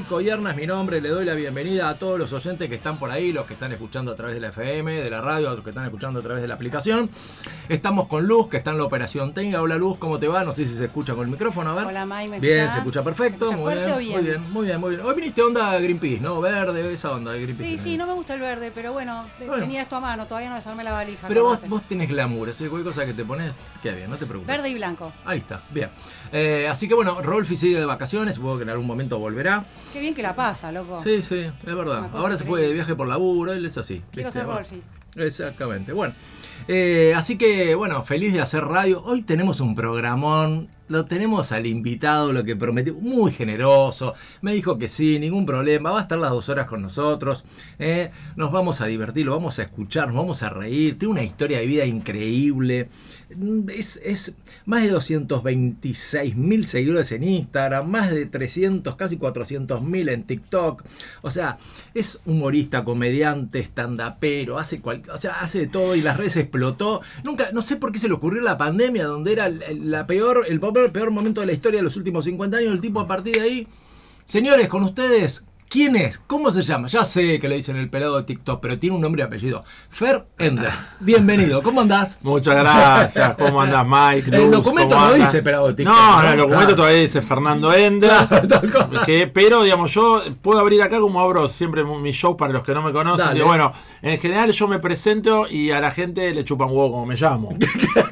Maico Yerna es mi nombre. Le doy la bienvenida a todos los oyentes que están por ahí, los que están escuchando a través de la FM, de la radio, los que están escuchando a través de la aplicación. Estamos con Luz, que está en la operación técnica. Hola Luz, ¿cómo te va? No sé si se escucha con el micrófono. A ver. Hola, Mai, ¿me Bien, escuchás? se escucha perfecto. ¿Se escucha muy, bien, o bien? muy bien, muy bien, muy bien. Hoy viniste onda Greenpeace, ¿no? Verde, esa onda de Greenpeace. Sí, sí, no me gusta el verde, pero bueno, te- Bueno. tenía esto a mano, todavía no desarmé la valija. Pero vos, vos tenés glamour, así que cualquier cosa que te pones, queda bien, no te preocupes. Verde y blanco. Ahí está, bien. Eh, así que bueno, Rolfi sigue de vacaciones, supongo que en algún momento volverá. Qué bien que la pasa, loco. Sí, sí, es verdad. Ahora se fue de viaje por laburo, él es así. Quiero ser Bueno, Rolfi. Exactamente, bueno. Eh, así que bueno, feliz de hacer radio. Hoy tenemos un programón. Lo tenemos al invitado, lo que prometió, muy generoso. Me dijo que sí, ningún problema. Va a estar las dos horas con nosotros. eh. Nos vamos a divertir, lo vamos a escuchar, nos vamos a reír. Tiene una historia de vida increíble. Es, es más de 226 mil seguidores en Instagram, más de 300, casi 400 mil en TikTok. O sea, es humorista, comediante, estandapero, hace o sea, hace de todo y las redes explotó. Nunca, no sé por qué se le ocurrió la pandemia, donde era el- el- la peor, el peor, peor momento de la historia de los últimos 50 años. El tipo a partir de ahí, señores, con ustedes. ¿Quién es? ¿Cómo se llama? Ya sé que le dicen el pelado de TikTok, pero tiene un nombre y apellido. Fer Ender. Bienvenido, ¿cómo andás? Muchas gracias. ¿Cómo andás, Mike? El documento ¿Cómo no andás? dice pelado de TikTok, No, no, ¿no? el documento Claro. todavía dice Fernando Ender. Que, pero, digamos, yo puedo abrir acá como abro siempre mi show para los que no me conocen. Dale. Digo, bueno, en general yo me presento y a la gente le chupan huevo como me llamo.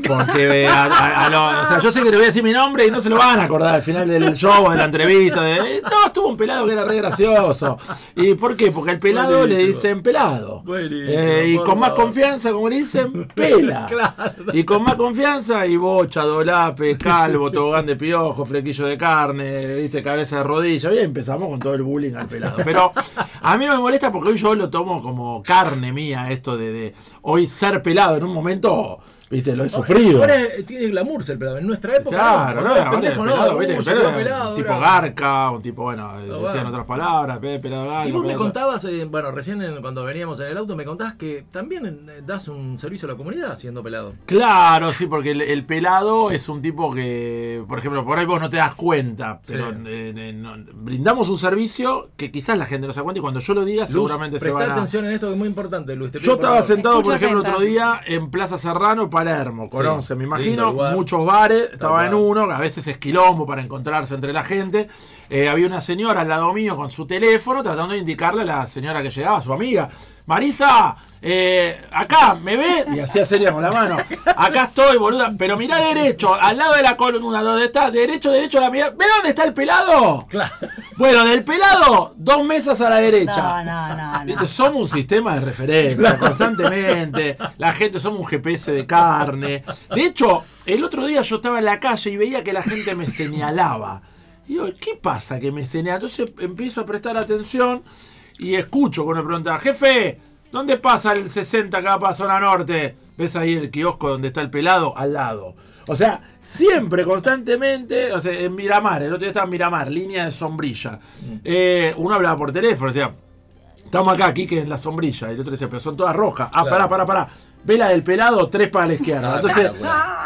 Porque a- a- a lo- o sea, yo sé que le voy a decir mi nombre y no se lo van a acordar al final del show, de la entrevista. de, "Eh, no, estuvo un pelado que era re gracioso. ¿Y por qué? Porque al pelado le dicen pelado. Eh, y con más confianza, como le dicen, pela. Claro. Y con más confianza, y bocha, dolape, calvo, tobogán de piojo, flequillo de carne, viste, cabeza de rodilla. Bien, empezamos con todo el bullying al pelado. Pero a mí no me molesta porque hoy yo lo tomo como carne mía, esto de, de hoy ser pelado. En un momento, viste, lo he sufrido. Ahora tiene glamour ser pelado. En nuestra época. Claro, no, de pendejo, pelado, no, viste, pelado, tipo garca, un tipo, bueno, decían bueno. otras palabras, pe, pelado garca. Y vos me contabas, eh, bueno, recién en- cuando veníamos en el auto, me contabas que también eh, das un servicio a la comunidad siendo pelado. Claro, sí, porque el, el pelado es un tipo que, por ejemplo, por ahí vos no te das cuenta, pero Sí. eh, eh, no- brindamos un servicio que quizás la gente no se cuenta y cuando yo lo diga seguramente se van a... atención en esto que es muy importante, Luis. te pido Yo estaba favor. sentado, por ejemplo, atenta. otro día en Plaza Serrano, Palermo, conoce, me lindo imagino, muchos bares, estaba en uno, a veces es quilombo para encontrarse entre la gente. Eh, había una señora al lado mío con su teléfono tratando de indicarle a la señora que llegaba, a su amiga. Marisa, eh, acá, ¿me ve? Y hacía señas con la mano. Acá estoy, boluda. Pero mirá derecho, al lado de la columna, donde está, derecho, derecho, la mirada. ¿Ve dónde está el pelado? Claro. Bueno, del pelado, dos mesas a la derecha. No, no, no, no. Somos un sistema de referencia constantemente. La gente somos un GPS de carne. De hecho, el otro día yo estaba en la calle y veía que la gente me señalaba. Y digo, ¿qué pasa que me señala? Entonces empiezo a prestar atención y escucho cuando me pregunta, jefe, ¿dónde pasa el 60 acá para zona norte? ¿Ves ahí el kiosco donde está el pelado? Al lado. O sea, siempre, constantemente, o sea, en Miramar, el otro día estaba en Miramar, línea de sombrilla. Eh, uno hablaba por teléfono, o sea, Estamos acá, aquí que es la sombrilla. Y el otro decía, pero son todas rojas. Ah, Claro. pará, pará, pará. Vela del pelado, tres para la izquierda. Entonces,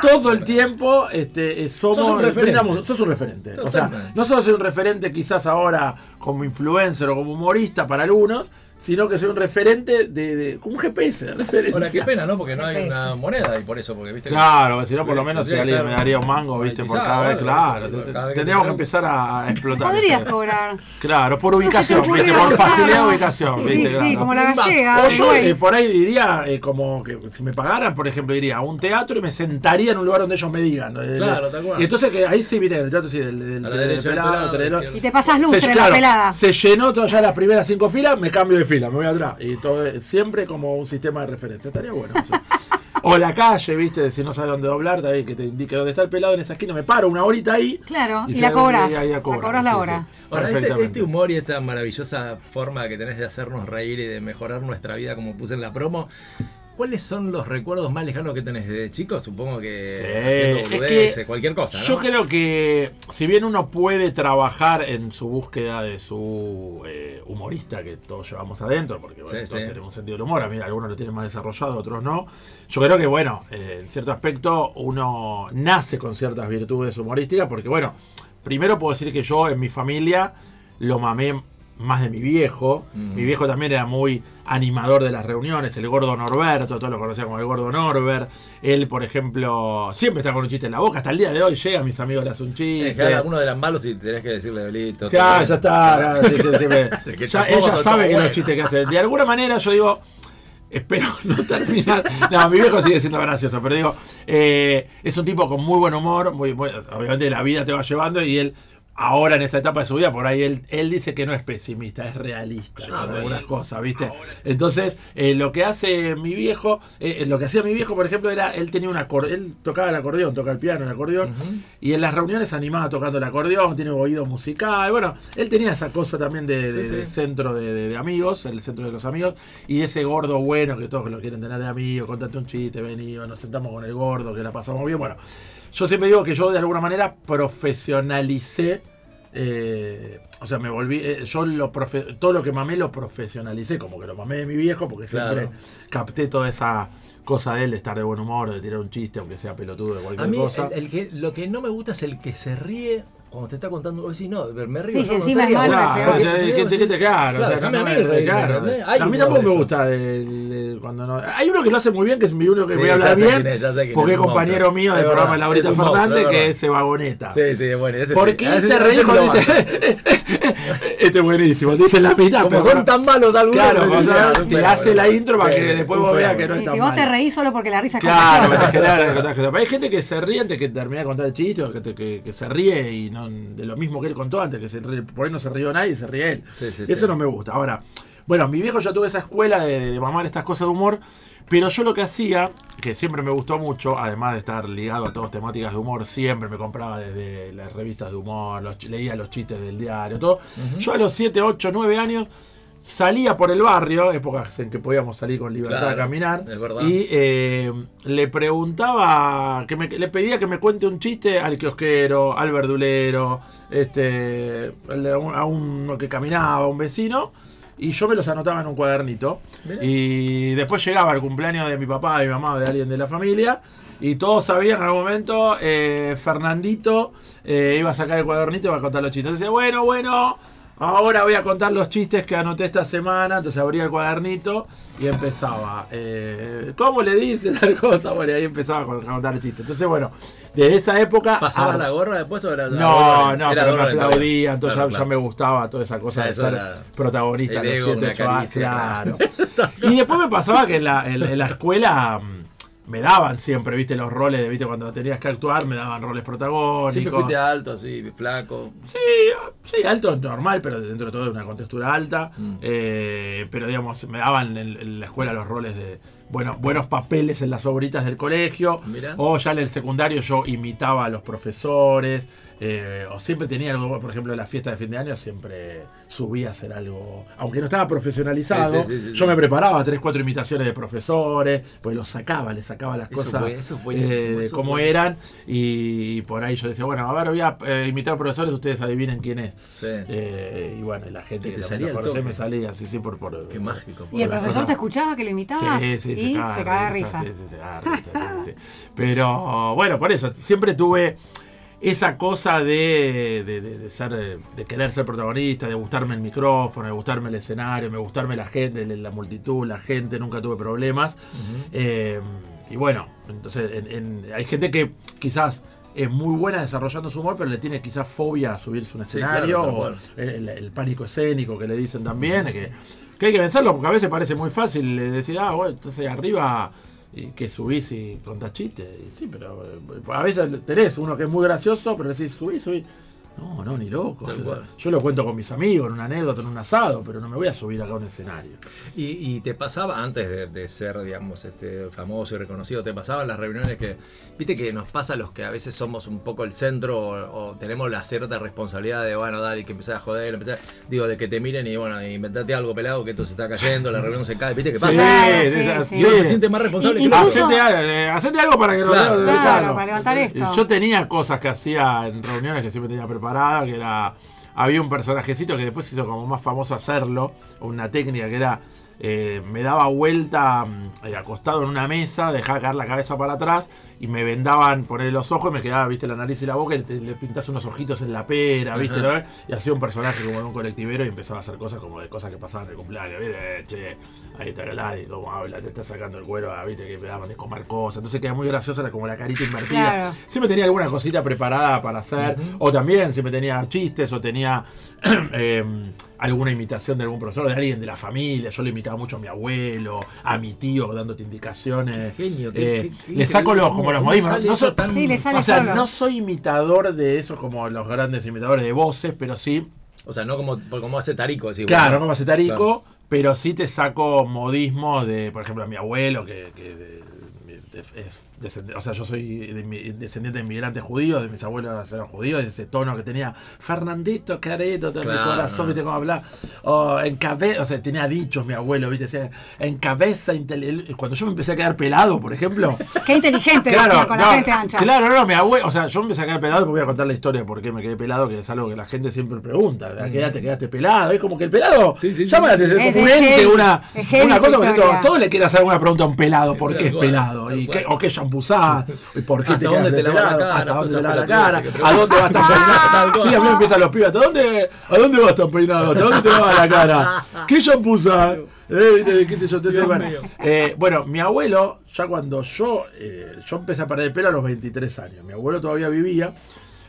todo el tiempo este, eh, somos. Sos un referente. brindamos- sos un referente. O sea, no solo soy un referente quizás ahora como influencer o como humorista para algunos, sino que soy un referente de, de como un GPS. de referencia. Ahora, qué pena, ¿no? Porque no hay una moneda y por eso, porque viste. Claro, si no, por lo menos si que alguien me daría un mango, viste, por cada vez, claro. algo, cada vez que Tendríamos que empezar a explotar. Podrías cobrar. Claro, por ubicación, viste, por facilidad de ubicación, Sí, viste, sí, claro. como la gallega. O de yo eh, por ahí diría, eh, como que si me pagaran, por ejemplo, iría a un teatro y me sentaría en un lugar donde ellos me digan. eh, Claro, tal cual. Y entonces que ahí sí, viste, el teatro sí, del, pelado. Y te pasas lustre en la pelada. se llenó todas ya las primeras cinco filas, me cambio de fila, me voy atrás. Y todo, siempre como un sistema de referencia. Estaría bueno eso. O la calle, viste, si no sabes dónde doblar, también que te indique dónde está el pelado en esa esquina, me paro una horita ahí. Claro, y la cobras. ahí La cobras la hora. Ahora, este, este humor y esta maravillosa forma que tenés de hacernos reír y de mejorar nuestra vida, como puse en la promo, ¿cuáles son los recuerdos más lejanos que tenés de chico? Supongo que Sí, es que cualquier cosa, ¿no? Yo creo que si bien uno puede trabajar en su búsqueda de su eh, humorista que todos llevamos adentro, porque bueno, Sí, todos sí. tenemos un sentido del humor, a mí algunos lo tienen más desarrollado, otros no. Yo creo que bueno, eh, en cierto aspecto uno nace con ciertas virtudes humorísticas, porque bueno, primero puedo decir que yo en mi familia lo mamé más de mi viejo. Mi viejo también era muy animador de las reuniones, el gordo Norberto, todos lo conocían como el gordo Norbert. Él, por ejemplo, siempre está con un chiste en la boca, hasta el día de hoy llega, mis amigos le hacen un chiste. que alguno de las malos y tenés que decirle delito. Claro, ya está. claro, sí, sí, sí, me- Es que ya tampoco ella sabe que bueno. los chistes que hace. De alguna manera yo digo, espero no terminar. No, mi viejo sigue siendo gracioso, pero digo, eh, es un tipo con muy buen humor, muy, muy- obviamente la vida te va llevando y él. Ahora en esta etapa de su vida, por ahí él, él dice que no es pesimista, es realista con algunas cosas, ¿viste? Entonces, eh, lo que hace mi viejo, eh, lo que hacía mi viejo, por ejemplo, era, él tenía un acordeón, él tocaba el acordeón, toca el piano, el acordeón, y en las reuniones animaba tocando el acordeón, tiene oído musical, bueno, él tenía esa cosa también de, Sí, de- sí. de centro de amigos, el centro de los amigos, y ese gordo bueno que todos lo quieren tener de amigo, contate un chiste, vení, nos sentamos con el gordo, que la pasamos bien, bueno, yo siempre digo que yo de alguna manera profesionalicé, eh, o sea, me volví, eh, yo lo profe- todo lo que mamé lo profesionalicé, como que lo mamé de mi viejo, porque siempre Claro. capté toda esa cosa de él, de estar de buen humor, de tirar un chiste, aunque sea pelotudo de A cualquier mí, cosa. el, el que, lo que no me gusta es el que se ríe cuando te está contando. Vos decís, no, me río. Sí, yo, encima es malo, es Claro, peor. que te- claro, Claro, o sea, déjame no a mí me- a mí tampoco me gusta el- el- cuando no. Hay uno que lo hace muy bien, que es mi uno que Sí, voy a hablar ya sé bien, quién es, ya sé quién porque es, compañero monstruo. mío del programa Laurita Fernández, que es Vagoneta. Sí, sí, bueno. Ese ¿Por sí. qué A ese- te ese reís me cuando dice. Este es buenísimo, te dice la mitad, Como pero son tan malos algunos. Claro, o dicen, sea, te hace la intro para que después vos veas que no Y está si vos te reís solo porque la risa es Claro. Pero hay gente que se ríe antes que termina de contar el chiste, que, te- que- que se ríe y no de lo mismo que él contó antes, que se ríe- por ahí no se rió nadie y se ríe él. Sí, sí, Eso sí. no me gusta. Ahora, bueno, mi viejo ya tuvo esa escuela de, de mamar estas cosas de humor, pero yo lo que hacía, que siempre me gustó mucho, además de estar ligado a todas temáticas de humor, siempre me compraba desde las revistas de humor, los leía los chistes del diario, todo. Yo a los 7, 8, 9 años salía por el barrio, épocas en que podíamos salir con libertad Claro, a caminar, y eh, le preguntaba, que me, le pedía que me cuente un chiste al kiosquero, al verdulero, este, a uno que caminaba, a un vecino, y yo me los anotaba en un cuadernito. Mirá. Y después llegaba el cumpleaños de mi papá, de mi mamá, de alguien de la familia, y todos sabían en algún momento eh, Fernandito eh, iba a sacar el cuadernito y iba a contar los chistes. Decía, bueno, bueno, Ahora voy a contar los chistes que anoté esta semana. Entonces abría el cuadernito y empezaba. eh, ¿Cómo le dice tal cosa? Bueno, y ahí empezaba a contar el chiste. Entonces, bueno, de esa época. ¿Pasaba a- la gorra después o era la Ah. No, gorra? no, Era pero me aplaudía, entonces Claro, ya, claro. me gustaba toda esa cosa de ser era protagonista de los ego, 7, una 8 años, caricia, claro. Y después me pasaba que en la, en- en la escuela mm, me daban siempre, viste, los roles, de, viste, cuando tenías que actuar, me daban roles protagónicos. Siempre fuiste alto, así, flaco. Sí, sí, alto normal, pero dentro de todo de una contextura alta. Mm. Eh, pero digamos, me daban en, en la escuela los roles de bueno, buenos papeles en las obritas del colegio. Mirá. O ya en el secundario yo imitaba a los profesores. Eh, o siempre tenía algo, por ejemplo, en la fiesta de fin de año siempre subía a hacer algo. Aunque no estaba profesionalizado, Sí, sí, sí, sí, yo sí. me preparaba tres, cuatro imitaciones de profesores, pues los sacaba, les sacaba las Eso cosas fue- eso es buenísimo, eh, de eso es cómo buenísimo. eran. Y por ahí yo decía, bueno, a ver, voy a eh, imitar profesores, ustedes adivinen quién es. Sí. Eh, y bueno, y la gente te que salía conocé toque. me salía así, sí, por... por Qué mágico. ¿Y el profesor cosas- te escuchaba que lo imitabas? Sí, sí, y caga se caga de risa. Sí, sí, se caga de risa, sí, sí, sí. Pero bueno, por eso, siempre tuve esa cosa de, de, de- de ser, eh, de querer ser protagonista, de gustarme el micrófono, de gustarme el escenario, me gustarme la gente, la multitud, la gente, nunca tuve problemas. Eh, y bueno, entonces en- en- hay gente que quizás es muy buena desarrollando su humor, pero le tiene quizás fobia a subirse un Sí, escenario, claro, o el, el pánico escénico que le dicen también, que, que hay que vencerlo, porque a veces parece muy fácil eh, decir, ah, bueno, entonces arriba y que subís y contás chistes. Sí, pero eh, a veces tenés uno que es muy gracioso, pero decís, subí, subí. No, no, ni loco. Tal O sea, cual. yo lo cuento con mis amigos, en una anécdota, en un asado, pero no me voy a subir acá a un escenario. Y, y te pasaba, antes de, de ser, digamos, este, famoso y reconocido, te pasaba en las reuniones que, viste que nos pasa a los que a veces somos un poco el centro o, o tenemos la cierta responsabilidad de, bueno, dale, que empezar a joder, empezar, digo, de que te miren y, bueno, inventate algo pelado que esto se está cayendo, la reunión se cae, viste que pasa. Sí, sí, sí, sí. Y uno se siente más responsable Y- que incluso-. Hacete, eh, hacete algo para que Claro, lo claro, para levantar esto. Yo tenía cosas que hacía en reuniones que siempre tenía preparada, que era. Había un personajecito que después hizo como más famoso hacerlo, una técnica que era. Eh, me daba vuelta mm, eh, acostado en una mesa, dejaba caer la cabeza para atrás y me vendaban poner los ojos y me quedaba, viste, la nariz y la boca y le, le pintás unos ojitos en la pera, viste, y hacía un personaje como de un colectivero y empezaba a hacer cosas como de cosas que pasaban en el cumpleaños, viste, Eh, che, ahí está Galadi, cómo habla, te está sacando el cuero, ah, viste, que me daban de comer cosas, entonces queda muy graciosa como la carita invertida. Claro. Siempre tenía alguna cosita preparada para hacer, o también siempre tenía chistes, o tenía eh, alguna imitación de algún profesor, de alguien de la familia, yo le imitaba mucho a mi abuelo, a mi tío, dándote indicaciones. Genio, qué- Eh, qué- qué le saco los, como los modismos. No soy- tan- Sí, o sea, solo. no soy imitador de esos como los grandes imitadores de voces, pero sí O sea, no como, como hace Tarico, decir, Claro, bueno, como hace Tarico, claro. pero sí te saco modismos de, por ejemplo, a mi abuelo, que, que de- de- es o sea, yo soy de descendiente de inmigrantes judíos, de mis abuelos eran judíos, ese tono que tenía Fernandito, Careto, de Claro, corazón, no. viste cómo hablar, o en cabeza, o sea, tenía dichos mi abuelo, viste, decía, en cabeza, cuando yo me empecé a quedar pelado, por ejemplo, Qué inteligente decía, con la no, frente ancha. Claro, no, mi abuelo, o sea, yo me empecé a quedar pelado porque voy a contar la historia de por qué me quedé pelado, que es algo que la gente siempre pregunta. ¿A qué edad te quedaste pelado? Es como que el pelado Sí, sí, llama la atención, como un ente, una, una cosa, porque historia. todo, todo le quiere hacer alguna pregunta a un pelado, ¿por qué es pelado? ¿Y qué, ¿O qué shampoo por qué ¿Hasta te dónde quedaste te la cara? ¿Hasta dónde te la pelotudez cara? ¿A dónde vas tan peinado? Sí, a mí me empiezan los pibes, ¿hasta dónde, ¿a dónde vas tan peinado? ¿Hasta dónde te lavas la cara? ¿Qué shampoo usás? Eh. ¿Qué sé yo? Entonces, bueno, eh, bueno, mi abuelo, ya cuando yo, eh, yo empecé a perder el pelo a los 23 años. Mi abuelo todavía vivía,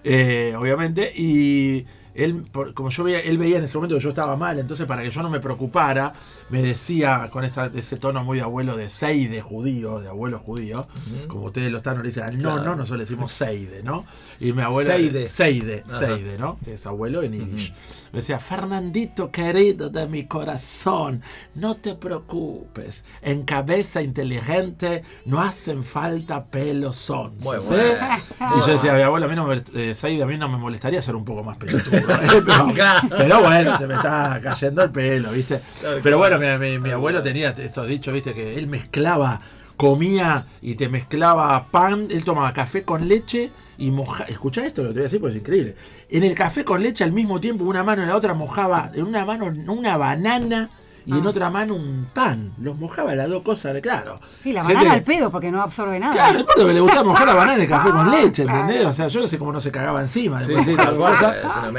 eh, obviamente, y él, como yo veía, él veía en ese momento que yo estaba mal, entonces para que yo no me preocupara, me decía con esa, ese tono muy de abuelo de seide judío, de abuelo judío, como ustedes lo están, le dicen, no, Claro. no, nosotros le decimos seide, ¿no? Y mi abuelo, Seide. seide, seide, ¿no? Que es abuelo en Yiddish. Me decía, Fernandito querido de mi corazón, no te preocupes, en cabeza inteligente no hacen falta pelos son. Muy ¿sí? bueno. Y yo decía, mi abuelo, a mí no me, eh, Seide, a mí no me molestaría ser un poco más pelotudo. Pero, pero bueno, se me está cayendo el pelo, ¿viste? Pero bueno, mi, mi- mi abuelo tenía esos dichos, ¿viste? Que él mezclaba, comía y te mezclaba pan, él tomaba café con leche y mojaba. Escucha esto, lo que te voy a decir, porque es increíble. En el café con leche al mismo tiempo, una mano en la otra mojaba, en una mano una banana y en Ah. otra mano un pan. Los mojaba las dos cosas, claro. Sí, la banana que- al pedo porque no absorbe nada. Claro, es porque le gustaba mojar la banana en el café con leche, Claro. ¿entendés? O sea, yo no sé cómo no se cagaba encima. Sí, sí, tal cosa.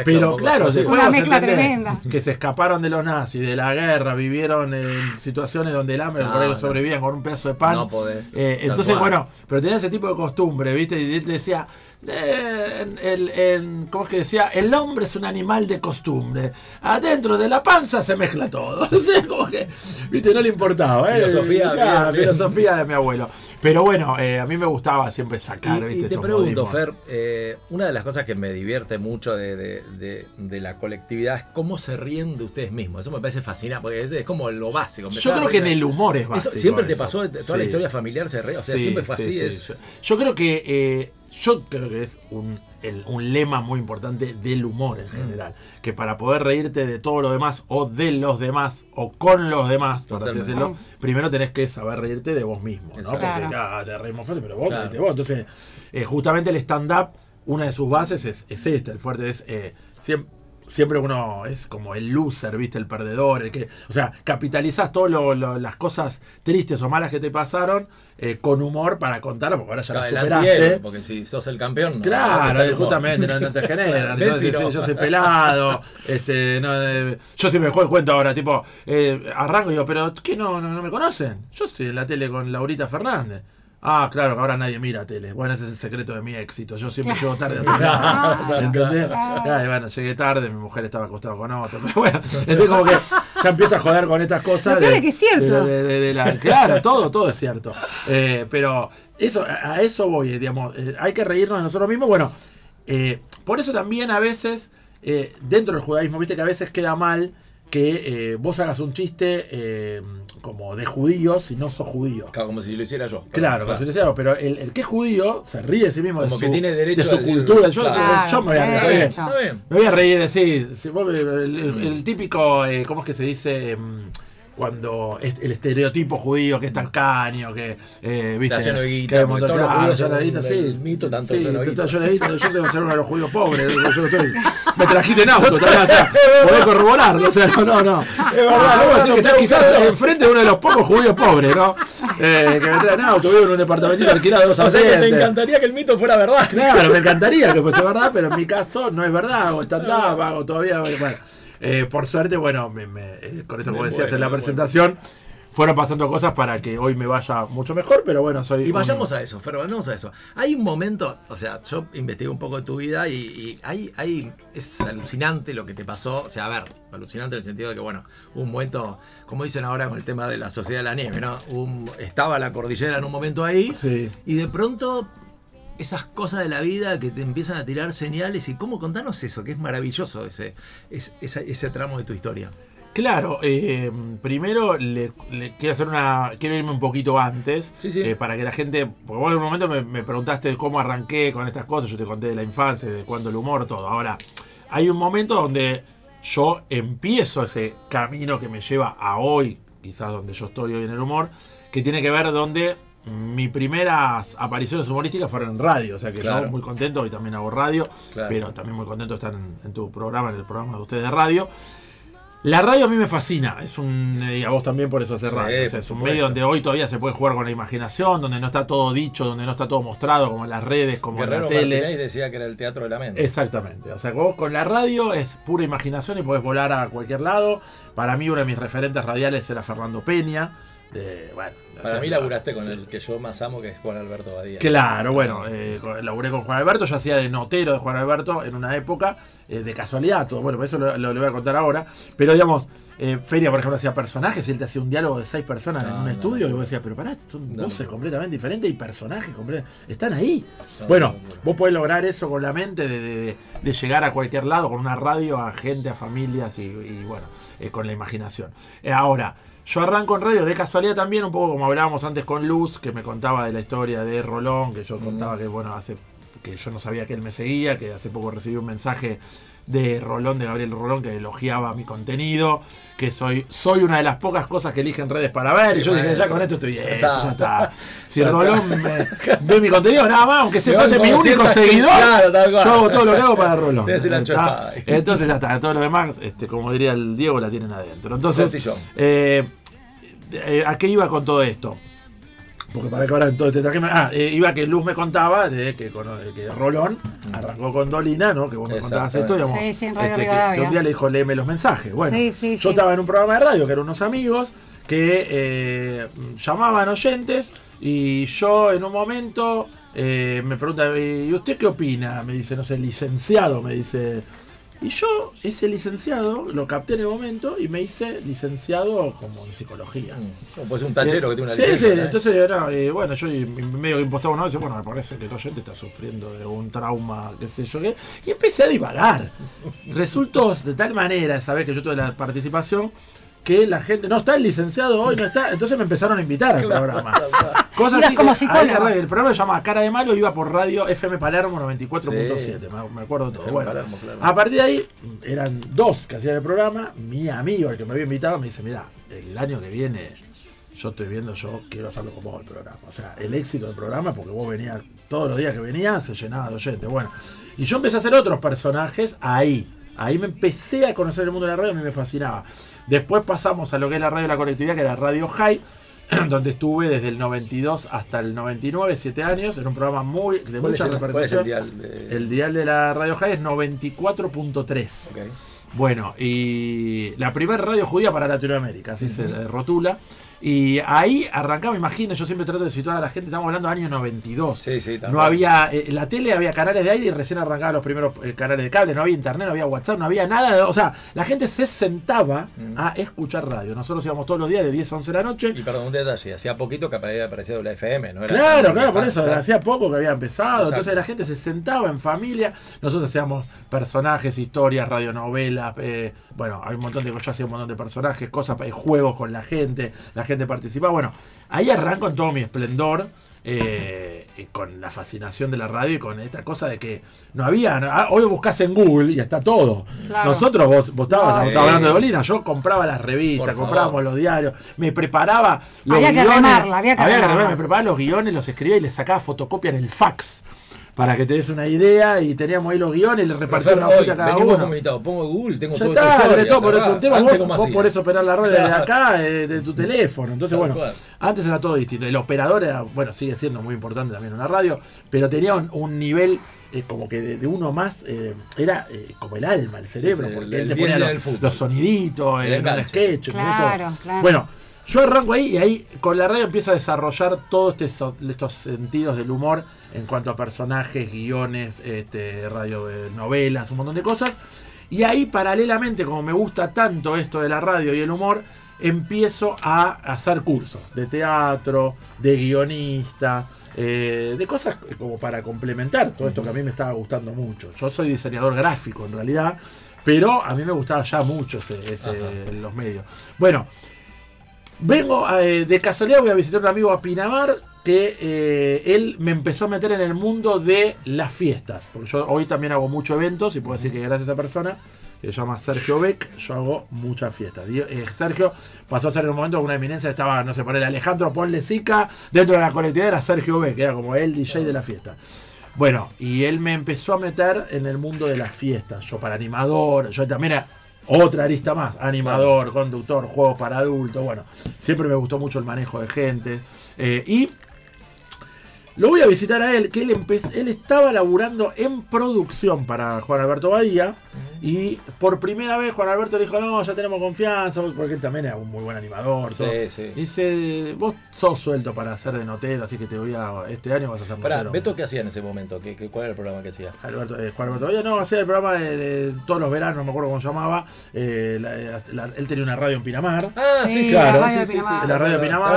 Pero claro, después Una mezcla tremenda. que se escaparon de los nazis, de la guerra, vivieron en situaciones donde el hambre, No, por ahí sobrevivían con un pedazo de pan. No podés. Eh, entonces, cual. bueno, pero tenía ese tipo de costumbre, ¿viste? Y él decía, en- ¿cómo es que decía? El hombre es un animal de costumbre. Adentro de la panza se mezcla todo. Como que, ¿viste? No le importaba. ¿eh? Filosofía, Claro, bien, bien. filosofía de mi abuelo. Pero bueno, eh, a mí me gustaba siempre sacar, Y, ¿viste? y te pregunto, modismos. Fer, eh, una de las cosas que me divierte mucho de, de- de- de la colectividad es cómo se ríen de ustedes mismos. Eso me parece fascinante, porque es, es como lo básico. Yo creo que en el humor es Eso básico. siempre te eso. pasó, toda la historia familiar se ríe, o sea, Sí, siempre fue sí, así. sí, es. Yo creo que eh, yo creo que es un, el- un lema muy importante del humor en general. Que para poder reírte de todo lo demás, o de los demás, o con los demás, por así decirlo, primero tenés que saber reírte de vos mismo, ¿no? Porque ah, te reímos fuerte, pero vos Claro. vos. Entonces, eh, justamente el stand-up, una de sus bases es, es esta, el fuerte es eh, siem- Siempre uno es como el loser, ¿viste? El perdedor, el que. O sea, capitalizas todas las cosas tristes o malas que te pasaron eh, con humor para contarlo, porque ahora ya Claro, la el superaste. porque si sos el campeón, no, Claro, te justamente, no, no te genera. Messi Yo, soy pelado. este, no, eh, yo siempre me juego el cuento ahora, tipo, eh, arranco y digo, pero ¿qué no, no, no me conocen? Yo estoy en la tele con Laurita Fernández. Ah, claro, que ahora nadie mira tele. Bueno, ese es el secreto de mi éxito. Yo siempre llego tarde a lados. ¿Entendés? Ah, bueno, llegué tarde, mi mujer estaba acostada con otro. Pero bueno, entonces como que ya empiezo a joder con estas cosas. Peor es que es cierto. de- de- de la- claro, todo, todo es cierto. Eh, pero eso, a eso voy, eh, digamos. eh, hay que reírnos de nosotros mismos. Bueno, eh, por eso también a veces, dentro del judaísmo, viste que a veces queda mal que eh, vos hagas un chiste eh, como de judíos si no sos judío. Claro, como si lo hiciera yo. Claro, como si lo hiciera, pero el, el que es judío se ríe de sí mismo, Como de que su, tiene derecho de su a cultura. Yo, Claro. yo me voy a reír. derecho. Está bien. Me voy a reír de sí. el, el- el típico, eh, ¿cómo es que se dice? Cuando el estereotipo judío que es tacaño, que eh, viste. Está lleno de guita, que montón- todos los judíos son un- sí. el mito, tanto sí, lleno de está guita. lleno de guita. Yo tengo que ser uno de los judíos pobres. yo no estoy- me trajiste en auto, o sea, podés corroborarlo. O sea, no, no, no. Es verdad, vamos a decir que estás quizás enfrente de uno de los pocos judíos pobres, ¿no? Eh, que me traen auto, vivo en un departamentito alquilado de dos O sea que te encantaría que el mito fuera verdad. Claro, me encantaría que fuese verdad, pero en mi caso no es verdad, o stand-up, hago todavía. Bueno, eh, por suerte, bueno, me- me- eh, con esto como decías en la presentación, fueron pasando cosas para que hoy me vaya mucho mejor, pero bueno, soy. Y vayamos a eso, Fer, vayamos a eso. Hay un momento, o sea, yo investigué un poco de tu vida y, y hay, hay, es alucinante lo que te pasó. O sea, a ver, alucinante en el sentido de que, bueno, hubo un momento, como dicen ahora con el tema de la sociedad de la nieve, ¿no? Un- estaba la cordillera en un momento ahí Sí. y de pronto esas cosas de la vida que te empiezan a tirar señales y cómo contanos eso, que es maravilloso ese, es- ese, ese tramo de tu historia. Claro, eh, primero le, le quiero hacer una. Quiero irme un poquito antes. Sí, sí. eh, para que la gente. Porque vos en un momento me, me preguntaste cómo arranqué con estas cosas. Yo te conté de la infancia, de cuándo el humor, todo. Ahora, hay un momento donde yo empiezo ese camino que me lleva a hoy, quizás donde yo estoy hoy en el humor, que tiene que ver donde mis primeras apariciones humorísticas fueron en radio. O sea que Claro. yo muy contento, hoy también hago radio, Claro. pero también muy contento de estar en, en tu programa, en el programa de ustedes de radio. La radio a mí me fascina, es un, y a vos también por eso hacer Sí, radio. O sea, por es un medio donde hoy todavía se puede jugar con la imaginación, donde no está todo dicho, donde no está todo mostrado, como en las redes, como Guerrero en la tele. Martínez decía que era el teatro de la mente. Exactamente. O sea, que vos con la radio es pura imaginación y podés volar a cualquier lado. Para mí, uno de mis referentes radiales era Fernando Peña. De, bueno, Para mí laburaste con sí. el que yo más amo, que es Juan Alberto Badía. Claro, bueno, eh, laburé con Juan Alberto, yo hacía de notero de Juan Alberto en una época, eh, de casualidad, todo, bueno, por eso lo, lo- lo voy a contar ahora, pero digamos, eh, Feria, por ejemplo, hacía personajes y él te hacía un diálogo de seis personas en un no, estudio no. y vos decías, pero pará, son voces completamente diferentes y personajes completamente, están ahí. No, bueno, no, no, no. vos podés lograr eso con la mente de, de- de llegar a cualquier lado, con una radio, a gente, a familias y, y, bueno, eh, con la imaginación. Ahora, yo arranco en radio de casualidad también, un poco como hablábamos antes con Luz, que me contaba de la historia de Rolón, que yo contaba que, bueno, hace que yo no sabía que él me seguía, que hace poco recibí un mensaje de Rolón, de Gabriel Rolón, que elogiaba mi contenido, que soy, soy una de las pocas cosas que eligen redes para ver, y yo dije, ya con esto estoy bien, Ya está. Si Rolón me, ve mi contenido, nada más, aunque se fuese mi único seguidor, yo hago todo lo que hago para Rolón. Entonces ya está, todo lo demás, este, como diría el Diego, la tienen adentro. Entonces, eh, eh, ¿a qué iba con todo esto? Porque para que ahora todo este traje me- Ah, eh, iba que Luz me contaba de que, de que Rolón arrancó con Dolina, ¿no? Que vos me contabas esto, digamos. Sí, sí, en Radio este, que- Rivadavia. que, un día le dijo, léeme los mensajes. Bueno, Sí, sí, yo sí. estaba en un programa de radio que eran unos amigos que eh, llamaban oyentes y yo en un momento eh, me pregunta, ¿y usted qué opina? Me dice, no sé, licenciado, me dice. Y yo, ese licenciado, lo capté en el momento y me hice licenciado como en psicología. Como puede ser un tachero que tiene una Sí, licencia. sí, ¿no? entonces era, eh, bueno, yo medio que impostaba una vez, bueno, me parece que el oyente está sufriendo de un trauma, qué sé yo qué, y empecé a divagar. Resultó de tal manera, saber que yo tuve la participación, que la gente, no está el licenciado hoy, no está, entonces me empezaron a invitar al programa. Cosas así como psicólogo. el programa se llama Cara de Malo, iba por radio FM Palermo 94.7, Sí. me, me acuerdo todo. FM Bueno, Palermo, claro. a partir de ahí, eran dos que hacían el programa, mi amigo, el que me había invitado, me dice, mira, el año que viene yo estoy viendo, yo quiero hacerlo como vos el programa. O sea, el éxito del programa, porque vos venías, todos los días que venías, se llenaba de oyentes. Bueno, y yo empecé a hacer otros personajes ahí. Ahí me empecé a conocer el mundo de la radio, a mí me fascinaba. Después pasamos a lo que es la radio de la colectividad, que era Radio High, donde estuve desde el 92 hasta el 99, 7 años, en un programa muy de ¿Cuál es mucha es el repercusión. dial de- El dial de la Radio High es 94.3. Ok. Bueno, y la primera radio judía para Latinoamérica, así se le rotula. Y ahí arrancaba, imagino, yo siempre trato de situar a la gente, estamos hablando de años 92. Sí, sí, tal No había, eh, la tele había canales de aire y recién arrancaban los primeros eh, canales de cable, no había internet, no había WhatsApp, no había nada. O sea, la gente se sentaba Mm. a escuchar radio. Nosotros íbamos todos los días de 10 a 11 de la noche. Y perdón, un detalle, hacía poquito que había aparecido la FM, ¿no? Era- Claro, claro, por eso, claro. hacía poco que había empezado, Exacto. entonces la gente se sentaba en familia, nosotros hacíamos personajes, historias, radionovelas, eh, bueno, hay un montón de cosas, yo hacía un montón de personajes, cosas, eh, juegos con la gente, la gente participaba, bueno, ahí arranco en todo mi esplendor, eh, y con la fascinación de la radio y con esta cosa de que no había, no- ah, hoy buscas en Google y está todo. Claro. Nosotros, vos, vos estabas, No, sí. hablando de Bolina, yo compraba las revistas, comprábamos los diarios, me preparaba los Había que guiones, remarla, había que remarla. remarla, me preparaba los guiones, los escribía y les sacaba fotocopia en el fax. Para que te des una idea y teníamos ahí los guiones, les repartía Pero una hoy, a cada venimos uno. comunitados, pongo Google, tengo Ya todo está, historia, todo por eso tema. Vos, ¿cómo vos eso operar la radio desde acá, eh, de tu teléfono. Entonces, bueno, antes era todo distinto. El operador era, bueno, sigue siendo muy importante también en una radio, pero tenía un, un nivel eh, como que de, de uno más, eh, era eh, como el alma, el cerebro, sí, porque él te ponía los, soniditos, El el, enganche. sketch, Claro, todo. claro. Bueno, yo arranco ahí y ahí con la radio empiezo a desarrollar todos so- estos sentidos del humor en cuanto a personajes, guiones, este, radio, eh, novelas, un montón de cosas. Y ahí paralelamente, como me gusta tanto esto de la radio y el humor, empiezo a hacer cursos de teatro, de guionista, eh, de cosas como para complementar todo esto que a mí me estaba gustando mucho. Yo soy diseñador gráfico en realidad, pero a mí me gustaba ya mucho ese, los medios. Bueno, Vengo eh, de casualidad, voy a visitar un amigo a Pinamar que eh, él me empezó a meter en el mundo de las fiestas. Porque yo hoy también hago muchos eventos y puedo decir que gracias a esa persona, que se llama Sergio Beck, yo hago muchas fiestas. Eh, Sergio pasó a ser en un momento una eminencia, estaba, no sé, por el Alejandro Ponle dentro de la colectividad era Sergio Beck, era como el DJ de la fiesta. Bueno, y él me empezó a meter en el mundo de las fiestas. Yo para animador, yo también era otra arista más, animador, conductor, juegos para adultos. Bueno, siempre me gustó mucho el manejo de gente. Eh, y lo voy a visitar a él, que él, él estaba laburando en producción para Juan Alberto Badía. Y por primera vez Juan Alberto dijo, no, ya tenemos confianza, porque él también era un muy buen animador. todo. Sí, sí. Dice, vos sos suelto para hacer de notero, así que te voy a, este año vas a hacer Pará, notero. ¿Beto qué hacía en ese momento? ¿Qué, qué, ¿Cuál era el programa que hacía? Alberto, eh, Juan Alberto Badía, no, hacía el programa de, de todos los veranos, no me acuerdo cómo se llamaba. eh, la- la- él tenía una radio en Pinamar. Ah, Sí, sí, sí, la sí, radio de Pinamar. la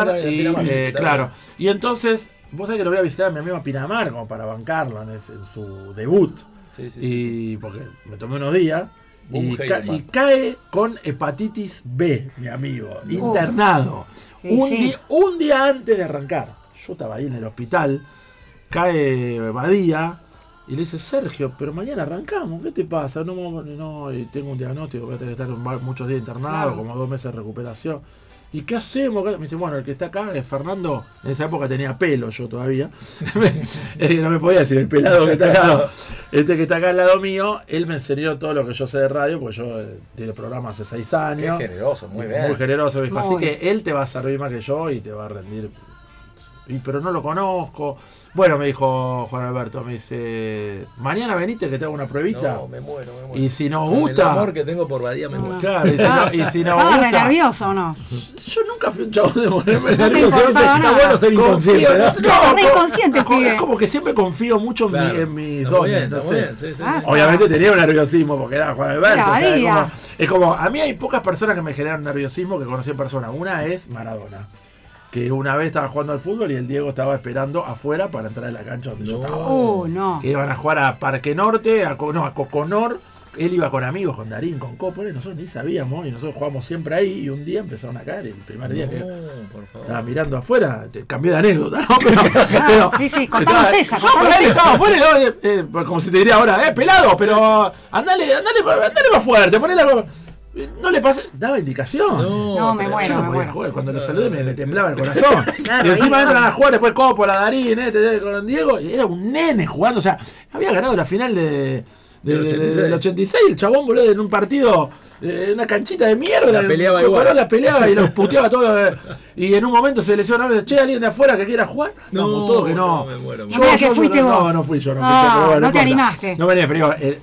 radio de Pinamar. Y, eh, claro. Y entonces, vos sabés que lo voy a visitar a mi amigo a Pinamar como para bancarlo en, ese- en su debut. Sí, sí, sí. y porque me tomé unos días. Y, ca- cae con hepatitis B, mi amigo, internado. Sí, un, sí. Día, un día antes de arrancar. Yo estaba ahí en el hospital, cae Badía, Y le dice, Sergio, pero mañana arrancamos, ¿qué te pasa? No, no, no, y tengo un diagnóstico, voy a tener que estar un muchos días internado, Claro. como dos meses de recuperación. ¿Y qué hacemos? Me dice, bueno, el que está acá es Fernando. En esa época tenía pelo yo todavía. Es que no me podía decir el pelado que está acá. no. Este que está acá al lado mío, él me enseñó todo lo que yo sé de radio, porque yo eh, tiene programa hace seis años. generoso, muy bien. Muy generoso, dijo. Así que él te va a servir más que yo y te va a rendir. Y, pero no lo conozco. Bueno, me dijo Juan Alberto, me dice, mañana venite que te hago una pruebita. No, me muero, me muero. y si nos Con gusta... El amor que tengo por Badía me muero. Claro, y si, no, y si nos ¿Estabas de gusta... nervioso o no? Yo nunca fui un chabón de ponerme No nervioso. importaba Está nada. bueno ser inconsciente. ¿no? ¿no? Claro, inconsciente. Es como que siempre confío mucho en, mi- Claro. en mis dones. no sé. sí, sí, Ah, sí. Obviamente tenía un nerviosismo porque era Juan Alberto. O sea, es, como, es como- a mí hay pocas personas que me generan nerviosismo que conocí en persona. Una es Maradona. Que una vez estaba jugando al fútbol y el Diego estaba esperando afuera para entrar a la cancha donde yo No. estaba. Uh, no. Que iban a jugar a Parque Norte, a, no, a Coconor. Él iba con amigos, con Darín, con Coppola, y nosotros ni sabíamos, y nosotros jugamos siempre ahí, y un día empezaron a caer, el primer día que No, por favor. estaba mirando afuera, te cambié de anécdota, ¿no? Pero, pero- sí, sí, contanos estaba- esa, No, contanos esa. estaba afuera, eh, eh, como si te diría ahora, eh, pelado, pero andale, andale, andale más fuerte, ponele la... No le pasa, daba indicación. No, me pero- muero, Yo no me podía muero. jugar, Cuando lo saludé me, me temblaba el corazón. Claro, y encima entran a jugar después Coppola, Darín, este, con Diego. Y era un nene jugando. O sea, había ganado la final de, de- Del de- 86. del 86. El chabón, boludo, en un partido, eh, una canchita de mierda. La peleaba igual. la peleaba y los puteaba todo. eh. Y en un momento se lesionó. Che, alguien de afuera que quiera jugar. No, No, todo que no. no, me muero, me No me digas que fuiste no, vos. No, no fui yo, no fui Ah, yo, pero bueno, no te animaste. No venía, pero digo, eh,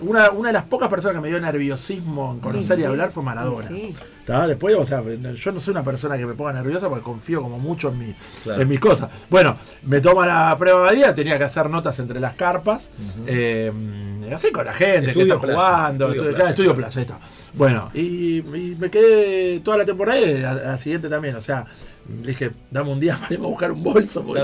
una, una de las pocas personas que me dio nerviosismo en conocer Sí, y sí. hablar fue Maradona. Sí. Después, o sea, yo no soy una persona que me ponga nerviosa porque confío como mucho en, mi, Claro. en mis cosas. Bueno, me toma la prueba de día, tenía que hacer notas entre las carpas, eh, así con la gente Estudio que está playa, jugando, estudio estudio, playa. claro, estudio playa, ahí está. Bueno, y, y me quedé toda la temporada y la, la siguiente también, o sea, dije, dame un día para ir a buscar un bolso, porque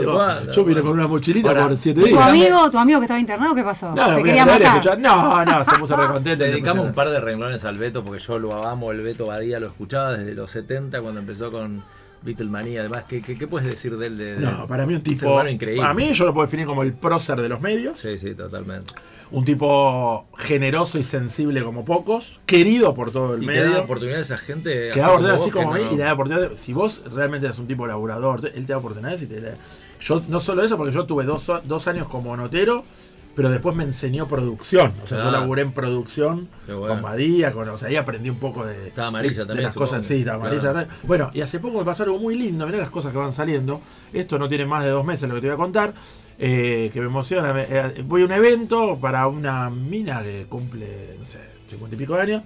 yo vine con una mochilita Ahora, por siete ¿Y tu días. amigo, tu amigo que estaba internado, qué pasó? No, no, Se quería matar. escuchar- No, no, se puso recontento. Le dedicamos un par de renglones al Beto porque yo lo amo, el Beto Badía lo escuchaba desde los 70 cuando empezó con Beatlemania. Además, ¿qué, qué, qué puedes decir de él? De, de- No, para mí un tipo. increíble. Para mí yo lo puedo definir como el prócer de los medios. Sí, sí, totalmente. Un tipo generoso y sensible como pocos. Querido por todo el Y que da medio. oportunidades a esa gente. Que da así oportunidades así vos, como mí no- y le da oportunidades. Si vos realmente eres un tipo laburador, él te da oportunidades y te da- Yo no solo eso, porque yo tuve dos, dos años como notero, pero después me enseñó producción. O sea, yo Ah. laburé en producción bueno. con Badía, con, o sea, ahí aprendí un poco de, Estaba Marisa de- de también, cosas. Sí, estaba Marisa. Claro. Bueno, y hace poco me pasó algo muy lindo. Mirá las cosas que van saliendo. Esto no tiene más de dos meses lo que te voy a contar. Eh, que me emociona. Me- eh, voy a un evento para una mina que cumple, no sé, cincuenta y pico de años.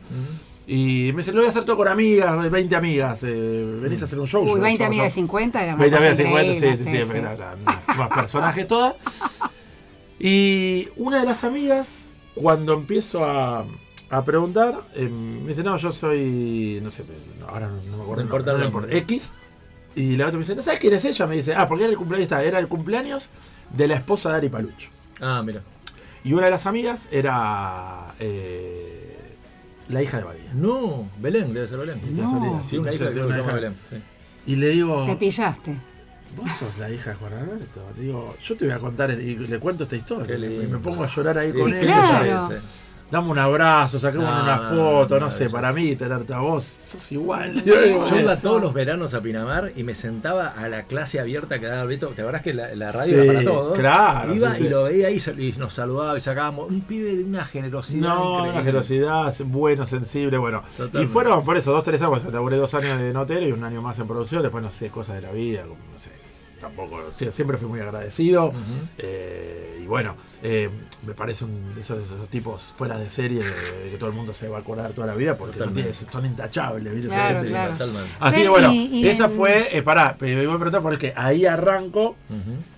Y me dice, lo voy a hacer todo con amigas, 20 amigas. eh, venís a hacer un show. Uy, Yo- 20 yo- amigas de yo- 50 era una 20 cosa amigas de 50, sí, sí, sí, sí, era la- más personajes todas. Y una de las amigas, cuando empiezo a, a preguntar, eh, me dice, no, yo soy, no sé, no, ahora no, no me acuerdo, No importa no, no X. Y la otra me dice, ¿no sabes quién es ella? Me dice, ah, porque era el cumpleaños, era el cumpleaños de la esposa de Ari Paluch. Ah, mira. Y una de las amigas era eh, la hija de Badía. No, Belén, debe ser Belén. No. Sí, una no hija que una hija. Belén. sí. Y le digo, Te pillaste. vos sos la hija de Juan Alberto. Digo, yo te voy a contar y le cuento esta historia. Y me pongo a llorar ahí con ¿qué él. Claro. Dame un abrazo, saquemos No, una foto, no, sé, para mí tenerte a vos, sos igual. Yo iba todos los veranos a Pinamar y me sentaba a la clase abierta que daba Beto. ¿Te acordás que la, la radio Sí, era para todos? claro, Iba sí, sí. y lo veía ahí y nos saludaba y sacábamos. Un pibe de una generosidad. No, increíble. una generosidad, bueno, sensible, bueno. Totalmente. Y fueron por eso, dos, tres años, laburé dos años de notero y un año más en producción, después no sé, cosas de la vida, como, no sé, tampoco, siempre fui muy agradecido. Eh, y bueno, eh, me parece un de esos, tipos fuera de serie de, que todo el mundo se va a acordar toda la vida porque no tiene- son intachables. ¿viste? Claro, Sí, claro. Así que bueno, y- y esa fue, eh, pará, me voy a preguntar porque ahí arranco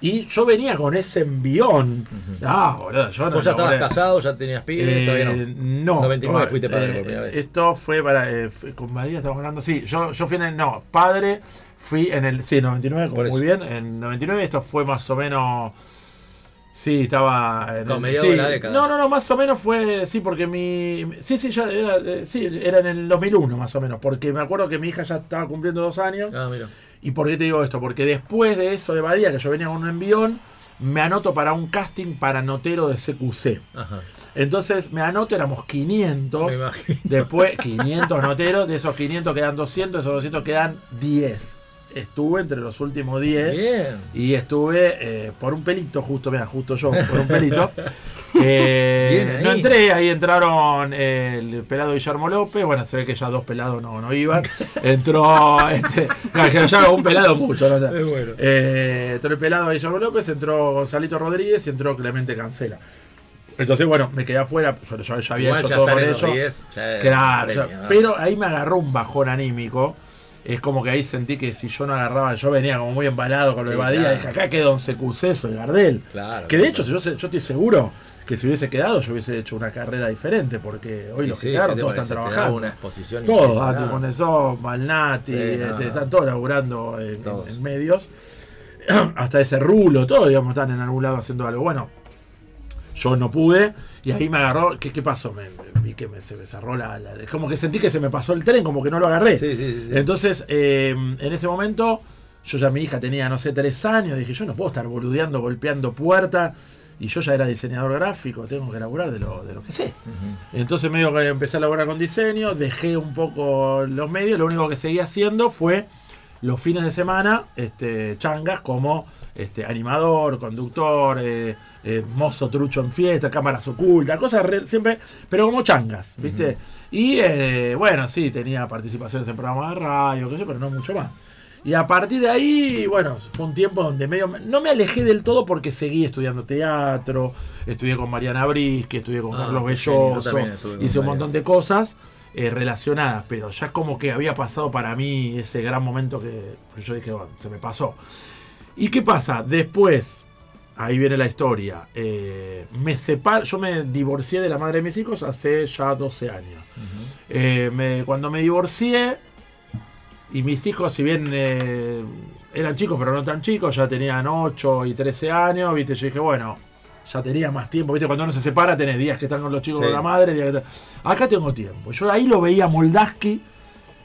y yo venía con ese envión. Ah, boludo, yo no Vos ya estabas casado, ya tenías pibes, Eh, todavía no. no. 99 to- fuiste padre eh, por primera vez. Esto fue para. eh, fue- con Badía estamos hablando. Sí, yo, yo fui en el. No, padre. Fui en el. Sí, 99, como Por muy eso. bien. En 99 esto fue más o menos. Sí, estaba. En el- sí, de la década. No, no, no, más o menos fue. Sí, porque mi. Sí, sí, ya era. eh, Sí, era en el 2001 más o menos. Porque me acuerdo que mi hija ya estaba cumpliendo dos años. Ah, mira. ¿Y por qué te digo esto? Porque después de eso de Badía, que yo venía con un envión, me anoto para un casting para notero de CQC. Ajá. Entonces me anoto, éramos 500. Me imagino. Después 500 noteros, de esos 500 quedan 200, esos 200 quedan 10. Estuve entre los últimos 10. Bien. Y estuve eh, por un pelito, justo, mira, justo yo, por un pelito. Eh, no entré, ahí entraron eh, el pelado Guillermo López. Bueno, se ve que ya dos pelados no, no iban. Entró, este, que ya un pelado mucho, ¿no? Bueno. Eh, entró el pelado Guillermo López, entró Gonzalito Rodríguez y entró Clemente Cancela. Entonces, bueno, me quedé afuera, pero yo ya había Igual hecho ya todo con ellos. 10, ya es Claro, premio, ¿no? pero ahí me agarró un bajón anímico. Es como que ahí sentí que si yo no agarraba, yo venía como muy embalado con lo de Sí, Badía, claro. dije acá quedó un CQC, soy Gardel. Claro. Que de hecho, si yo, estoy seguro que si hubiese quedado, yo hubiese hecho una carrera diferente, porque hoy Sí, los sí, que quedaron ¿qué te todos están parece? Trabajando. una exposición Todos. Andy Monesó, Malnati, este, están todos laburando en, en- Todos. en medios. Hasta ese rulo, todos, digamos, están en algún lado haciendo algo. Bueno, yo no pude y ahí me agarró. ¿Qué, qué pasó? Me- vi que me, se me cerró la, la- Es como que sentí que se me pasó el tren, como que no lo agarré. Sí, sí, sí. Entonces, eh, en ese momento, yo ya mi hija tenía, no sé, tres años. Dije, yo no puedo estar boludeando, golpeando puertas. Y yo ya era diseñador gráfico, tengo que laburar de lo, de lo que sé. Entonces medio que empecé a laburar con diseño, dejé un poco los medios, lo único que seguí haciendo fue los fines de semana, este, changas como este, animador, conductor, eh, eh, mozo trucho en fiesta, cámaras ocultas, cosas re- siempre, pero como changas, ¿viste? Y eh, bueno, sí, tenía participaciones en programas de radio, qué sé yo, pero no mucho más. Y a partir de ahí, bueno, fue un tiempo donde medio. No me alejé del todo porque seguí estudiando teatro, estudié con Mariana Brisque, estudié con Ah, Carlos Belloso, hice un montón de cosas eh, relacionadas, pero ya como que había pasado para mí ese gran momento que, que yo dije, bueno, se me pasó. ¿Y qué pasa? Después, ahí viene la historia. eh, me yo me divorcié de la madre de mis hijos hace ya 12 años. Eh, me- cuando me divorcié, y mis hijos, si bien eh, eran chicos, pero no tan chicos, ya tenían 8 y 13 años, ¿viste? Yo dije, bueno, ya tenía más tiempo, ¿viste? Cuando uno se separa, tenés días que están con los chicos Sí. con la madre, días que Acá tengo tiempo. Yo ahí lo veía Moldaski,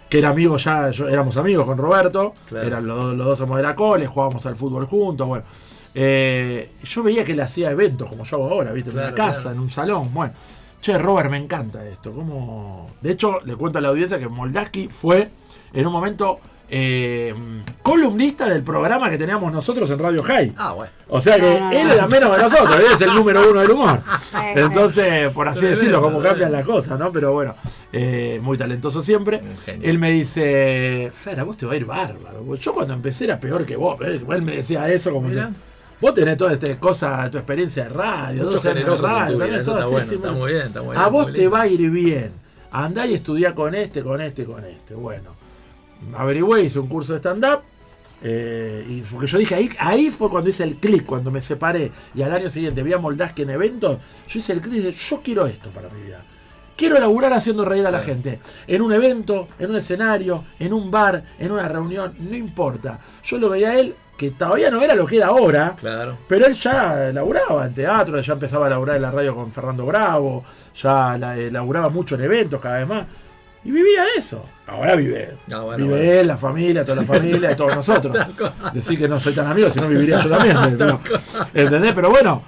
que era amigo ya, yo- éramos amigos con Roberto, Claro. eran los, dos- los dos somos de la cole, jugábamos al fútbol juntos, bueno. Eh, yo veía que él hacía eventos como yo hago ahora, ¿viste? en una casa, claro. en un salón, bueno. Che, Robert, me encanta esto. ¿Cómo? De hecho, le cuento a la audiencia que Moldaski fue en un momento eh, columnista del programa que teníamos nosotros en Radio High. Ah, bueno. O sea que No, no, él no. era menos que nosotros, él es el número uno del humor. Entonces, por así decirlo, como cambian las cosas, ¿no? Pero bueno, eh, muy talentoso siempre. Genio. Él me dice, Fer, a vos te va a ir bárbaro. Yo cuando empecé era peor que vos. Él me decía eso como si, Vos tenés toda esta cosa, tu experiencia de radio, Mucho 12 años de generoso en radio, tu vida, tenés eso todo está así, bueno, sí, está muy- bien, está muy a bien, vos muy te lindo. va a ir bien. Andá y estudiá con este, con este, con este. Bueno, averigüé, hice un curso de stand-up. eh, y porque yo dije, ahí, ahí fue cuando hice el clic, cuando me separé. Y al año siguiente vi a Moldaski en eventos. Yo hice el clic y dije, yo quiero esto para mi vida. Quiero laburar haciendo reír a la gente. En un evento, en un escenario, en un bar, en una reunión, no importa. Yo lo veía a él, que todavía no era lo que era ahora. Claro. Pero él ya laburaba en teatro, ya empezaba a laburar en la radio con Fernando Bravo, ya la- eh, laburaba mucho en eventos cada vez más. Y vivía eso. Ahora vive. Ah, bueno, vive bueno. él, la familia, toda la familia, y todos nosotros. Decir que no soy tan amigo, si no viviría yo también. ¿Entendés? Pero bueno,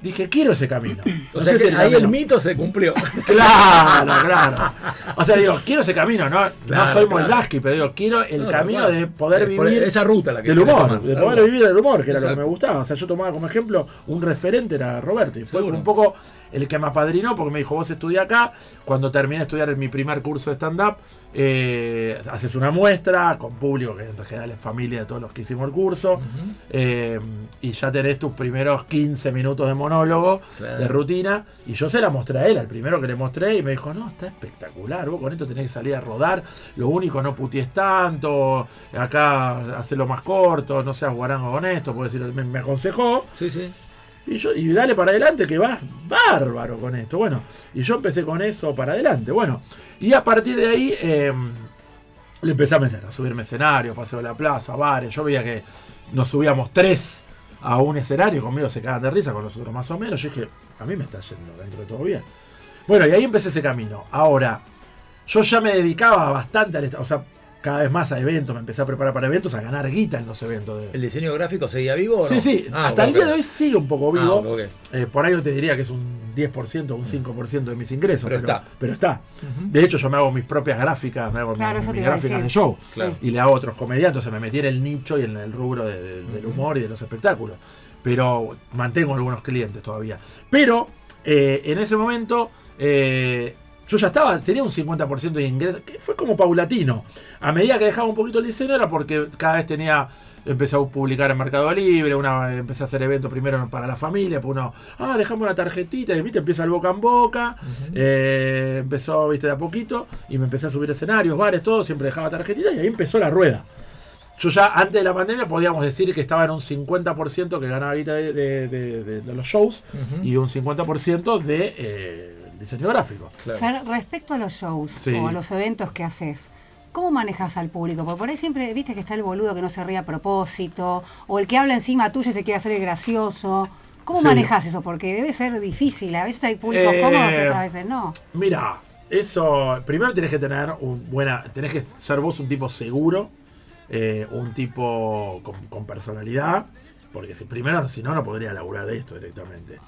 dije, quiero ese camino. O No sea que si ahí el mito se cumplió. Claro, claro. O sea, digo, quiero ese camino, no, no soy claro. Moldaski, pero digo, quiero el No, camino claro. de poder Es vivir esa ruta la que del humor, tomar. de poder vivir del humor, que era lo que me gustaba. O sea, yo tomaba como ejemplo un referente era Roberto y fue Seguro. un poco el que me apadrinó porque me dijo, vos estudia acá. Cuando terminé de estudiar en mi primer curso de stand-up, eh, haces una muestra con público, que en general es familia de todos los que hicimos el curso, eh, y ya tenés tus primeros 15 minutos de monólogo, Claro. de rutina, y yo se la mostré a él, al primero que le mostré, y me dijo, no, está espectacular, vos con esto tenés que salir a rodar, lo único no puties tanto, acá hacelo más corto, no seas guarango con esto, decir, me, me aconsejó, Sí, sí. y yo, y dale para adelante que vas bárbaro con esto. Bueno, y yo empecé con eso para adelante. Bueno, y a partir de ahí eh, le empecé a meter, a subirme escenarios, paseo de la plaza, bares. Yo veía que nos subíamos tres a un escenario, conmigo se cagan de risa, con nosotros más o menos. Yo dije, a mí me está yendo dentro de todo bien. Bueno, y ahí empecé ese camino. Ahora, yo ya me dedicaba bastante al O sea, cada vez más a eventos, me empecé a preparar para eventos, a ganar guita en los eventos. de- ¿El diseño gráfico seguía vivo o no? Sí, sí, Ah, hasta el día de hoy sigue un poco vivo. Ah, ok. Eh, por ahí yo te diría que es un 10% o un 5% de mis ingresos. Pero está. Pero está. De hecho, yo me hago mis propias gráficas, me hago Claro, mis, gráficas de show. Claro. Y le hago a otros comediantes. O sea, me metí en el nicho y en el rubro de- de- del humor y de los espectáculos. Pero mantengo algunos clientes todavía. Pero eh, en ese momento. eh, yo ya estaba, tenía un 50% de ingresos, que fue como paulatino. A medida que dejaba un poquito el diseño era porque cada vez tenía, empecé a publicar en Mercado Libre, una, empecé a hacer eventos primero para la familia, pues uno, ah, dejamos una tarjetita, y viste, empieza el boca en boca, eh, empezó, viste, de a poquito, y me empecé a subir escenarios, bares, todo, siempre dejaba tarjetitas, y ahí empezó la rueda. Yo ya antes de la pandemia podíamos decir que estaba en un 50% que ganaba guita de, de- de- de- de los shows y un 50% de eh, diseño gráfico. Claro. Fer, respecto a los shows Sí. o a los eventos que haces, ¿cómo manejas al público? Porque por ahí siempre viste que está el boludo que no se ríe a propósito, o el que habla encima tuyo y se quiere hacer el gracioso. ¿Cómo Sí. manejas eso? Porque debe ser difícil. A veces hay públicos Eh, cómodos y otras veces no. Mira, eso. Primero tenés que tener un buena. Tenés que ser vos un tipo seguro. eh, un tipo con, con personalidad. Porque si, primero, si no, no podría laburar de esto directamente.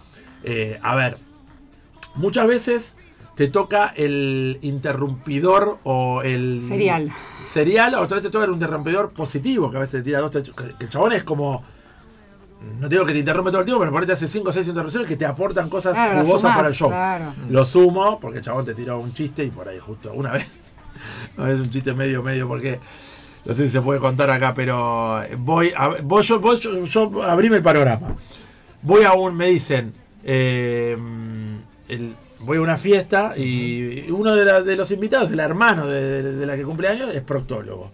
Eh, a ver. Muchas veces te toca el interrumpidor o el. Serial. Serial, otra vez te toca el interrumpidor positivo, que a veces te tira dos. te- Que el chabón es como. No te digo que te interrumpe todo el tiempo, pero por ahí te hace 5 o 6 interrupciones que te aportan cosas Claro, jugosas sumás, para el show. claro. Lo sumo, porque el chabón te tiró un chiste y por ahí justo una vez. No es un chiste medio, medio, porque no sé si se puede contar acá, pero voy a, voy yo, voy yo, yo abrime el panorama. Voy a un, me dicen, eh, el- voy a una fiesta y uno de, la- de los invitados, el hermano de, de- de la que cumple años, es proctólogo.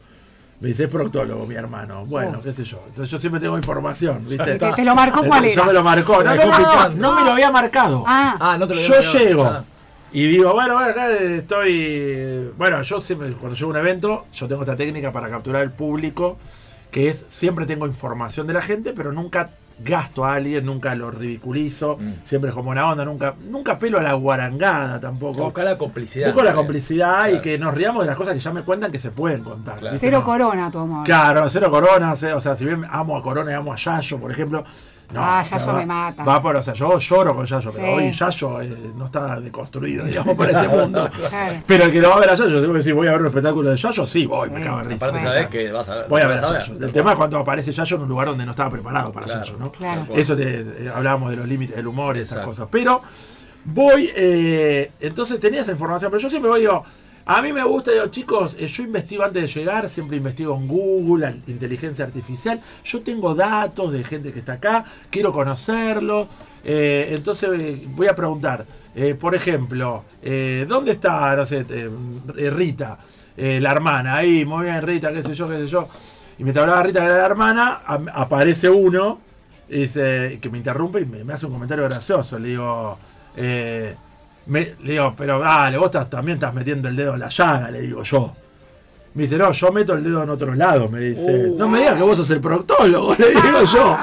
Me dice, es proctólogo, mi hermano. Bueno, Oh. qué sé yo. Entonces yo siempre tengo información, ¿viste? ¿Te, te lo marcó cuál era? Ya me lo marcó. No, Me no, dejó no, no, picando. no me lo había marcado. Ah, Ah, no te lo Yo había llego Ah. y digo, bueno, bueno, acá estoy. Bueno, yo siempre, cuando llego a un evento, yo tengo esta técnica para capturar el público, que es siempre tengo información de la gente, pero nunca gasto a alguien, nunca lo ridiculizo, Mm. siempre es como una onda, nunca, nunca pelo a la guarangada tampoco. Busca la complicidad. Busco la también. complicidad y que nos riamos de las cosas que ya me cuentan que se pueden contar. Cero No. corona tu amor. Claro, cero corona, o sea, si bien amo a Corona y amo a Yayo, por ejemplo. No, Ah, o sea, Yayo va- me mata. Va por, o sea, yo lloro con Yayo, pero Sí. hoy Yayo eh, no está deconstruido, digamos, por este mundo. Claro. Pero el que lo va a ver a Yayo, tengo que decir, voy a ver un espectáculo de Yayo, sí, voy, me cago en risa. Aparte, sabes que vas a ver. Voy a ver a Yayo. El tema es cuando aparece Yayo en un lugar donde no estaba preparado para Claro. Yayo, ¿no? Claro. Eso te, eh, hablábamos de los límites del humor y esas Exacto. cosas. Pero voy, eh, entonces tenía esa información, pero yo siempre voy, digo, a mí me gusta, digo, chicos, eh, yo investigo antes de llegar, siempre investigo en Google, en inteligencia artificial, yo tengo datos de gente que está acá, quiero conocerlo, eh, entonces eh, voy a preguntar, por ejemplo, ¿dónde está, no sé, Rita, la hermana? Ahí, muy bien, Rita, qué sé yo, qué sé yo. Y mientras hablaba Rita, que era la hermana, aparece uno dice, que me interrumpe y me, hace un comentario gracioso. Le digo, me- le digo, pero dale, vos estás- también estás metiendo el dedo en la llaga, le digo yo. Me dice, no, yo meto el dedo en otro lado, me dice. Uh. no me digas que vos sos el proctólogo, le digo yo.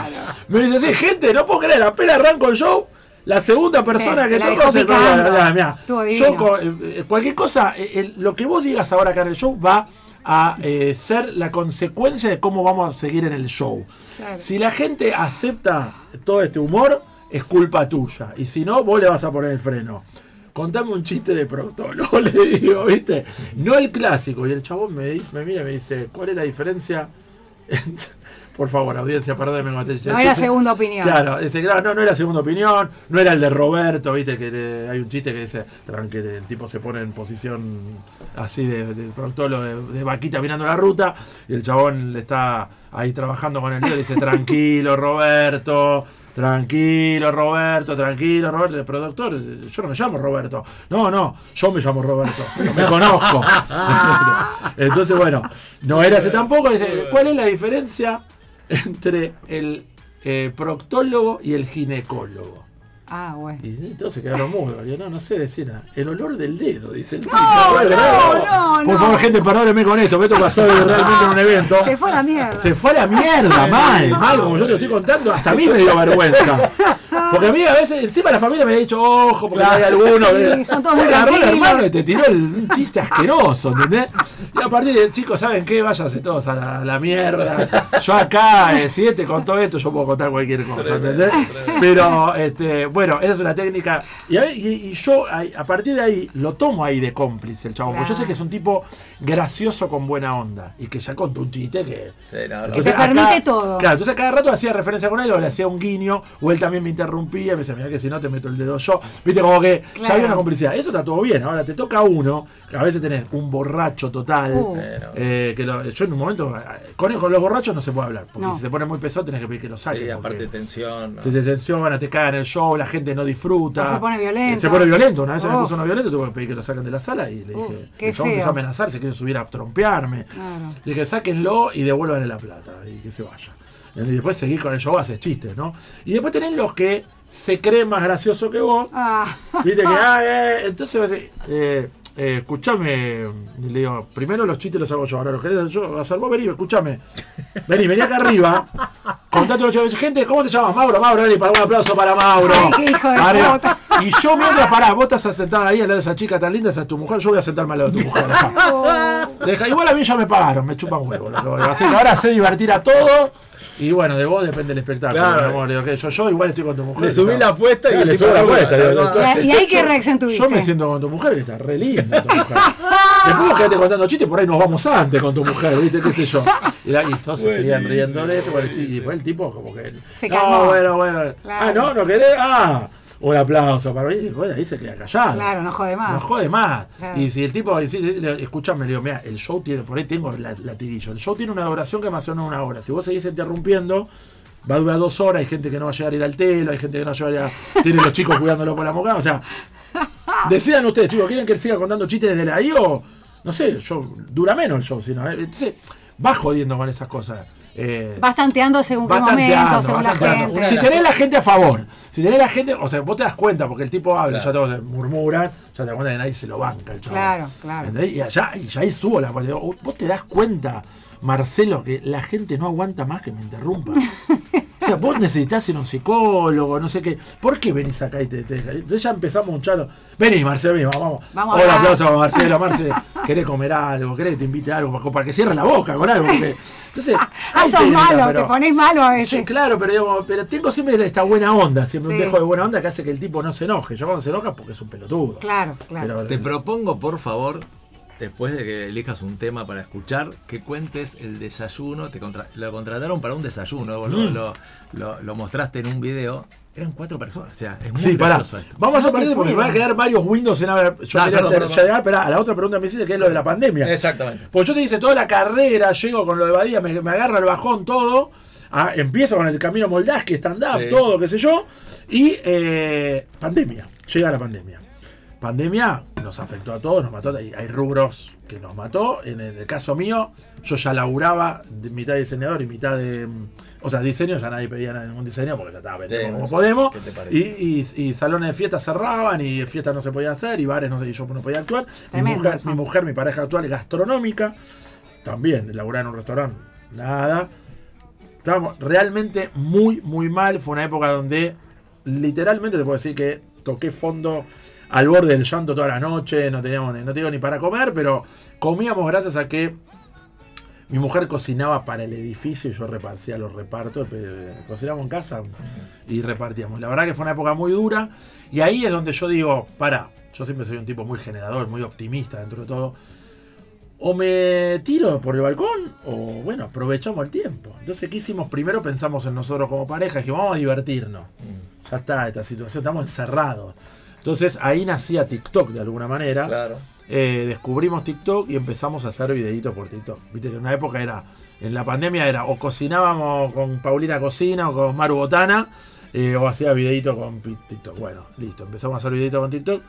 Me dice, sí, gente, no puedo creer, apenas arranco el show, la segunda persona Sí, que la dejó se yo eh, eh, cualquier cosa, eh, el- lo que vos digas ahora acá en el show va a eh, ser la consecuencia de cómo vamos a seguir en el show. Claro. Si la gente acepta todo este humor, es culpa tuya. Y si no, vos le vas a poner el freno. Contame un chiste de proctólogo, le digo, ¿viste? No el clásico. Y el chabón me, me mira y me dice, ¿cuál es la diferencia? entre- Por favor, audiencia, perdóneme. No era segunda opinión. Claro, dice, claro, no, no era segunda opinión, no era el de Roberto, viste que le- hay un chiste que dice, tranque, el tipo se pone en posición así de, de proctólogo, de, de vaquita mirando la ruta, y el chabón le está ahí trabajando con el dedo y dice, tranquilo Roberto, tranquilo Roberto, tranquilo Roberto, el productor, yo no me llamo Roberto, no, no, yo me llamo Roberto, me conozco. Entonces, bueno, no era ese tampoco, ¿cuál es la diferencia entre el eh, proctólogo y el ginecólogo? Ah, bueno. Y entonces quedaron mudos. Yo no, no sé decir nada. El olor del dedo, dice el tipo. no, Por favor, gente, perdónenme con esto. Me toca pasar realmente en un evento. Se fue a la mierda. Se fue a la mierda, mal, mal, como yo te lo estoy contando, hasta a mí me dio vergüenza. Porque a mí a veces, encima la familia me ha dicho, ojo, porque hay algunos. Sí, son todos muy Agarró el tranquilos. hermano y te tiró el, un chiste asqueroso, ¿entendés? Y a partir de, chicos, ¿saben qué? Váyanse todos a la, a la mierda. Yo acá, eh, si este contó esto, yo puedo contar cualquier cosa, ¿entendés? Pero, este, bueno, esa es una técnica. Y, a, y- y yo, a partir de ahí, lo tomo ahí de cómplice el chabón. Porque yo sé que es un tipo gracioso con buena onda. Y que ya contó un chiste que. Sí, no, no. Entonces, te permite todo. Claro, entonces cada rato hacía referencia con él o le hacía un guiño, o él también me interrumpía, me decía, mira que si no te meto el dedo yo. Viste, como que ya había una complicidad. Eso está todo bien. Ahora te toca a uno, que a veces tenés un borracho total. Uh. eh, que lo- yo en un momento, eh, con, con los borrachos no se puede hablar, porque No. si se pone muy pesado tenés que pedir que lo saquen. Sí, porque aparte tensión. ¿no? te tensiona, te cagan el show, la gente no disfruta. O se pone violento. Se pone violento. Una vez se me Uf. puso uno violento, tuve que pedir que lo saquen de la sala y le Uf, dije, qué el chabón empezó a amenazar, se quiere subir a trompearme. Claro. Le dije, sáquenlo y devuélvanle la plata y que se vaya. Y después seguís con el show, haces chistes, ¿no? Y después tenés los que se creen más graciosos que vos. Ah, Viste que, ah, eh, entonces vas a decir, eh, eh, escuchame, le digo, primero los chistes los hago yo, ahora los querés yo hacer vos, vení, escuchame. Vení, vení acá arriba, contate los chistes. Gente, ¿cómo te llamas? Mauro, Mauro, vení, para un aplauso para Mauro. Ay, hijo de. Y yo mientras parás, vos estás sentada ahí al lado de esa chica tan linda, esa es tu mujer, yo voy a sentarme al lado de tu mujer. Deja, igual a mí ya me pagaron, me chupan huevo. Lo que voy a hacer. Ahora sé divertir a todos. Y bueno, de vos depende el espectáculo. Claro. mi amor. Le digo, que yo, yo igual estoy con tu mujer. Le subí Está- la apuesta y le subí la apuesta. estoy- ¿Y ahí qué reacción tuviste? Yo me siento con tu mujer, que está re linda tu mujer. Después vos quedate contando chistes, por ahí nos vamos antes con tu mujer, ¿viste? ¿Qué sé yo? Y, la- y todos se seguían riendo de eso. Y después el tipo, como que. Se no, calmó. bueno, bueno. Claro. Ah, no, no querés. Ah, un aplauso para mí. Bueno, ahí se queda callado. Claro, no jode más. No jode más. Claro. Y si el tipo, si- escúchame, le digo, mira, el show tiene, por ahí tengo la. El show tiene una duración que más o menos una hora. Si vos seguís interrumpiendo, va a durar dos horas. Hay gente que no va a llegar a ir al telo, hay gente que no va a llegar a. Tiene los chicos cuidándolo con la moca. O sea, decidan ustedes, chicos, ¿quieren que él siga contando chistes desde ahí o.? No sé, yo dura menos el show, sino. eh, Entonces, vas jodiendo con esas cosas. Eh, Vas tanteando según qué momento, según la tanteando. gente. Si tenés la gente a favor, si tenés la gente, o sea, vos te das cuenta, porque el tipo habla, Claro. ya todos murmuran, ya te das cuenta que nadie se lo banca el chaval. Claro, claro. ¿Entendés? Y allá, y ya ahí subo la parte. Vos te das cuenta, Marcelo, que la gente no aguanta más que me interrumpa. O sea, vos necesitas ir a un psicólogo, no sé qué. ¿Por qué venís acá y te, te Entonces ya empezamos un charlo. Vení, Marcelo, vení, vamos. Vamos Hola, aplauso para Marcelo. Marcelo, ¿querés comer algo? ¿Querés que te invite a algo? Para- que cierre la boca con algo. porque- Entonces, Ah, hay sos técnica, malo, pero- te pones malo a veces. Sí, claro, pero, digamos, pero tengo siempre esta buena onda, siempre Sí. un dejo de buena onda que hace que el tipo no se enoje. Yo cuando se enoja es porque es un pelotudo. Claro, claro. Pero- Te propongo, por favor, después de que elijas un tema para escuchar, que cuentes el desayuno. Te contra- lo contrataron para un desayuno, vos lo, Mm. lo, lo- lo mostraste en un video. Eran cuatro personas, o sea, es muy Sí, pará. esto. Vamos a No partir porque me van a quedar varios Windows en haber. Yo quería perdón, perdón. llegar esperá, a la otra pregunta que me hiciste, que es lo de la pandemia. Exactamente. Pues yo te dice toda la carrera, llego con lo de Badía, me, me agarra el bajón todo. ah, empiezo con el camino Moldaski, stand-up, Sí. todo, qué sé yo. Y eh, pandemia. Llega la pandemia. Pandemia nos afectó a todos, nos mató. Hay, hay rubros que nos mató. En el, caso mío, yo ya laburaba de mitad de diseñador y mitad de. mm, O sea, diseño, ya nadie pedía ningún diseño porque ya estaba vendiendo Sí, como ¿qué podemos. Y, y- y salones de fiestas cerraban y fiestas no se podían hacer y bares no sé, y yo no podía actuar. Mi mujer, mi mujer, mi pareja actual es gastronómica. También, laburar en un restaurante, nada. Estábamos realmente muy, muy mal. Fue una época donde literalmente te puedo decir que toqué fondo al borde del llanto toda la noche. No teníamos, ni- no teníamos ni para comer, pero comíamos gracias a que mi mujer cocinaba para el edificio y yo repartía los repartos. eh, Cocinábamos en casa y repartíamos. La verdad que fue una época muy dura. Y ahí es donde yo digo, para, yo siempre soy un tipo muy generador, muy optimista dentro de todo. O me tiro por el balcón, o bueno, aprovechamos el tiempo. Entonces, ¿qué hicimos? Primero pensamos en nosotros como pareja, dijimos, vamos a divertirnos. Ya está, esta situación, estamos encerrados. Entonces, ahí nacía TikTok de alguna manera. Claro. Eh, descubrimos TikTok y empezamos a hacer videitos por TikTok. Viste que en una época era, en la pandemia era o cocinábamos con Paulina Cocina o con Maru Botana, eh, o hacía videitos con TikTok. Bueno, listo, empezamos a hacer videitos con TikTok.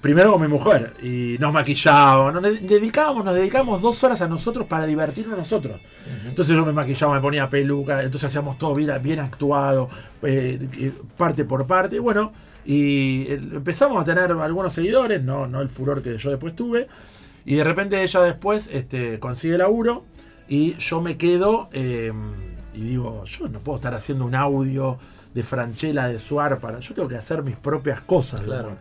Primero con mi mujer y nos maquillábamos, nos de- dedicábamos, nos dedicábamos dos horas a nosotros para divertirnos nosotros. Entonces yo me maquillaba, me ponía peluca, entonces hacíamos todo bien, bien actuado, eh, eh, parte por parte, y bueno, y eh, empezamos a tener algunos seguidores, no, no el furor que yo después tuve, y de repente ella después este, consigue laburo y yo me quedo eh, y digo, yo no puedo estar haciendo un audio de Franchella, de Suar, para. Yo tengo que hacer mis propias cosas. Claro.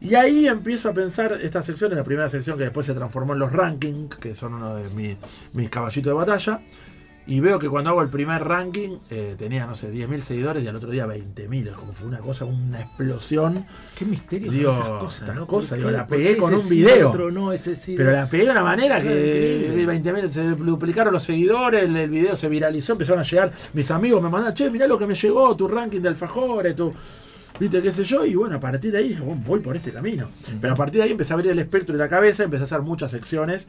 Y ahí empiezo a pensar esta sección, en la primera sección que después se transformó en los rankings, que son uno de mis, mis caballitos de batalla. Y veo que cuando hago el primer ranking eh, tenía, no sé, 10.000 seguidores y al otro día 20.000. Como fue una cosa, una explosión. Qué misterio Digo, esas cosas, estas ¿no? cosas, ¿Por digo, la pegué con un video. otro no, ese sí. Pero la pegué de una manera Claro, que increíble. 20.000 se duplicaron los seguidores, el, el video se viralizó, empezaron a llegar mis amigos, me mandaban, che, mirá lo que me llegó, tu ranking de alfajores, tu... ¿Viste qué sé yo? Y bueno, a partir de ahí bueno, voy por este camino. Pero a partir de ahí empecé a abrir el espectro de la cabeza, empecé a hacer muchas secciones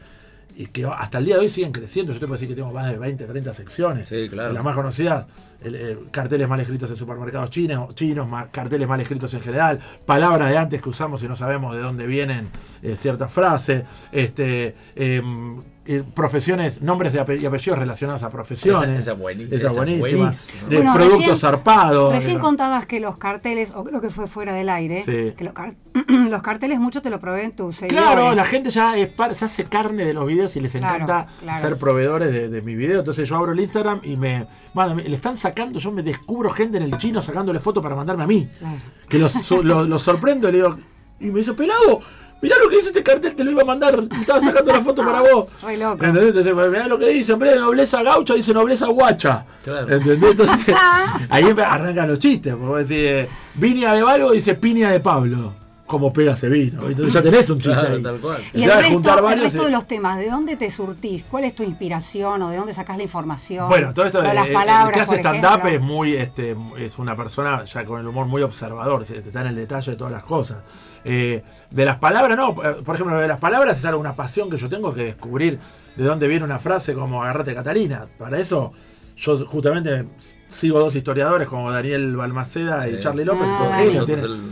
y que hasta el día de hoy siguen creciendo. Yo te puedo decir que tengo más de 20, 30 secciones. Sí, claro. Las más conocidas, el- el carteles mal escritos en supermercados chinos, chinos ma- carteles mal escritos en general, palabras de antes que usamos y no sabemos de dónde vienen eh, ciertas frases, este, em, eh, profesiones, nombres de ape- y apellidos relacionados a profesiones. Esa- esa buenísima, Esa buenísima. buenísima. De Bueno, productos recién- zarpados. Recién contabas que los carteles, o creo que fue fuera del aire, Sí. que los, car- los carteles mucho te lo proveen tus seguidores. Claro, la gente ya es se hace carne de los videos y les encanta claro. ser proveedores de, de mi video. Entonces yo abro el Instagram y me, bueno, me- le están sacando, yo me descubro gente en el chino sacándole fotos para mandarme a mí. Claro. Que los, so- lo- los sorprendo y le digo, y me dice, pelado, mirá lo que dice este cartel, te lo iba a mandar, me estaba sacando la foto para vos. Loco. ¿Entendés? Entonces, mirá lo que dice, en vez de nobleza gaucha, dice nobleza guacha. Claro. ¿Entendés? Entonces, ahí arrancan los chistes, porque vos decís, eh, Viña de Valgo dice piña de Pablo. Como pega ese vino. Entonces ya tenés un chiste. Claro, ahí. tal cual. Y el resto, juntar el varios resto y- de los temas, ¿de dónde te surtís? ¿Cuál es tu inspiración o de dónde sacás la información? Bueno, todo esto de, las el- palabras, el que hace stand-up es muy, este, es una persona ya con el humor muy observador, se- está en el detalle de todas las cosas. Eh, de las palabras, no, por por ejemplo, de las palabras es algo, una pasión que yo tengo que descubrir de dónde viene una frase como agarrate Catalina. Para eso, yo justamente sigo dos historiadores como Daniel Balmaceda y. Charlie López, que son Ah, genios,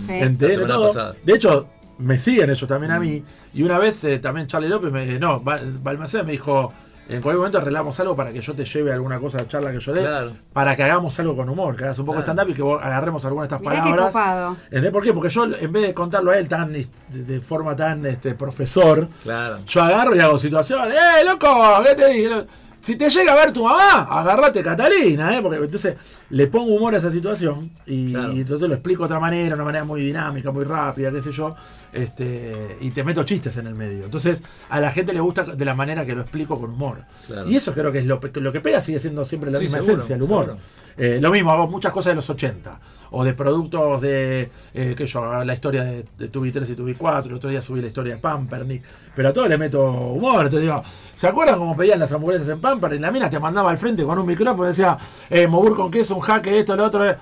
Sí. en TN todo. De hecho, me siguen ellos también a mí. Y una vez eh, también Charlie López, me, no, Balmaceda me dijo, en cualquier momento arreglamos algo para que yo te lleve alguna cosa de charla que yo dé, Claro. para que hagamos algo con humor, que hagas un poco de Claro. stand-up y que vos agarremos algunas de estas Mirá qué palabras. ¿Entendés por qué? Porque yo, en vez de contarlo a él tan de, de forma tan este, profesor, Claro. yo agarro y hago situaciones. ¡Eh, loco! ¿Qué te dije? Si te llega a ver tu mamá, agarrate Catalina, ¿eh? Porque entonces le pongo humor a esa situación y, Claro. y entonces lo explico de otra manera, una manera muy dinámica, muy rápida, qué sé yo, este, y te meto chistes en el medio. Entonces a la gente le gusta de la manera que lo explico con humor. Claro. Y eso creo que es lo, lo que pega, sigue siendo siempre la Sí, misma seguro, esencia, el humor. Eh, lo mismo, muchas cosas de los 80, o de productos de, eh, que yo, la historia de, de Tubi 3 y Tubi 4, el otro día subí la historia de Pampernick, pero a todo le meto humor, entonces digo, ¿se acuerdan cómo pedían las hamburguesas en Pamper? Y la mina te mandaba al frente con un micrófono y decía, eh, con queso, un jaque, esto, lo otro. eh,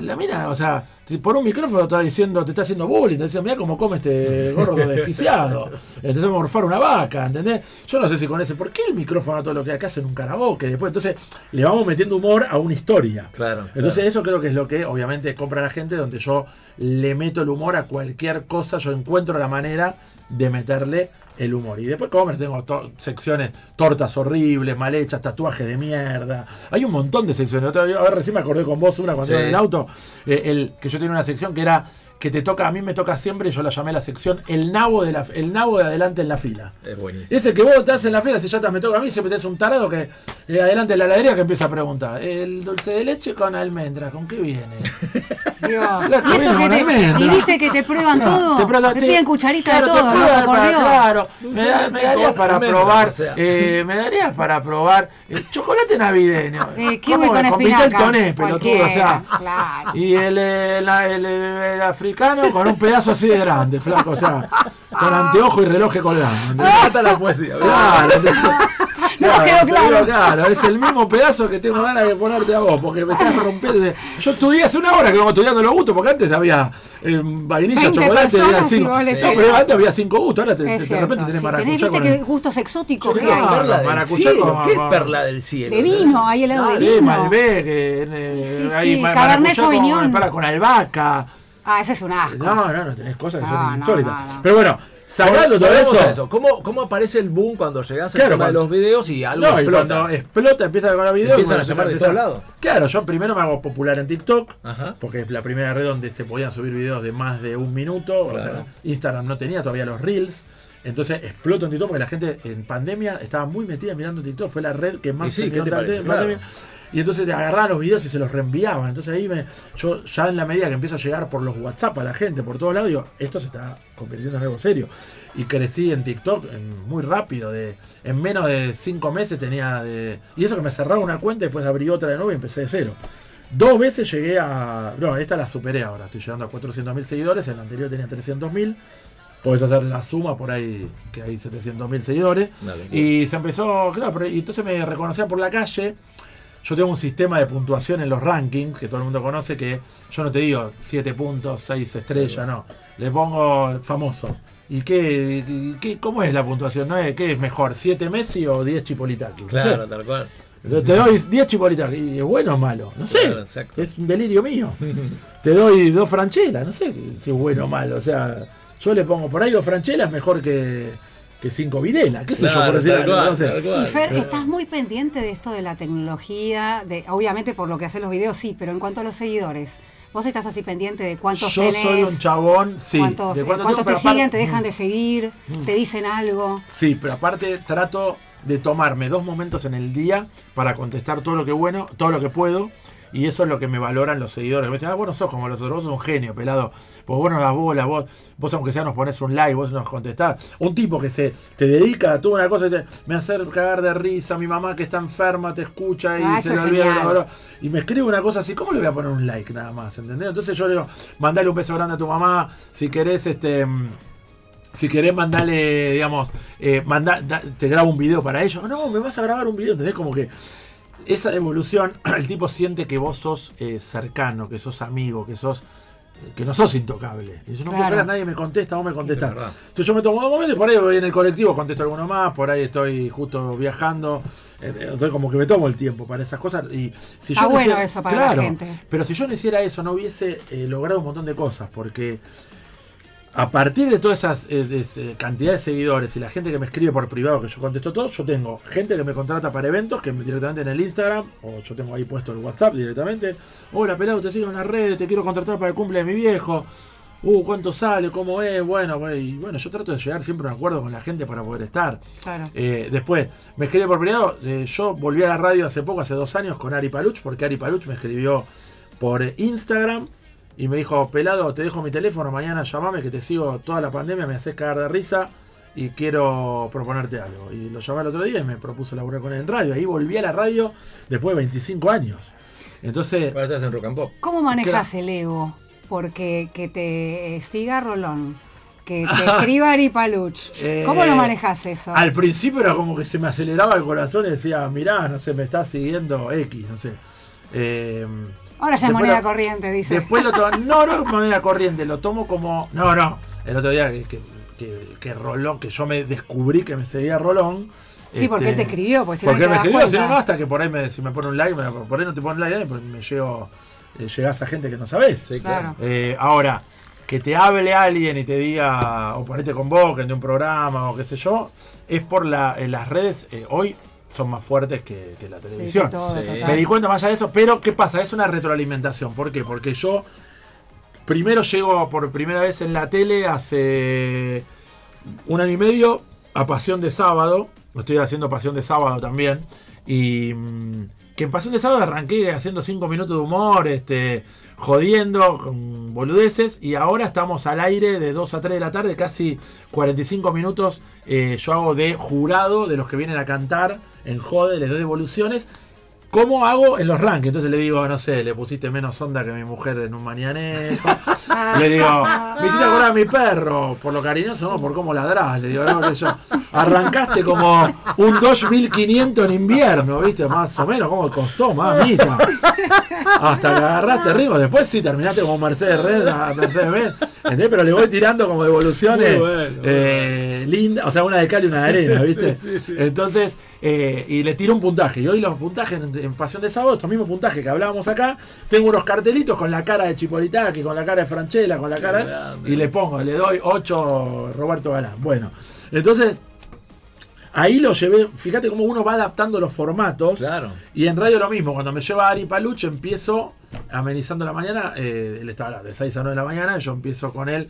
La mina, o sea, por un micrófono está diciendo, te está haciendo bullying, te dice, mira cómo come este gordo desquiciado, entonces morfar una vaca, ¿entendés? Yo no sé si con ese, ¿por qué el micrófono a todo lo que acá hacen un karaoke? Después, entonces, le vamos metiendo humor a una historia. Claro, Entonces claro. eso creo que es lo que obviamente compra la gente, donde yo le meto el humor a cualquier cosa, yo encuentro la manera de meterle el humor. Y después comer, tengo to- secciones, tortas horribles, mal hechas, tatuajes de mierda. Hay un montón de secciones. Otra vez, a ver, recién me acordé con vos una cuando Sí. iba en el auto, eh, el, que yo tenía una sección que era que te toca, a mí me toca siempre, yo la llamé la sección El nabo de la el nabo de adelante en la fila. Es buenísimo. Ese que vos estás en la fila, si ya te me toca a mí, siempre tenés un tarado que eh, adelante de la heladería que empieza a preguntar. El dulce de leche con almendras, ¿con qué viene? Y eso que te, y viste que te prueban Claro, todo. te prueban- Te, te- piden cucharita claro, de te todo, prueban loco, por Dios. Claro, me, da- me darías con para probar, o sea. eh, me darías para probar eh, chocolate navideño. Eh, kiwi ¿Cómo con espinaca. Vitel Toné, pelotudo, o sea. Claro. Y el, eh, el, el- el africano con un pedazo así de grande, flaco, o sea, con anteojo y reloj colgando. Me encanta la poesía. Claro, No nos quedó claro. claro, es el mismo pedazo que tengo ganas de ponerte a vos, porque me estás rompiendo. Yo estudié hace una hora que vengo estudiando los gustos, porque antes había eh, vainilla, 20 chocolate, había cinco. vos No, pero antes había cinco gustos, ahora te- te- de repente tenés sí, maracuyá tenés, viste con que el- gustos exóticos que Claro. hay. perla del maracuyá cielo. con- ¿Qué con- perla del cielo? De vino, hay helado de Sí, vino. Malbec, que, eh, Sí, sí, hay sí, ma- Cabernet con- Sauvignon. para, con albahaca. Ah, ese es un asco. No, no, no, tenés cosas que No, son no, insólitas. no, no. Pero bueno, sacando todo eso. a eso. ¿Cómo, ¿Cómo aparece el boom cuando llegas al Claro, tema de los videos y algo No, y explota? cuando explota, empieza con los videos. Empiezan a llamar de todos lados. Claro, yo primero me hago popular en TikTok, Ajá. porque es la primera red donde se podían subir videos de más de un minuto. O Claro. sea, Instagram no tenía todavía los Reels. Entonces exploto en TikTok porque la gente en pandemia estaba muy metida mirando TikTok. Fue la red que más Y sí, se ¿qué te parece? pandemia. Y entonces te agarraban los videos y se los reenviaban. Entonces ahí me, yo ya en la medida que empiezo a llegar por los WhatsApp a la gente, por todos lados, digo, esto se está convirtiendo en algo serio. Y crecí en TikTok en- muy rápido. De, en menos de cinco meses tenía de... Y eso que me cerraba una cuenta y después abrí otra de nuevo y empecé de cero. Dos veces llegué a... No, esta la superé ahora. Estoy llegando a 400.000 seguidores. En la anterior tenía 300.000. Podés hacer la suma por ahí, que hay 700.000 seguidores. Y se empezó, claro, y entonces me reconocían por la calle. Yo tengo un sistema de puntuación en los rankings, que todo el mundo conoce, que yo no te digo 7 puntos, 6 estrellas, no. Le pongo famoso. ¿Y qué, qué- cómo es la puntuación? ¿No es, ¿Qué es mejor, 7 Messi o 10 Chipolitaki? Claro, tal cual. Te doy 10 Chipolitaki. ¿Y es bueno o malo? No sé. Claro, es un delirio mío. Te doy dos franchelas, no sé si es bueno o malo. O sea, yo le pongo por ahí dos franchelas mejor que, que cinco videlas. ¿Qué sé yo Claro, por decir algo? No sé. Y Fer, Pero- ¿estás muy pendiente de esto de la tecnología? De, obviamente por lo que hacen los videos, sí, pero en cuanto a los seguidores, ¿vos estás así pendiente de cuántos Yo tenés? soy un chabón, sí. ¿Cuántos, de cuánto cuántos tengo, te siguen, te dejan de seguir, te dicen algo? Sí, pero aparte trato de tomarme dos momentos en el día para contestar todo lo que bueno, todo lo que puedo. Y eso es lo que me valoran los seguidores. Me dicen, ah, vos no sos como los otros, vos sos un genio, pelado. Pues vos no das bola, vos, vos aunque sea nos pones un like, vos nos contestás. Un tipo que se te dedica a toda una cosa dice, me hace cagar de risa, mi mamá que está enferma te escucha y Ah, se le olvida. genial. bla, bla, bla". Y me escribe una cosa así, ¿cómo le voy a poner un like nada más? ¿Entendés? Entonces yo le digo, mandale un beso grande a tu mamá, si querés, este. si querés mandarle, digamos, eh, manda- da- te grabo un video para ellos. No, me vas a grabar un video, ¿entendés? Como que esa devolución, el tipo siente que vos sos eh, cercano, que sos amigo, que sos que no sos intocable. Y yo no puedo creer, nadie me contesta, vos me contestás. Entonces yo me tomo un momento y por ahí voy en el colectivo, contesto alguno más, por ahí estoy justo viajando. eh, Entonces como que me tomo el tiempo para esas cosas. Y si Está yo no bueno hiciera- eso para la Claro, gente. Pero si yo no hiciera eso, no hubiese eh, logrado un montón de cosas, porque a partir de toda esa cantidad de seguidores y la gente que me escribe por privado, que yo contesto todo, yo tengo gente que me contrata para eventos, que me- directamente en el Instagram, o yo tengo ahí puesto el WhatsApp directamente. Hola, pelado, te sigo en las redes, te quiero contratar para el cumple de mi viejo. Uh, ¿cuánto sale? ¿Cómo es? Bueno, y bueno, yo trato de llegar siempre a un acuerdo con la gente para poder estar. Claro. Eh, después, me escribe por privado. eh, yo volví a la radio hace poco, hace dos años, con Ari Paluch, porque Ari Paluch me escribió por Instagram y me dijo: Pelado, te dejo mi teléfono, mañana llamame que te sigo toda la pandemia, me haces cagar de risa y quiero proponerte algo. Y lo llamé el otro día y me propuso laburar con él en radio. Ahí volví a la radio después de 25 años. Entonces, Ahora estás en Rock and Pop. ¿Cómo manejas el ego? Porque que te siga Rolón, que te escriba Ari Paluch. Eh, ¿Cómo lo manejas eso? Al principio era como que se me aceleraba el corazón y decía, mirá, no sé, me está siguiendo X, no sé. Eh, Ahora ya es moneda lo- corriente, dice. Después lo tomo, no, no es manera corriente, lo tomo como, no, no, el otro día que, que, que- que Rolón, que yo me descubrí que me seguía Rolón. Sí, porque él te escribió, porque si no porque te me das escribió, si no, no, hasta que por ahí me, si me pone un like, me- por ahí no te pone un like, pues me llego, eh, llegás a gente que no sabés. Sí, Claro. Eh, ahora, que te hable alguien y te diga, o por ahí te convoquen de un programa o qué sé yo, es por la, en las redes, eh, hoy son más fuertes que, que la Sí, televisión. que todo, Sí. total. Me di cuenta más allá de eso, pero ¿qué pasa? Es una retroalimentación. ¿Por qué? Porque yo primero llego por primera vez en la tele hace un año y medio a Pasión de Sábado. Estoy haciendo Pasión de Sábado también. Y mm, que en Pasión de Sábado arranqué haciendo 5 minutos de humor, este, jodiendo con boludeces. Y ahora estamos al aire de 2 a 3 de la tarde, casi 45 minutos. eh, yo hago de jurado de los que vienen a cantar en Jode, les doy devoluciones. ¿Cómo hago en los rankings? Entonces le digo, no sé, le pusiste menos onda que mi mujer en un mañanejo. le digo, me hiciste acordar a mi perro, por lo cariñoso, no, por cómo ladrás. Le digo, no, que yo. Arrancaste como un 2500 en invierno, ¿viste? Más o menos, ¿cómo costó, mamita? Hasta que agarraste ritmo. Después sí terminaste como Mercedes Red, Mercedes Benz. ¿entendés? Pero le voy tirando como devoluciones Muy bueno, eh, lindas, o sea, una de cal y una de arena, ¿viste? Sí, sí, sí. Entonces, eh, y le tiro un puntaje. Y hoy los puntajes en, en Pasión de Sábado, estos mismos puntajes que hablábamos acá, tengo unos cartelitos con la cara de Chipolitaki, con la cara de Franchella, con la cara. grande. Y le pongo, le doy 8 Roberto Galán. Bueno, entonces. Ahí lo llevé, fíjate cómo uno va adaptando los formatos. Claro. Y en radio lo mismo, cuando me lleva Ari Paluch, empiezo amenizando la mañana, eh, él estaba de 6 a 9 de la mañana, yo empiezo con él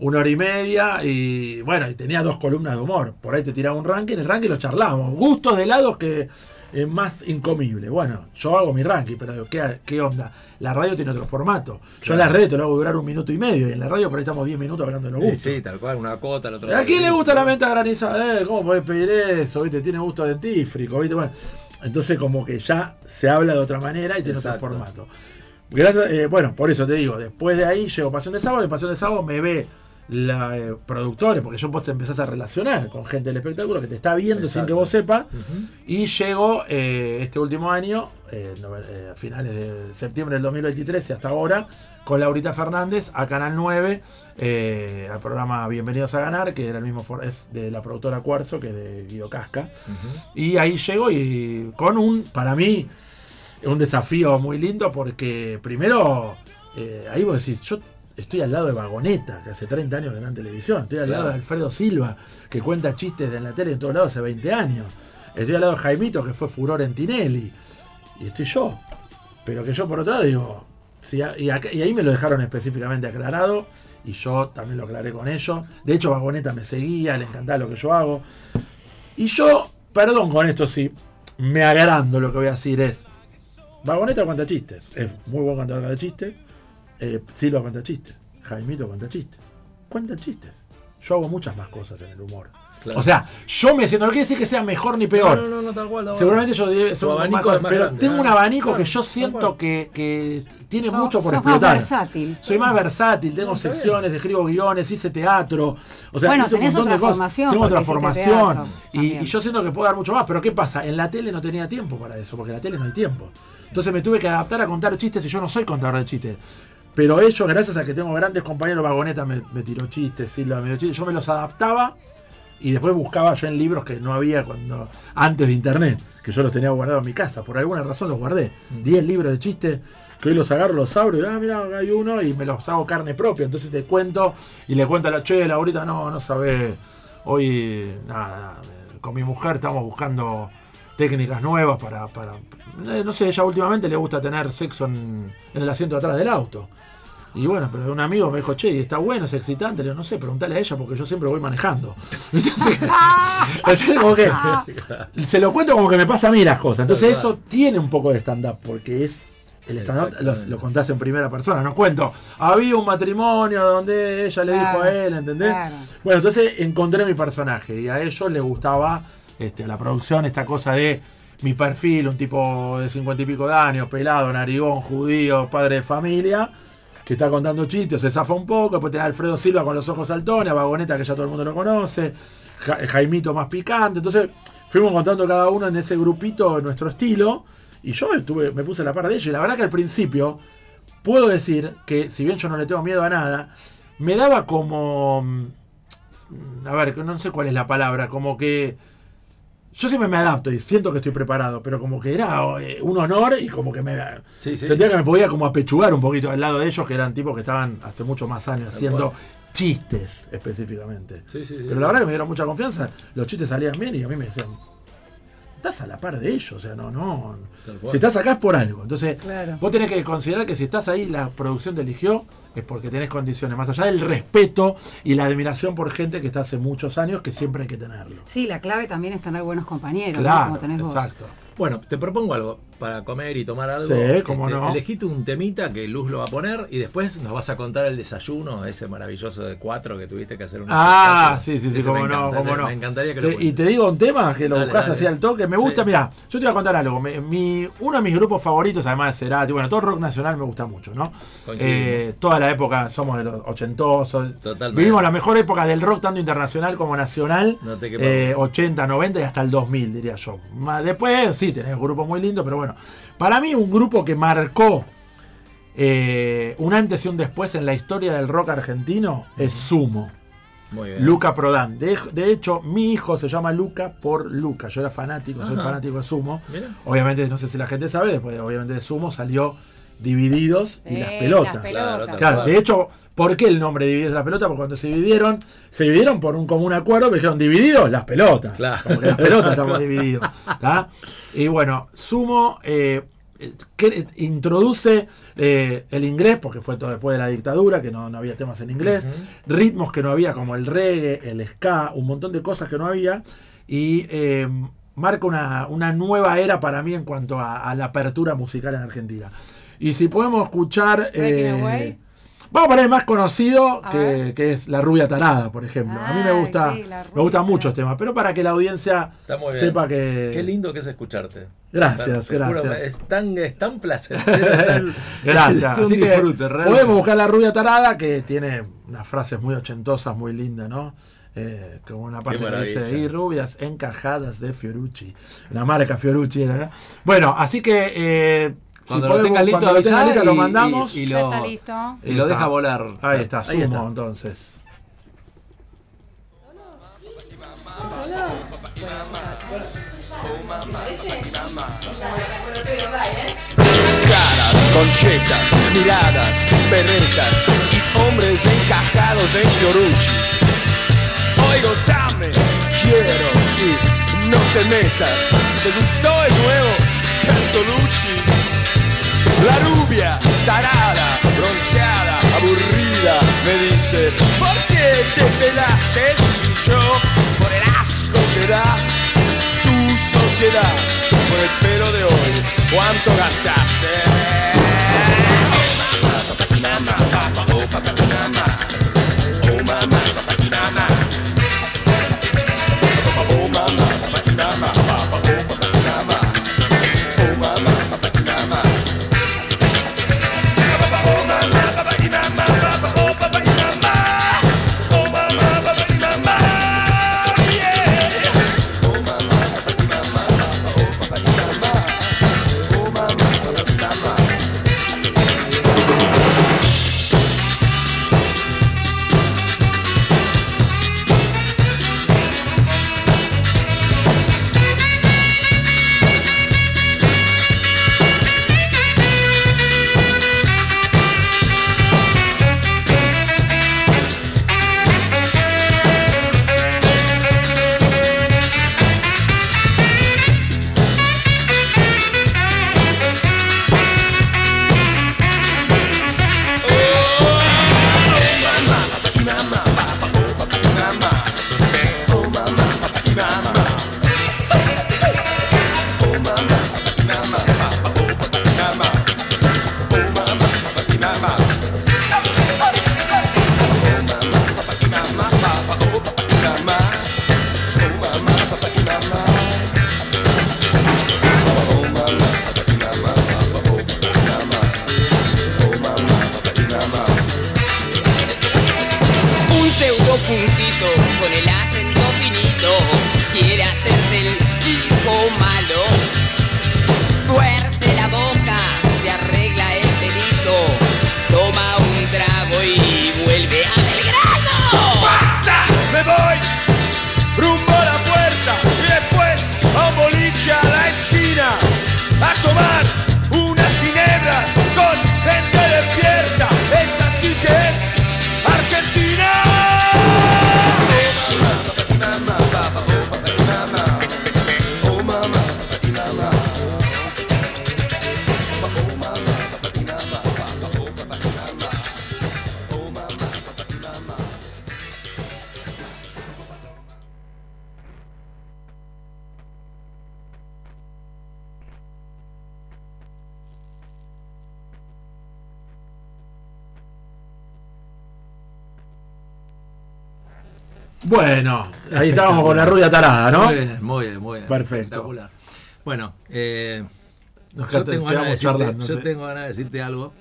una hora y media y bueno, y tenía dos columnas de humor. Por ahí te tiraba un ranking, el ranking lo charlábamos. Gustos de helados que eh, más incomible. Bueno, yo hago mi ranking, pero ¿qué, qué onda? La radio tiene otro formato. Yo en la red te lo hago durar un minuto y medio, y en la radio por ahí estamos 10 minutos hablando de los Sí, gustos. sí, tal cual, una cota, el otro ¿A quién le gusta la menta granizada? Eh, ¿Cómo podés pedir eso? ¿Viste? Tiene gusto dentífrico, ¿viste? Bueno, entonces como que ya se habla de otra manera y tiene Exacto. otro formato. Gracias, eh, bueno, por eso te digo, después de ahí llego Pasión de Sábado, y Pasión de Sábado me ve la eh, productores, porque yo vos te empezás a relacionar con gente del espectáculo que te está viendo sin que vos sepas, y llego eh, este último año, eh, a finales de septiembre del 2023 y hasta ahora, con Laurita Fernández a Canal 9, eh, al programa Bienvenidos a Ganar, que era el mismo es de la productora Cuarzo, que es de Guido Casca. Y ahí llego y con un, para mí, un desafío muy lindo porque primero, ahí vos decís, yo estoy al lado de Vagoneta, que hace 30 años que está en televisión, estoy al Claro. lado de Alfredo Silva, que cuenta chistes en la tele en todos lados hace 20 años, estoy al lado de Jaimito, que fue furor en Tinelli, y estoy yo. Pero que yo por otro lado digo, si a- y, acá- y ahí me lo dejaron específicamente aclarado, y yo también lo aclaré con ellos. De hecho, Vagoneta me seguía, le encantaba lo que yo hago. Y yo, perdón con esto, sí, me agrando lo que voy a decir es, Vagoneta cuenta chistes, es muy buen contador de chistes, eh, Silva cuenta chistes, Jaimito cuenta chistes, cuenta chistes. Yo hago muchas más cosas en el humor. Claro. O sea, yo me siento, no quiere decir que sea mejor ni peor. No, no, no, no, tal cual. tal. Seguramente yo un abanico más- es más pero grande, tengo un ah. abanico Claro, que yo siento que, que tiene Sos- mucho por sos más explotar. versátil. Soy más versátil, tengo No, secciones, escribo guiones, hice teatro. O sea, Bueno, hice un tenés montón de otra cosas. formación, Tengo otra formación. teatro Y, y yo siento que puedo dar mucho más. Pero ¿qué pasa? En la tele no tenía tiempo para eso, porque en la tele no hay tiempo. Entonces me tuve que adaptar a contar chistes y yo no soy contador de chistes. Pero ellos, gracias a que tengo grandes compañeros, Vagoneta me, me tiró chistes, Silva me tiró chistes, yo me los adaptaba y después buscaba yo en libros que no había cuando antes de internet, que yo los tenía guardados en mi casa. Por alguna razón los guardé. 10 libros de chistes que hoy los agarro, los abro y ah, mira, hay uno y me los hago carne propia. Entonces te cuento y le cuento a la chela, ahorita no, no sabés. Hoy, nada, nada, con mi mujer estamos buscando técnicas nuevas para, para eh, no sé, ella últimamente le gusta tener sexo en, en el asiento de atrás del auto. Y bueno, pero un amigo me dijo, che, ¿y está bueno, es excitante. Le digo, no sé, preguntale a ella porque yo siempre voy manejando. Entonces, entonces, como que se lo cuento como que me pasa a mí las cosas. Entonces eso tiene un poco de stand-up porque es el stand-up lo, lo contás en primera persona. No cuento, había un matrimonio donde ella le dijo a él, ¿entendés? claro. Bueno, entonces encontré mi personaje y a ellos les gustaba este, a la producción esta cosa de mi perfil, un tipo de cincuenta y pico de años, pelado, narigón, judío, padre de familia, que está contando chistes, se zafa un poco, después tenés a Alfredo Silva con los ojos saltones, a Vagoneta que ya todo el mundo lo conoce, Ja- Jaimito más picante, entonces fuimos contando cada uno en ese grupito nuestro estilo, y yo me, me puse la par de ellos, y la verdad que al principio puedo decir que, si bien yo no le tengo miedo a nada, me daba como. mm, A ver, no sé cuál es la palabra, como que. Yo siempre me adapto y siento que estoy preparado, pero como que era eh, un honor y como que me. Sí, sí. Sentía que me podía como apechugar un poquito al lado de ellos, que eran tipos que estaban hace mucho más años haciendo chistes específicamente. Sí, sí, sí. Pero la verdad que me dieron mucha confianza, los chistes salían bien y a mí me decían, estás a la par de ellos, o sea, no, no. Si estás acá es por algo. Entonces, Claro. vos tenés que considerar que si estás ahí, la producción te eligió, es porque tenés condiciones, más allá del respeto y la admiración por gente que está hace muchos años, que siempre hay que tenerlo. Sí, la clave también es tener buenos compañeros, ¿no? Claro, como tenés vos. exacto. Bueno, te propongo algo para comer y tomar algo. Sí, cómo no. Elegite un temita que Luz lo va a poner y después nos vas a contar el desayuno, ese maravilloso de cuatro que tuviste que hacer un Ah, sí, sí, sí, cómo no, cómo no. Me encantaría que lo y te digo un tema que lo Dale, buscas así al toque. Me gusta, Sí. mira, yo te voy a contar algo. Mi, uno de mis grupos favoritos, además de Cerati, bueno, todo rock nacional me gusta mucho, ¿no? Eh, toda la época, somos de los ochentosos. Totalmente. Vivimos la mejor época del rock, tanto internacional como nacional. No te eh, duda. 80, 90 y hasta el 2000, diría yo. Después, sí, tenés grupos muy lindos, pero bueno. Para mí, un grupo que marcó eh, un antes y un después en la historia del rock argentino es Sumo. Muy bien. Luca Prodan. De, de hecho, mi hijo se llama Luca por Luca. Yo era fanático, soy fanático de Sumo. Mira. Obviamente, no sé si la gente sabe, después obviamente de Sumo salió Divididos y Eh, las pelotas. Las Claro, pelotas. Claro, de hecho, ¿por qué el nombre Divididos y las pelotas? Porque cuando se dividieron, se dividieron por un común acuerdo, me dijeron divididos las pelotas. Claro. Como que las pelotas estamos divididos. ¿tá? Y bueno, Sumo eh, eh, que introduce eh, el inglés, porque fue todo después de la dictadura, que no, no había temas en inglés, ritmos que no había, como el reggae, el ska, un montón de cosas que no había, y eh, marca una, una nueva era para mí en cuanto a, a la apertura musical en Argentina. Y si podemos escuchar... Eh. Vamos a poner el más conocido, que, es La Rubia Tarada, por ejemplo. a mí me gusta, sí, me gusta Rubia mucho este Tarada. tema, pero para que la audiencia sepa que... Qué lindo que es escucharte. Gracias, Te juro, gracias. es tan, es tan placentero. tan- Gracias. Así que podemos buscar la rubia tarada que tiene unas frases muy ochentosas, muy lindas, ¿no? Eh, como una parte que dice, y rubias encajadas de Fiorucci. La marca Fiorucci era. ¿no? Bueno, así que eh, si Cuando lo podemos- tengas listo, cuando lo listo, lo mandamos. y- y Ya lo- está listo. Y lo Está. deja volar. Ahí está, sumo está. entonces. caras, conchetas, miradas, berretas y hombres encajados en Fiorucci. Oigo, dame, quiero y no te metas. ¿Te gustó el nuevo Bertolucci? La rubia, tarada, bronceada, aburrida, me dice, ¿por qué te pelaste? Y yo, por el asco que da tu sociedad, por el pelo de hoy, ¿cuánto gastaste? Bueno, ahí estábamos con la rubia tarada, ¿no? Muy bien, muy bien, muy bien. Perfecto. Espectacular. Bueno, eh, Nos yo, tengo ganas de decirte, yo tengo ganas de decirte algo.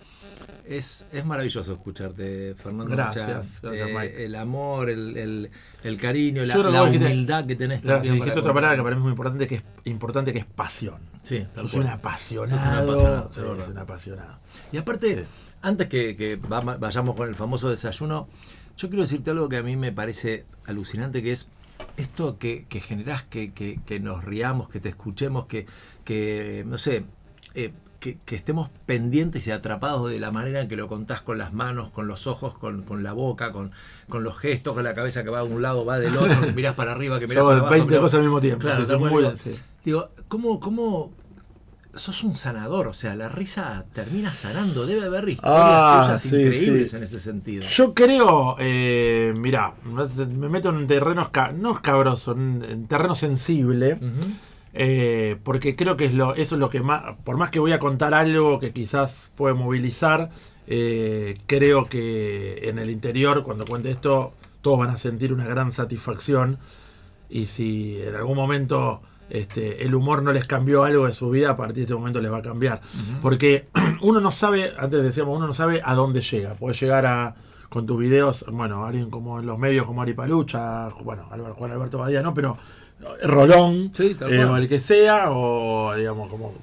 Es, es maravilloso escucharte, Fernando. O sea, Gracias, gracias, eh, el amor, el, el- el cariño, la, que la humildad que tenés Gracias, dijiste para otra palabra que para mí es muy importante, que es importante, que es pasión. Sí, Sos un apasionado. Sos un apasionado, Sí, un apasionado. Y aparte, Sí. antes que, que va- vayamos con el famoso desayuno, yo quiero decirte algo que a mí me parece alucinante, que es esto que, que generás, que, que- que nos riamos, que te escuchemos, que, que no sé, eh, que, que estemos pendientes y atrapados de la manera en que lo contás con las manos, con los ojos, con, con la boca, con, con los gestos, con la cabeza que va de un lado, va del otro, que mirás para arriba, que mirás Yo para hago abajo. 20 mirás- cosas al mismo tiempo. Claro, sí, muy-. Digo, ¿cómo, cómo sos un sanador? O sea, la risa termina sanando. Debe haber historias Ah, tuyas sí, increíbles sí. en ese sentido. Yo creo, eh, mirá, me meto en terrenos, no escabrosos, en, en terreno sensible. Eh, porque creo que es lo, eso es lo que más, por más que voy a contar algo que quizás puede movilizar, eh, creo que en el interior, cuando cuente esto, todos van a sentir una gran satisfacción. Y si en algún momento este, el humor no les cambió algo de su vida, a partir de este momento les va a cambiar. Porque uno no sabe, antes decíamos, uno no sabe a dónde llega. Puede llegar a, con tus videos, bueno, alguien como en los medios como Ari Palucha, bueno, Juan Alberto Badía, no, pero eh, Rolón, Sí, tal eh, o el que sea, o digamos, como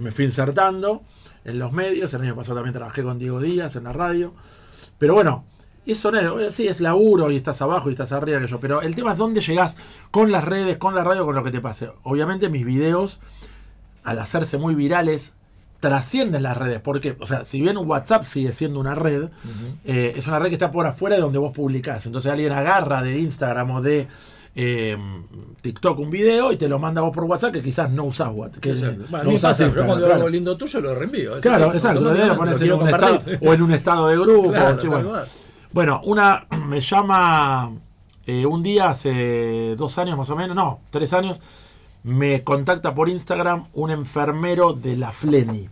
me fui insertando en los medios. El año pasado también trabajé con Diego Díaz en la radio. Pero bueno, es, sí, es laburo y estás abajo y estás arriba que yo. Pero el tema es dónde llegás con las redes, con la radio, con lo que te pase. Obviamente mis videos, al hacerse muy virales, trascienden las redes. Porque, o sea, si bien WhatsApp sigue siendo una red, eh, es una red que está por afuera de donde vos publicás. Entonces alguien agarra de Instagram o de eh, TikTok un video y te lo manda vos por WhatsApp que quizás no usás WhatsApp. Que, Exacto. eh, Bueno, no usás pasa, pero Instagram, cuando claro. algo lindo tuyo lo reenvío. Claro, sí, exacto. Lo lo pones en un estado, o en un estado de grupo. Claro, bueno. una me llama eh, un día hace dos años más o menos, no, tres años, me contacta por Instagram un enfermero de la Fleni.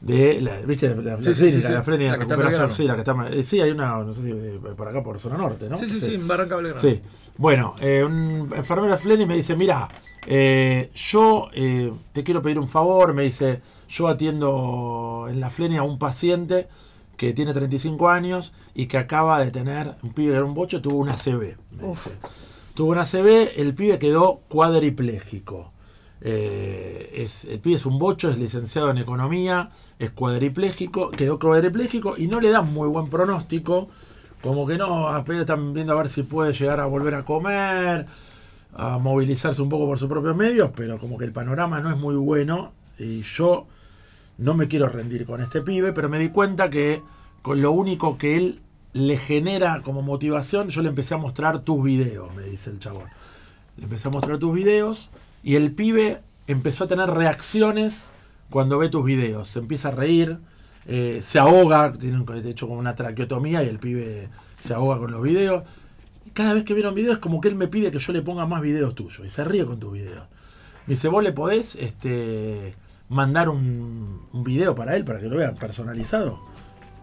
De la, ¿viste? La, la Sí, sí, sí, de la Fleni de La recuperación. Sí, la que está. eh, Sí, hay una, no sé si eh, por acá por zona norte, ¿no? Sí, sí, sí, en Barranca Belgrano. Sí. Bueno, eh, un enfermero Fleni me dice, mira, eh, yo eh, te quiero pedir un favor, me dice, yo atiendo en la Fleni a un paciente que tiene 35 años y que acaba de tener, un pibe era un bocho, tuvo una CB. Tuvo una CB, el pibe quedó cuadripléjico. Eh, es, el pibe es un bocho, es licenciado en economía, es cuadripléjico, quedó cuadripléjico y no le dan muy buen pronóstico. Como que no, apenas están viendo a ver si puede llegar a volver a comer, a movilizarse un poco por sus propios medios, pero como que el panorama no es muy bueno y yo no me quiero rendir con este pibe, pero me di cuenta que con lo único que él le genera como motivación, yo le empecé a mostrar tus videos, me dice el chabón. Le empecé a mostrar tus videos y el pibe empezó a tener reacciones cuando ve tus videos. Se empieza a reír, eh, se ahoga, tiene de hecho como una traqueotomía y el pibe se ahoga con los videos. Y cada vez que viene un video es como que él me pide que yo le ponga más videos tuyos y se ríe con tus videos. Me dice, vos le podés este, mandar un, un video para él, para que lo vea personalizado.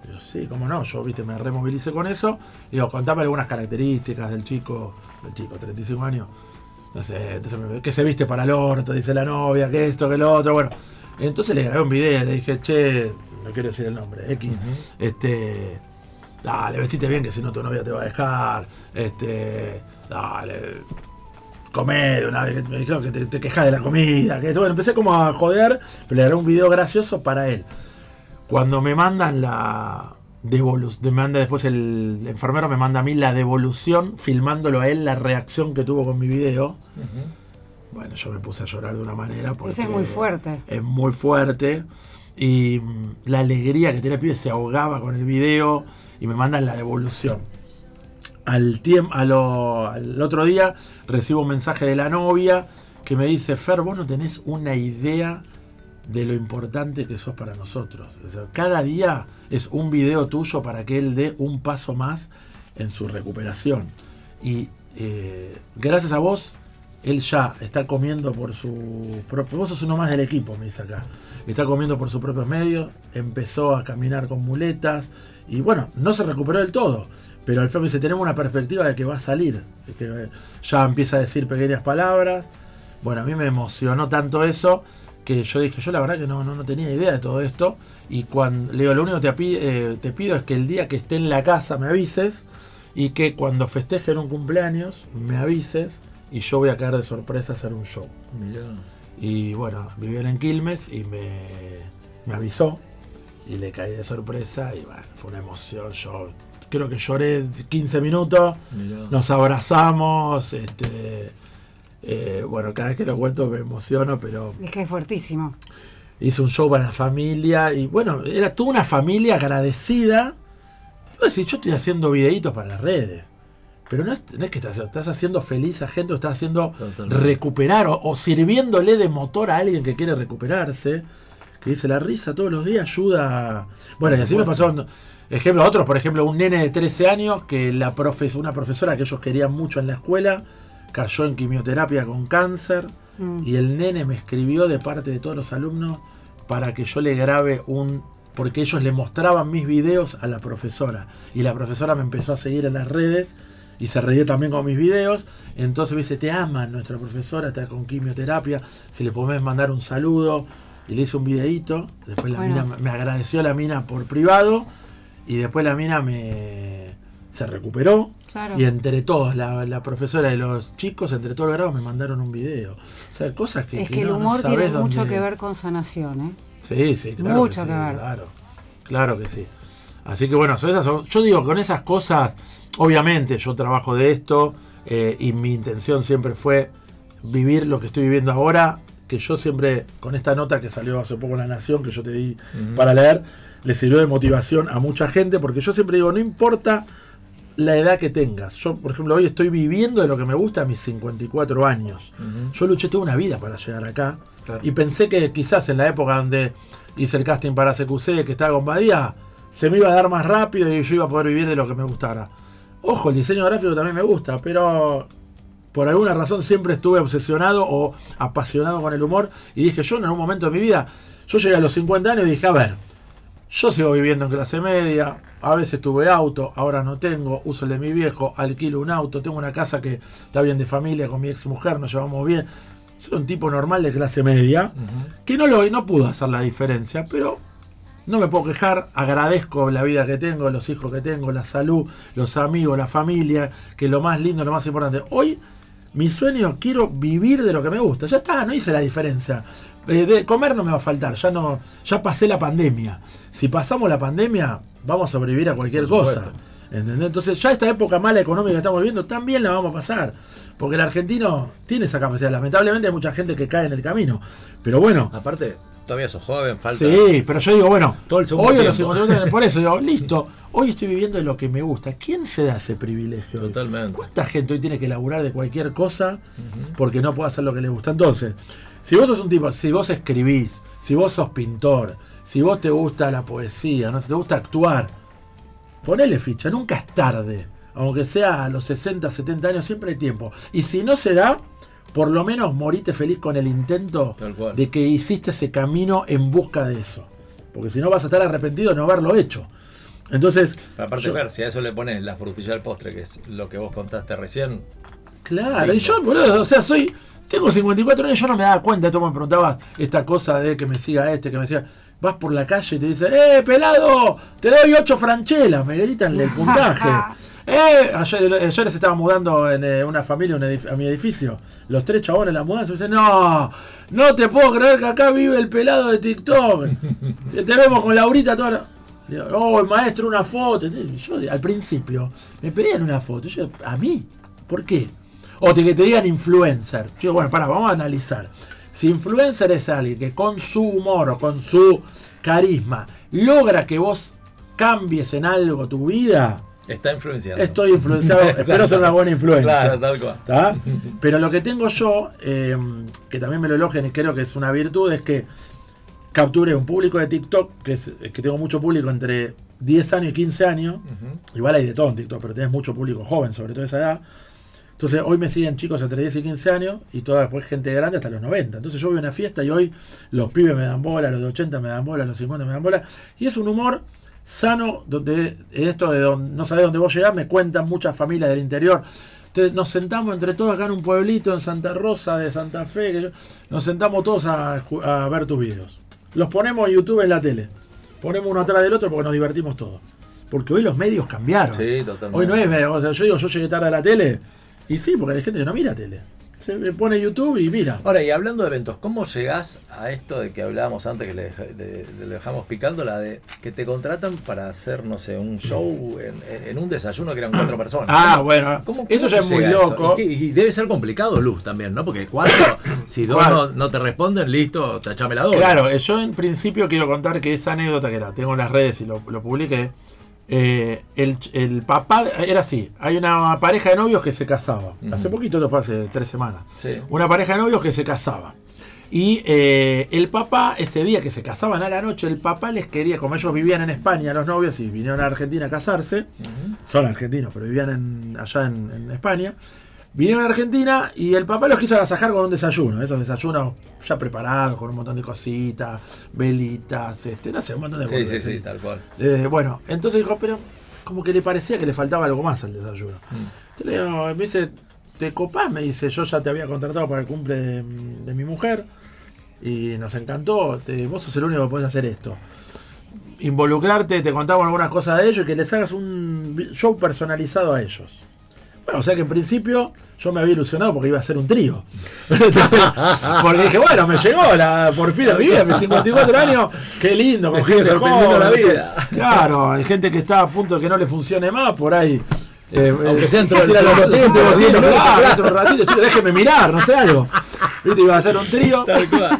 Digo, sí, cómo no, yo viste, me removilicé con eso. Digo, contame algunas características del chico, del chico, 35 años. Entonces me- que se viste para el orto, dice la novia, que esto, que lo otro, bueno. Entonces le grabé un video, le dije, che, no quiero decir el nombre, X, este, dale, vestite bien que si no tu novia te va a dejar, este, dale, comer una vez que me dijeron que te, te quejas de la comida, que bueno, empecé como a joder, pero le grabé un video gracioso para él. Cuando me mandan la devolución, me manda después el enfermero me manda a mí la devolución, filmándolo a él la reacción que tuvo con mi video. Bueno, yo me puse a llorar de una manera porque Ese es muy fuerte. Es muy fuerte. Y mm, la alegría que tiene el pibe se ahogaba con el video y me mandan la devolución. Al, al otro día recibo un mensaje de la novia que me dice, Fer, vos no tenés una idea de lo importante que sos para nosotros. Cada día es un video tuyo para que él dé un paso más en su recuperación. Y eh, gracias a vos, él ya está comiendo por su propio... Vos sos uno más del equipo, me dice acá. Está comiendo por sus propios medios, empezó a caminar con muletas y bueno, no se recuperó del todo. Pero Alfredo dice, tenemos una perspectiva de que va a salir, que ya empieza a decir pequeñas palabras. Bueno, a mí me emocionó tanto eso que yo dije, yo la verdad que no, no, no tenía idea de todo esto. Y cuando le digo, lo único que te, eh, te pido es que el día que esté en la casa me avises y que cuando festejen un cumpleaños me avises y yo voy a caer de sorpresa a hacer un show. Mirá. Y bueno, vivían en Quilmes y me, me avisó y le caí de sorpresa y bueno, fue una emoción. Yo creo que lloré 15 minutos, Mirá. nos abrazamos, este, eh, bueno, cada vez que lo cuento me emociono, pero Es que es fuertísimo. hice un show para la familia y bueno, era toda una familia agradecida. Iba a decir, yo estoy haciendo videitos para las redes. Pero no es, no es que estás, estás haciendo feliz a gente o estás haciendo Totalmente. recuperar o, o sirviéndole de motor a alguien que quiere recuperarse. Que dice, la risa todos los días ayuda. a-". Bueno, y así me pasó. Ejemplo, otros, por ejemplo, un nene de 13 años que la profes, una profesora que ellos querían mucho en la escuela cayó en quimioterapia con cáncer Mm. y el nene me escribió de parte de todos los alumnos para que yo le grabe un porque ellos le mostraban mis videos a la profesora y la profesora me empezó a seguir en las redes y se reía también con mis videos entonces me dice te ama nuestra profesora está con quimioterapia si le podés mandar un saludo y le hice un videíto después la Bueno. mina me agradeció la mina por privado y después la mina me se recuperó Claro. y entre todos, la, la profesora de los chicos, entre todos los grados, me mandaron un video. O sea, cosas que. es que el no- no humor tiene mucho dónde- que ver con sanación, ¿eh? Sí, sí, claro. Mucho que, que sí, ver. Claro, claro que sí. Así que bueno, son esas son- yo digo, con esas cosas, obviamente yo trabajo de esto eh, y mi intención siempre fue vivir lo que estoy viviendo ahora, que yo siempre, con esta nota que salió hace poco en La Nación, que yo te di para leer, le sirvió de motivación a mucha gente, porque yo siempre digo, no importa la edad que tengas. Yo, por ejemplo, hoy estoy viviendo de lo que me gusta a mis 54 años. Yo luché toda una vida para llegar acá. Claro. Y pensé que quizás en la época donde hice el casting para CQC, que estaba con Badía, se me iba a dar más rápido y yo iba a poder vivir de lo que me gustara. Ojo, el diseño gráfico también me gusta, pero por alguna razón siempre estuve obsesionado o apasionado con el humor y dije yo en algún momento de mi vida, yo llegué a los 50 años y dije, a ver, yo sigo viviendo en clase media, a veces tuve auto, ahora no tengo, uso el de mi viejo, alquilo un auto, tengo una casa que está bien de familia con mi ex mujer, nos llevamos bien. Soy un tipo normal de clase media, que no, lo, no pudo hacer la diferencia, pero no me puedo quejar, agradezco la vida que tengo, los hijos que tengo, la salud, los amigos, la familia, que es lo más lindo, lo más importante. Hoy, mi sueño, quiero vivir de lo que me gusta. Ya está, no hice la diferencia. Eh, de comer no me va a faltar, ya no, ya pasé la pandemia. Si pasamos la pandemia, vamos a sobrevivir a cualquier cosa. ¿Entendés? Entonces, ya esta época mala económica que estamos viviendo, también la vamos a pasar. Porque el argentino tiene esa capacidad. Lamentablemente hay mucha gente que cae en el camino. Pero bueno, Aparte, todavía sos joven, falta. Sí, pero yo digo, bueno, Todo el segundo hoy los tiempo. 50 años, por eso digo, listo, hoy estoy viviendo de lo que me gusta. ¿Quién se da ese privilegio? Totalmente. ¿Cuánta gente hoy tiene que laburar de cualquier cosa porque no puede hacer lo que le gusta? Entonces, si vos sos un tipo, si vos escribís, si vos sos pintor, si vos te gusta la poesía, no sé, te gusta actuar, ponele ficha, nunca es tarde. Aunque sea a los 60, 70 años, siempre hay tiempo. Y si no se da, por lo menos morite feliz con el intento de que hiciste ese camino en busca de eso. Porque si no vas a estar arrepentido de no haberlo hecho. Entonces, aparte, yo- Fer, si a eso le pones la frutilla del postre, que es lo que vos contaste recién, Claro, y yo, boludo, o sea, soy. Tengo 54 años, yo no me daba cuenta, tú me preguntabas esta cosa de que me siga este, que me siga. Vas por la calle y te dice, ¡eh, pelado! Te doy 8 franchelas, me gritan el puntaje. ¡Eh! Ayer, ayer se estaba mudando en eh, una familia un a mi edificio. Los tres chabones la mudanza. dicen, no, no te puedo creer que acá vive el pelado de TikTok. Te vemos con Laurita toda la... Digo, Oh, el maestro, una foto. Yo al principio me pedían una foto. Yo, ¿a mí? ¿Por qué? O te- que te digan influencer. Yo bueno, para, vamos a analizar. Si influencer es alguien que con su humor o con su carisma logra que vos cambies en algo tu vida, está influenciando. estoy influenciado. espero ser una buena influencia. Claro, tal cual. Pero lo que tengo yo, eh, que también me lo elogian y creo que es una virtud, es que capture un público de TikTok, que, es, que tengo mucho público entre 10 años y 15 años. Igual hay de todo en TikTok, pero tenés mucho público joven, sobre todo esa edad. Entonces hoy me siguen chicos entre 10 y 15 años y toda después gente grande hasta los 90. Entonces yo voy a una fiesta y hoy los pibes me dan bola, los de 80 me dan bola, los 50 me dan bola. Y es un humor sano, donde esto de donde no sabés dónde vos llegás, me cuentan muchas familias del interior. Te- nos sentamos entre todos acá en un pueblito en Santa Rosa de Santa Fe, que yo- nos sentamos todos a ver tus videos. Los ponemos en YouTube en la tele. Ponemos uno atrás del otro porque nos divertimos todos. Porque hoy los medios cambiaron. Sí, totalmente. Hoy no es, o sea, yo digo, yo llegué tarde a la tele. Y sí, porque hay gente que no mira tele. Se le pone YouTube y mira. Ahora, y hablando de eventos, ¿cómo llegás a esto de que hablábamos antes, que le, dej- de- de- le dejamos picando, la de que te contratan para hacer, no sé, un show en, en un desayuno que eran cuatro personas? Ah, ¿Cómo- bueno. cómo- eso ya es muy loco. Y, debe ser complicado, Luz, también, ¿no? Porque cuatro, si dos no, no te responden, listo, tachame la doble. Claro, eh, yo en principio quiero contar que esa anécdota que la tengo en las redes y lo, lo publiqué. Eh, el, el papá era así: hay una pareja de novios que se casaba. Hace poquito, esto fue hace tres semanas. Sí. Una pareja de novios que se casaba. Y eh, el papá, ese día que se casaban a la noche, el papá les quería, como ellos vivían en España, los novios, y vinieron a Argentina a casarse, son argentinos, pero vivían en- allá en, en España, Vinieron a Argentina y el papá los quiso agasajar con un desayuno, esos desayunos ya preparados, con un montón de cositas, velitas, este, no sé, un montón de Sí, sí, boludeces. sí, tal cual. Eh, bueno, entonces dijo, pero como que le parecía que le faltaba algo más al desayuno. Entonces le digo, me dice, ¿te copás? Me dice, yo ya te había contratado para el cumple de, de mi mujer y nos encantó, te- vos sos el único que podés hacer esto. Involucrarte, te contamos algunas cosas de ellos y que les hagas un show personalizado a ellos. Bueno, o sea que en principio yo me había ilusionado porque iba a ser un trío. porque dije, bueno, me llegó la, por fin a mi vida, mis 54 años, qué lindo, con gente joven, la vida. Claro, hay gente que está a punto de que no le funcione más, por ahí. Eh, Aunque eh, sea dentro del tira los un ratito, chico, déjeme mirar, no sé algo. Viste, iba a ser un trío. Tal cual.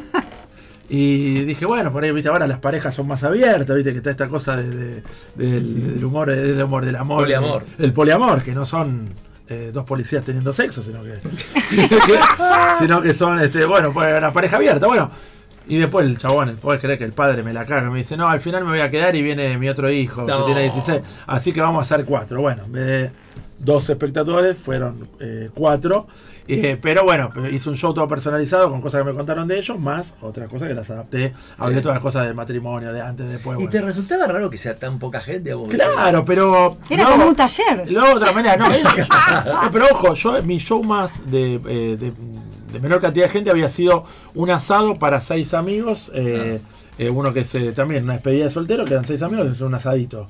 Y dije, bueno, por ahí, viste, ahora las parejas son más abiertas, viste, que está esta cosa de, de- del, del humor, del humor, del amor. Poliamor. El, poliamor, que no son eh, dos policías teniendo sexo, sino que, sino que, sino que son, este, bueno, pues una pareja abierta, bueno. Y después el chabón, puedes creer que el padre me la caga, me dice, no, al final me voy a quedar y viene mi otro hijo, No. que tiene 16, así que vamos a hacer cuatro. Bueno, de dos espectadores, fueron eh, cuatro. Eh, pero bueno, hice un show todo personalizado con cosas que me contaron de ellos, más otras cosas que las adapté. Hablé Bien. todas las cosas del matrimonio, de antes, de después. ¿Y bueno. te resultaba raro que sea tan poca gente? vos? Claro, pero. Era como un taller. De otra manera, no, pero ojo, yo mi show más de, eh, de, de menor cantidad de gente había sido un asado para seis amigos. eh, eh, uno que es eh, también una despedida de soltero, que eran seis amigos, es un asadito.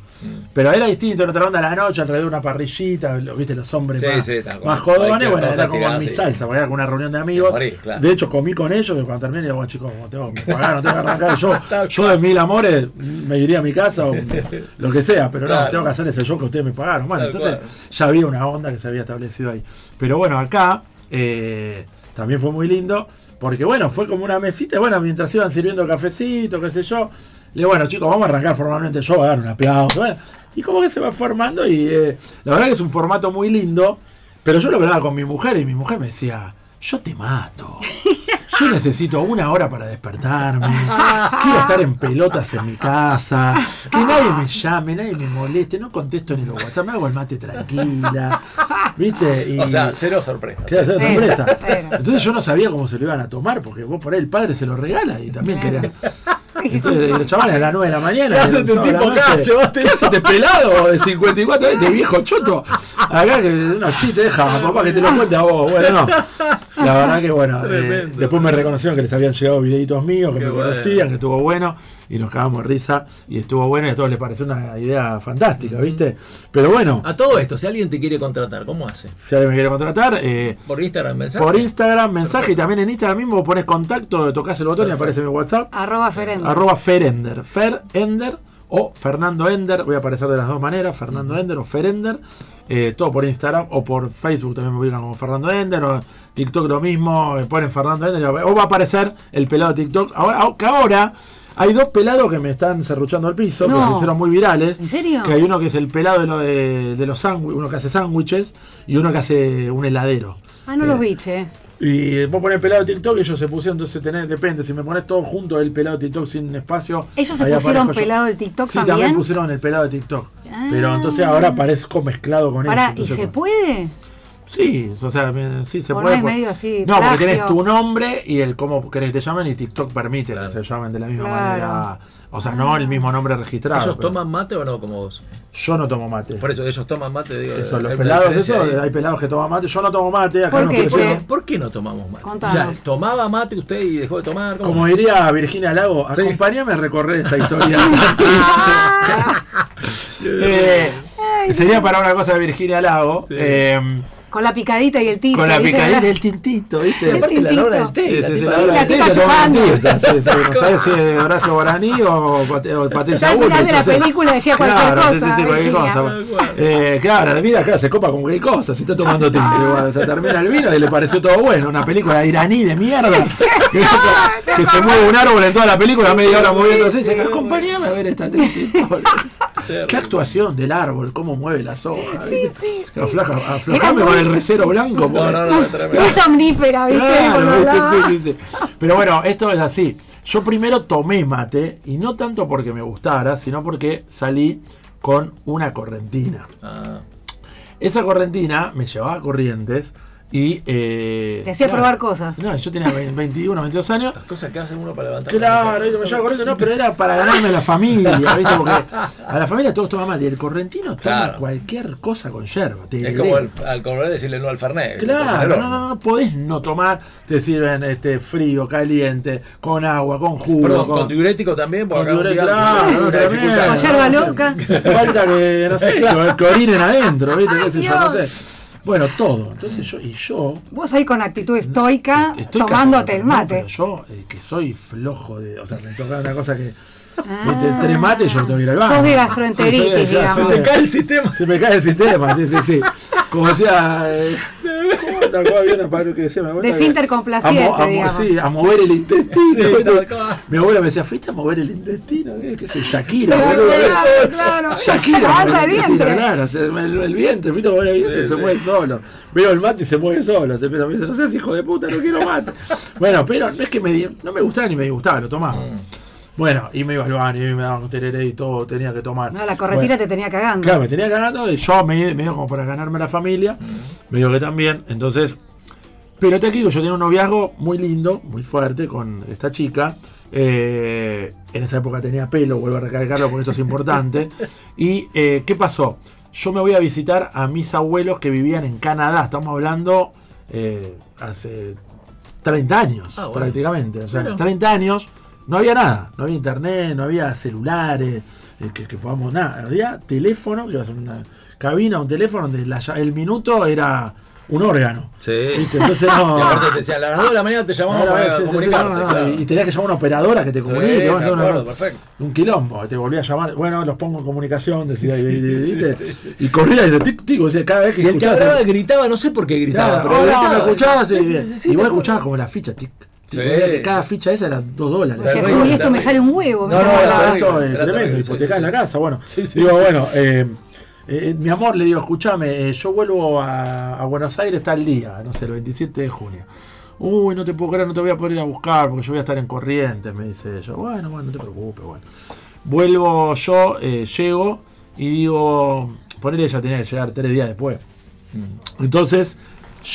Pero era distinto, en otra onda a la noche, alrededor de una parrillita, lo- viste, los hombres Sí, más, sí, más bueno, era como tirada, en mi sí. salsa, porque era como una reunión de amigos. Claro. De hecho, comí con ellos, y cuando terminé, digo, bueno, chicos, como tengo que pagar, no tengo que arrancar yo. Yo de mil amores me iría a mi casa o lo que sea, pero no, tengo que hacer ese show que ustedes me pagaron. Bueno, entonces ya había una onda que se había establecido ahí. Pero bueno, acá eh, también fue muy lindo, porque bueno, fue como una mesita, bueno, mientras iban sirviendo cafecito, qué sé yo, le digo, bueno chicos, vamos a arrancar formalmente el show, a dar un aplauso. Bueno, y como que se va formando y eh, la verdad que es un formato muy lindo, pero yo lo hablaba con mi mujer y mi mujer me decía, yo te mato. Yo necesito una hora para despertarme. Quiero estar en pelotas en mi casa. Que nadie me llame, nadie me moleste. No contesto ni los WhatsApp. Me hago el mate tranquila. ¿Viste? Y, O sea, cero sorpresa. Cero. sorpresa. cero. Entonces yo no sabía cómo se lo iban a tomar, porque vos por ahí el padre se lo regala y también querían. Entonces los chavales a las 9 de la mañana. ¿Qué hace que son este las tipo acá? Llevaste- ¿Qué pelado de 54 años, este viejo choto? Acá que unos chistes deja, papá, que te lo cuente a vos. Bueno, no. La verdad que bueno, eh, después me reconocieron que les habían llegado videitos míos, que Qué me bueno. conocían, que estuvo bueno, y nos cagamos de risa, y estuvo bueno, y a todos les pareció una idea fantástica, ¿viste? Pero bueno, A todo esto, si alguien te quiere contratar, ¿cómo hace? si alguien me quiere contratar, eh, ¿Por Instagram mensaje? por Instagram, mensaje y también en Instagram mismo pones contacto, tocas el botón y aparece mi WhatsApp. Arroba Ferendo. Arroba Ferender. Ferender o Fernando Ender. Voy a aparecer de las dos maneras. Fernando Ender o Ferender. eh, todo por Instagram o por Facebook también me ubican como Fernando Ender. O TikTok lo mismo. Me ponen Fernando Ender. O va a aparecer el pelado de TikTok. Ahora, que ahora hay dos pelados que me están serruchando al piso. Que se hicieron muy virales. ¿En serio? Que hay uno que es el pelado de, lo de, de los sándwiches. Uno que hace sándwiches. Y uno que hace un heladero. Ah, no Eh, los vi, che. y vos pones pelado de TikTok y ellos se pusieron, entonces tenés, depende, si me pones todo junto el pelado de TikTok sin espacio. ¿Ellos se pusieron yo. pelado de TikTok sí, también? también pusieron el pelado de TikTok. Ah. Pero entonces ahora aparezco mezclado con ellos. ¿y se puede? Sí, o sea, sí se ¿O no puede. es pues. medio así, No, porque tenés tu nombre y el cómo querés que te llamen y TikTok permite Claro. que se llamen de la misma Claro. manera. O sea, no el mismo nombre registrado. ¿Ellos pero toman mate o no como vos? Yo no tomo mate. Por eso, ellos toman mate, digo. Eso, los hay pelados, eso, ahí. hay pelados que toman mate. Yo no tomo mate, acá ¿Por no qué? Bueno, ¿Por qué no tomamos mate? Contanos. O sea, ¿tomaba mate usted y dejó de tomar? ¿Cómo? Como diría Virginia Lago, Sí. acompáñame a recorrer esta historia. Eh, sería para una cosa de Virginia Lago. Sí. eh, Con la picadita y el tito. con la ¿viste? picadita del tintito, ¿viste? Sí, aparte la tintito. hora del té. Sí, la sí, sí, tipa la de- hora del té, sí, sí, no sabes si es Horacio Guaraní o Pate- o Patricia Ya al final de la película decía cualquier Claro, sí, cosa, sí, sí, cualquier cosa. Eh, claro, la vida acá se copa con cualquier cosa, se está tomando tinta. igual, se termina el vino y le pareció todo bueno. Una película iraní de mierda. que, que se mueve un árbol en toda la película, media hora moviéndose. y Dice, acompáñame a ver esta triste historia. Qué actuación del árbol, cómo mueve las hojas. ¿viste? Aflaja- aflojame con el recero blanco. No, no, no. Muy somnífera, ¿viste? Claro, ¿viste? Sí, sí, sí. Pero bueno, esto es así. Yo primero tomé mate, y no tanto porque me gustara, sino porque salí con una correntina. Ah, Esa correntina me llevaba a Corrientes Y. Eh, Te hacía claro. probar cosas. No, yo tenía 20, 21, 22 años. Las cosas que hace uno para levantar. Claro, ¿viste? me llevaba corriendo, no, pero era para ganarme a la familia, ¿viste? Porque a la familia todos toman mal y el correntino toma Claro. cualquier cosa con yerba. te Es como el, al coronel decirle no al Fernet. Claro, no, no, no podés no tomar, te sirven este frío, caliente, con agua, con jugo, Perdón, con, con diurético también, con porque acá un diurético, claro. Con yerba loca. Falta que, no sé, que, orinen adentro, ¿viste? Ay, ¿Qué sé yo? No sé. Bueno, todo. Entonces yo, y yo, Vos ahí con actitud estoica, Estoy tomándote el no, mate. pero yo, eh, que soy flojo de. O sea, me toca una cosa que. Ah. Tres mates y yo tengo que ir al baño. Sos de gastroenteritis, Sí, soy de- digamos. Se te cae el sistema. Se me cae el sistema, sí, sí, sí. Como decía. Eh, De finter complaciente, a mo- a mo- digamos. Sí, a mover el intestino. Mi abuela me decía, ¿fuiste a mover el intestino? ¿Qué, qué sé? Shakira, Claro, claro. Shakira. Vas el vientre. Claro, se- el, el vientre, fuiste a mover el vientre, Sí, se sí. mueve solo. Veo el mate y se mueve solo. Se me dice, no seas hijo de puta, no quiero mate. bueno, pero no es que me, di- no me gustaba ni me gustaba, lo tomaba. Mm. Bueno, y me iba al baño y me daban un tereré y todo, tenía que tomar. No, la correntina Bueno, te tenía cagando. Claro, me tenía ganando y yo me, me dio como para ganarme la familia, me dio que también, entonces, pero te digo, yo tenía un noviazgo muy lindo, muy fuerte con esta chica, eh, en esa época tenía pelo, vuelvo a recalcarlo porque esto es importante, y eh, ¿qué pasó? Yo me voy a visitar a mis abuelos que vivían en Canadá, estamos hablando eh, hace 30 años Ah, bueno. prácticamente, o sea, Bueno. 30 años no había nada, no había internet, no había celulares, eh, que, que podamos nada, había teléfono, que ibas a una cabina, un teléfono donde la el minuto era un órgano. Sí. ¿viste? Entonces no. Y aparte te decía, a las 2 de la mañana te llamamos Ahora, para sí, sí, sí, no, no, claro. Y tenías que llamar a una operadora que te Sí, comunique. no, acuerdo, no, perfecto. Un quilombo, te volvía a llamar. Bueno, los pongo en comunicación, decía. y, sí, sí, sí. corría y tic, tic, o sea, cada vez que Y el que hablaba gritaba, no sé por qué gritaba, Claro, pero hola, gritaba. me escuchabas y, Sí, sí, sí, vos escuchabas como la ficha, tic. Sí. cada ficha esa era 2 dólares. Decías, Terrible, uy, esto me sale un huevo. me No, no, hablando". era esto es tremendo, sí, la casa. Bueno, Sí, sí, digo, sí. bueno, eh, eh, mi amor, le digo, escúchame, eh, yo vuelvo a, a Buenos Aires tal día, no sé, el 27 de junio. Uy, no te puedo creer, no te voy a poder ir a buscar porque yo voy a estar en Corrientes, me dice ella. Bueno, bueno, no te preocupes, bueno. Vuelvo yo, eh, llego y digo, ponele, ella tenía que llegar tres días después. Entonces,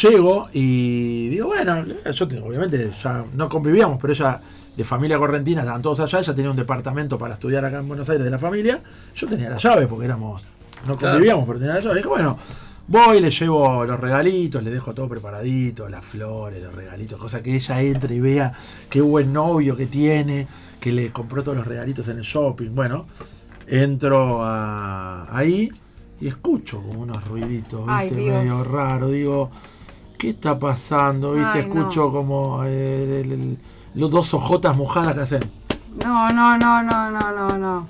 llego y digo, bueno, yo tengo, obviamente ya no convivíamos, pero ella de familia correntina, estaban todos allá, ella tenía un departamento para estudiar acá en Buenos Aires de la familia, yo tenía la llave porque éramos, no Claro. convivíamos, pero tenía la llave. Y dije, bueno, voy, le llevo los regalitos, le dejo todo preparadito, las flores, los regalitos, cosa que ella entre y vea qué buen novio que tiene, que le compró todos los regalitos en el shopping. Bueno, entro a- ahí y escucho como unos ruiditos, ¿viste? Medio raro. Digo, ¿qué está pasando? ¿Viste? Ay, no. escucho como eh, el- el- los dos ojotas mojadas que hacen. No, no, no, no, no, no, no.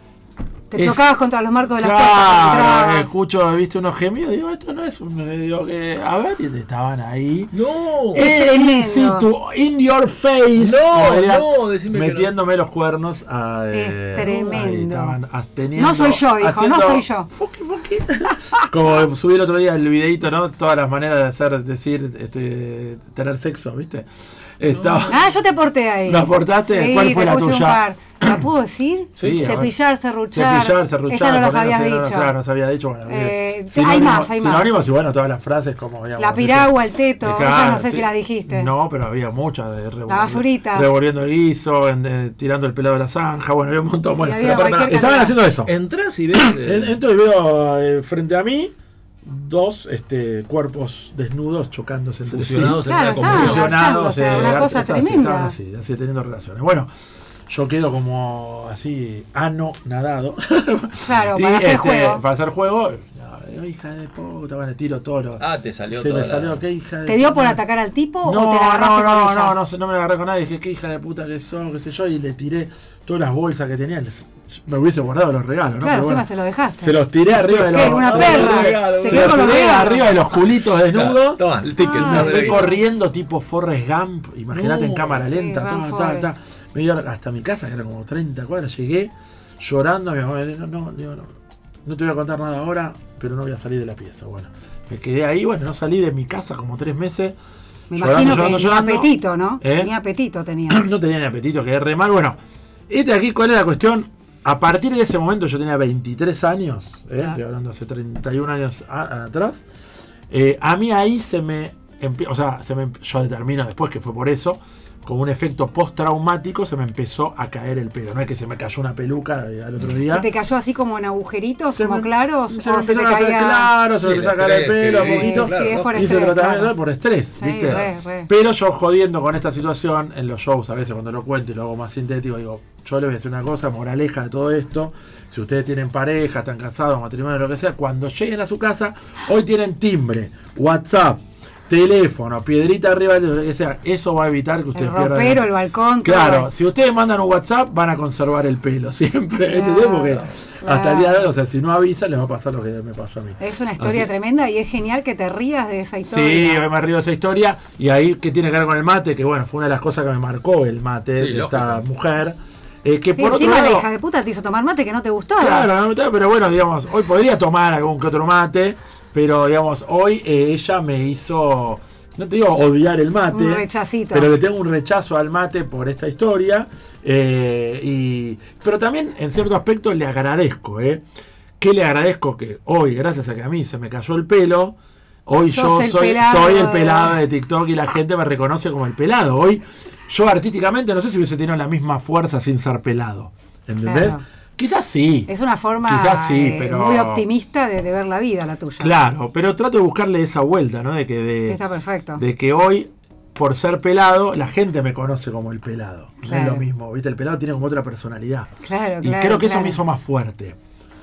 Te Es- chocabas contra los marcos de las puertas. Claro, entrabas. escucho, viste unos gemidos, digo, esto no es un. Digo, que, a ver, y estaban ahí. No. Es In situ, in your face. No, no, decime que no. Metiéndome los cuernos. a, eh, Es tremendo. ahí estaban as- teniendo- No soy yo, dijo, no soy yo. Fuki, fuki. Como subí el otro día el videito, ¿no? Todas las maneras de hacer, decir, este, tener sexo, ¿viste? Estaba. Ah, yo te aporté ahí. ¿Lo aportaste? Sí, ¿Cuál fue la tuya? ¿La puedo decir? Sí. Cepillar, serruchar. Cepillar, serruchar. Esa no las habías no, dicho. Claro, no se había dicho. Bueno, Eh, hay más, hay más. Sinónimos y bueno, todas las frases como digamos, La piragua, el teto, Eh, esas no sé si las dijiste. No, pero había muchas. De La basurita. Revolviendo el guiso, en- eh, tirando el pelado de la zanja. Bueno, había un montón. Sí, bueno, había pero- cualquier estaban haciendo eso. Entrás y ves. eh, En- Entro y veo eh, frente a mí dos este, cuerpos desnudos chocándose entre sí. Fusionados en Claro, marchando, o sea, eh, una cosa así, tremenda. estaban así, así teniendo relaciones. Bueno, yo quedo como así, ano nadado. Claro, Y, para hacer este, juego. Para hacer juego. no, hija de puta, van tiro todo. lo- Ah, te salió se toda me la- salió, qué hija de ¿Te dio por atacar al tipo No, o te la agarraste no, con no, ella? no, no, sé, no me la agarré con nadie. Dije, qué hija de puta que son, qué sé yo. Y le tiré todas las bolsas que tenía. Les- Me hubiese guardado los regalos, ¿no? Claro, Pero encima bueno, se lo dejaste. se los tiré arriba de los. ¿Qué? Una se perra. los Se Se quedó los con los tiré arriba de los culitos desnudos. Toma, el ticket. Ah, Me fui corriendo tipo Forrest Gump, imagínate en No, cámara sí, lenta, Ram ta, ta, Forrest. ta. me dio hasta mi casa, que era como 30 cuadras, llegué llorando, mi mamá no, no, no, no te voy a contar nada ahora, pero no voy a salir de la pieza. Bueno, me quedé ahí, bueno, no salí de mi casa como tres meses. Me llorando, imagino llorando, que llorando. tenía apetito, ¿no? ¿Eh? Tenía apetito, tenía. no tenía ni apetito, quedé re mal. Bueno, este aquí, ¿cuál es la cuestión? A partir de ese momento yo tenía 23 años, ¿eh? Claro. estoy hablando hace 31 años a- atrás. eh, a mí ahí se me o sea, se me, yo determino después que fue por eso, con un efecto postraumático se me empezó a caer el pelo. No es que se me cayó una peluca al otro día. ¿Se te cayó así como en agujeritos, Se como me- claros? Se ¿O me se caía? claro, se me empezó a el caer el pelo a poquito. Sí, es por estrés, tratamiento claro. por estrés, Sí, ¿viste? re, re. Pero yo jodiendo con esta situación en los shows, a veces cuando lo cuento y lo hago más sintético, digo, yo les voy a decir una cosa, moraleja de todo esto. Si ustedes tienen pareja, están casados, matrimonio, lo que sea, cuando lleguen a su casa, hoy tienen timbre, WhatsApp, teléfono, piedrita arriba, lo que sea. Eso va a evitar que ustedes El pierdan. ropero, el balcón. todo. Claro, si ustedes mandan un WhatsApp, van a conservar el pelo siempre. Claro, ¿entendés? Porque hasta el día de hoy, o sea, si no avisan, les va a pasar lo que me pasó a mí. Es una historia Así- tremenda y es genial que te rías de esa historia. Sí, hoy me río de esa historia. Y ahí, que tiene que ver con el mate? Que bueno, fue una de las cosas que me marcó el mate Sí, de esta mujer. Eh, que Sí, por otro encima la lado. hija de puta te hizo tomar mate que no te gustaba. Claro, no me pero bueno, digamos, hoy podría tomar algún que otro mate. Pero digamos, hoy eh, ella me hizo. No te digo odiar el mate. Un rechacito. Pero le tengo un rechazo al mate por esta historia. eh, y, pero también, en cierto aspecto, le agradezco. ¿eh? ¿Qué le agradezco? Que hoy, gracias a que a mí se me cayó el pelo, hoy yo el soy, el pelado de TikTok y la gente me reconoce como el pelado. Hoy, yo artísticamente, no sé si hubiese tenido la misma fuerza sin ser pelado. ¿Entendés? Claro. Quizás sí. Es una forma Quizás sí, eh, pero- muy optimista de, de ver la vida, la tuya. Claro, pero trato de buscarle esa vuelta, ¿no? De que, de, Está perfecto. de que hoy, por ser pelado, la gente me conoce como el pelado. No es lo mismo, ¿viste? El pelado tiene como otra personalidad. Claro, y claro, creo que eso me hizo más fuerte.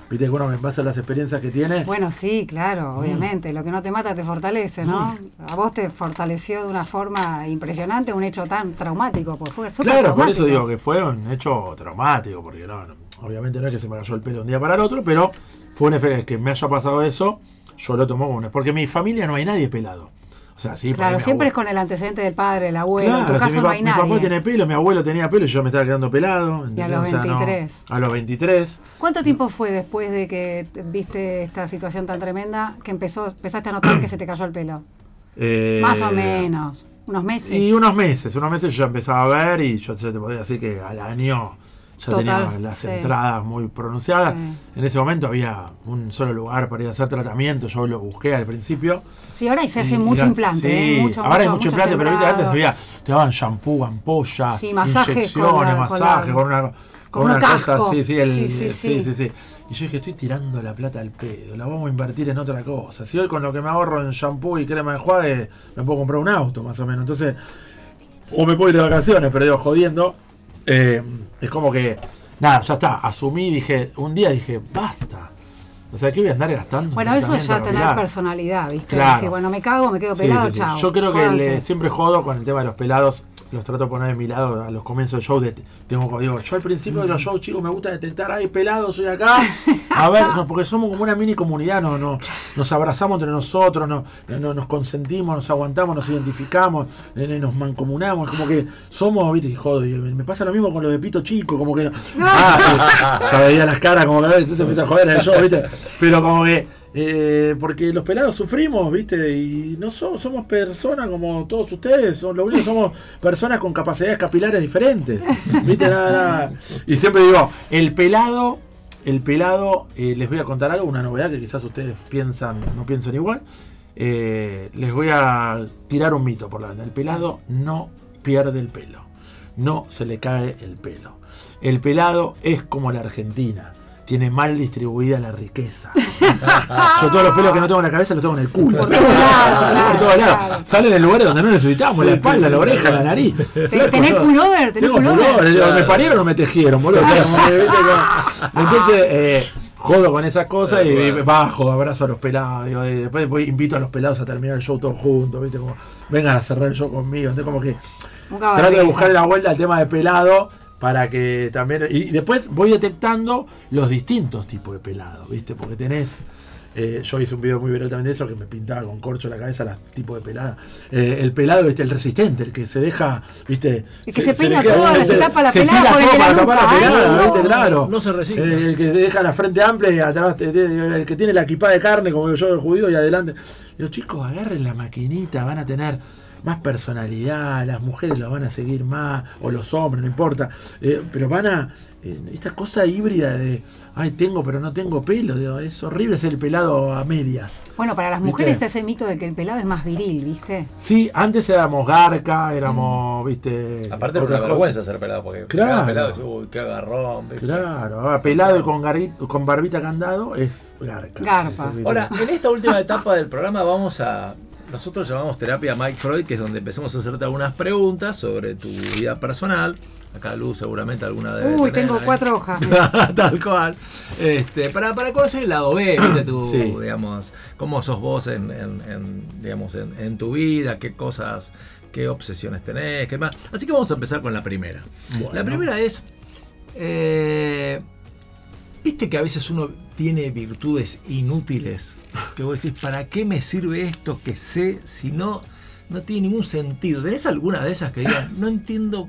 ¿Viste? Que uno, en base a las experiencias que tiene. Bueno, sí, claro, obviamente. Lo que no te mata te fortalece, ¿no? Mm. A vos te fortaleció de una forma impresionante un hecho tan traumático, por súper Claro, por eso digo que fue un hecho traumático, porque no, no, obviamente no es que se me cayó el pelo un día para el otro, pero fue un efecto que me haya pasado eso, yo lo tomo como un... Porque en mi familia no hay nadie pelado. O sea, sí, Claro, siempre es con el antecedente del padre, el abuelo. en tu Claro, si caso mi, no hay mi papá tiene pelo, mi abuelo tenía pelo y yo me estaba quedando pelado. Y a los O sea, no- 23. a los 23. ¿Cuánto tiempo fue después de que viste esta situación tan tremenda que empezó, empezaste a notar que se te cayó el pelo? eh, Más o menos. Unos meses. Y unos meses, unos meses yo ya empezaba a ver y yo te podía decir que al año ya Total, tenía las sí. entradas muy pronunciadas. Sí. En ese momento había un solo lugar para ir a hacer tratamiento, yo lo busqué al principio. Sí, ahora se hace Y- mucho y- implante. sí, ¿eh? Mucho, ahora hay mucho, implante, pero sembrado. antes había, te daban shampoo, ampollas, inyecciones, con la- con la- con, una, con una un cosa así, sí, el- Sí, sí, sí, sí. sí, sí. Y yo dije, estoy tirando la plata al pedo, la vamos a invertir en otra cosa. Si hoy con lo que me ahorro en shampoo y crema de enjuague me puedo comprar un auto, más o menos. Entonces, o me puedo ir de vacaciones, pero digo, jodiendo. Eh, es como que, nada, ya está. Asumí, dije, un día dije, basta. O sea, ¿qué voy a andar gastando? en Bueno, eso es ya tener personalidad, ¿viste? Claro. Decir, bueno, me cago, me quedo pelado, sí, sí. chao. Yo creo que le- siempre jodo con el tema de los pelados. Los trato de poner de mi lado a los comienzos del show. De, tengo como digo, yo al principio de los shows, chicos, me gusta detectar, ay, pelado, soy acá. A ver, no, porque somos como una mini comunidad, no, no, nos abrazamos entre nosotros, no, no- nos consentimos, nos aguantamos, nos identificamos, eh, nos mancomunamos. Como que somos, viste, joder, me, pasa lo mismo con lo de Pito Chico, como que. Ah, ya veía las caras, como que entonces empieza a joder en el show, viste. Pero como que. Eh, porque los pelados sufrimos, ¿viste? Y no somos, personas como todos ustedes. Lo único somos personas con capacidades capilares diferentes. ¿Viste? Nada, nada. Y siempre digo, el pelado, el pelado, eh, les voy a contar algo, una novedad que quizás ustedes piensan, no piensan igual. Eh, les voy a tirar un mito por la ventana. El pelado no pierde el pelo. No se le cae el pelo. El pelado es como la Argentina. Tiene mal distribuida la riqueza. Yo todos los pelos que no tengo en la cabeza los tengo en el culo. Por todos lados, claro, Por todos lados. claro. Salen en lugares donde no necesitamos, Sí, la espalda, sí, la oreja, claro. la nariz. ¿Tenés pullover? ¿Tenés tengo pullover? Yo, ¿Me parieron o me tejieron, boludo? Entonces, eh, jodo con esas cosas y, bajo, abrazo a los pelados. digo, y después voy- invito a los pelados a terminar el show todos juntos, ¿viste? Como, vengan a cerrar el show conmigo. Entonces, como que trato de buscar la vuelta al tema de pelado para que también. Y después voy detectando los distintos tipos de pelado, ¿viste? Porque tenés. eh, yo hice un video muy viral también de eso que me pintaba con corcho la cabeza los tipos de pelada. Eh, el pelado, ¿viste? el resistente, el que se deja, ¿viste? El que se peina queda- toda, se tapa la se pelada tira por el todo de la nuca, la ay, pelada, no. ¿viste? Claro. No se resigna. Eh, el que se deja la frente amplia y atrás, el que tiene la equipa de carne, como yo, el judío, y adelante. Digo, chicos, agarren la maquinita, van a tener más personalidad, las mujeres lo van a seguir más, o los hombres, no importa, eh, pero van a, eh, esta cosa híbrida de, ay, tengo pero no tengo pelo, digo, es horrible ser el pelado a medias. Bueno, para las ¿Viste? mujeres está ese mito de que el pelado es más viril, ¿viste? Sí, antes éramos garca, éramos, viste... Aparte por cosas. vergüenza ser pelado, porque Claro. pelado uy, qué agarrón. ¿viste? Claro, pelado y con, garri- con barbita candado es garca. Garpa. Es Ahora, en esta última etapa del programa vamos a. Nosotros llamamos terapia Mike Freud, que es donde empezamos a hacerte algunas preguntas sobre tu vida personal. Acá Luz seguramente alguna de Uy, tengo cuatro hojas. Tal cual. Este, para, para conocer el lado B, ¿viste? Tu, Sí. digamos, cómo sos vos en, en- en, digamos, en, en tu vida, qué cosas, qué obsesiones tenés, qué más. Así que vamos a empezar con la primera. Bueno. La primera es. eh, Viste que a veces uno tiene virtudes inútiles. Que vos decís, ¿para qué me sirve esto que sé si no, no tiene ningún sentido? ¿Tenés alguna de esas que digas, no entiendo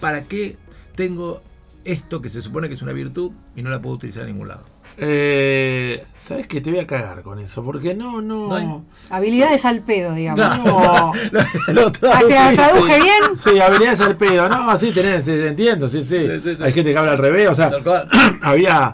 para qué tengo esto que se supone que es una virtud y no la puedo utilizar en ningún lado? Eh, ¿Sabes que Te voy a cagar con eso, porque no, no... No hay- Habilidades al pedo, digamos. no. Lo Ah, traducí. ¿Te traduje bien? Sí, habilidades al pedo. No, sí, tenés, te entiendo, sí, sí. Sí, sí, sí. Hay gente que habla al revés, o sea, había.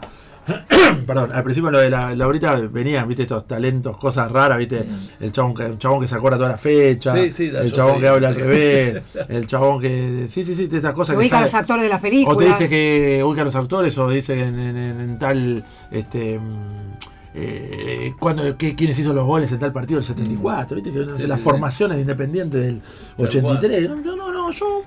Perdón, al principio lo de la, la ahorita venían, viste, estos talentos, cosas raras, viste, el chabón que, el chabón que se acuerda toda la fecha, Mm. Sí, sí, el chabón sé. que habla al revés, el chabón que. Sí, sí, sí, de esas cosas Que ubica a los actores de las o películas. te dice que ubica a los autores, o dice que en, en- en- en tal. Este, mm, eh, cuando, que, quiénes hizo los goles en tal partido del 74, viste, que no sé, Sí, las sí, formaciones de Independiente del Tal 83. No, no, no, no, yo.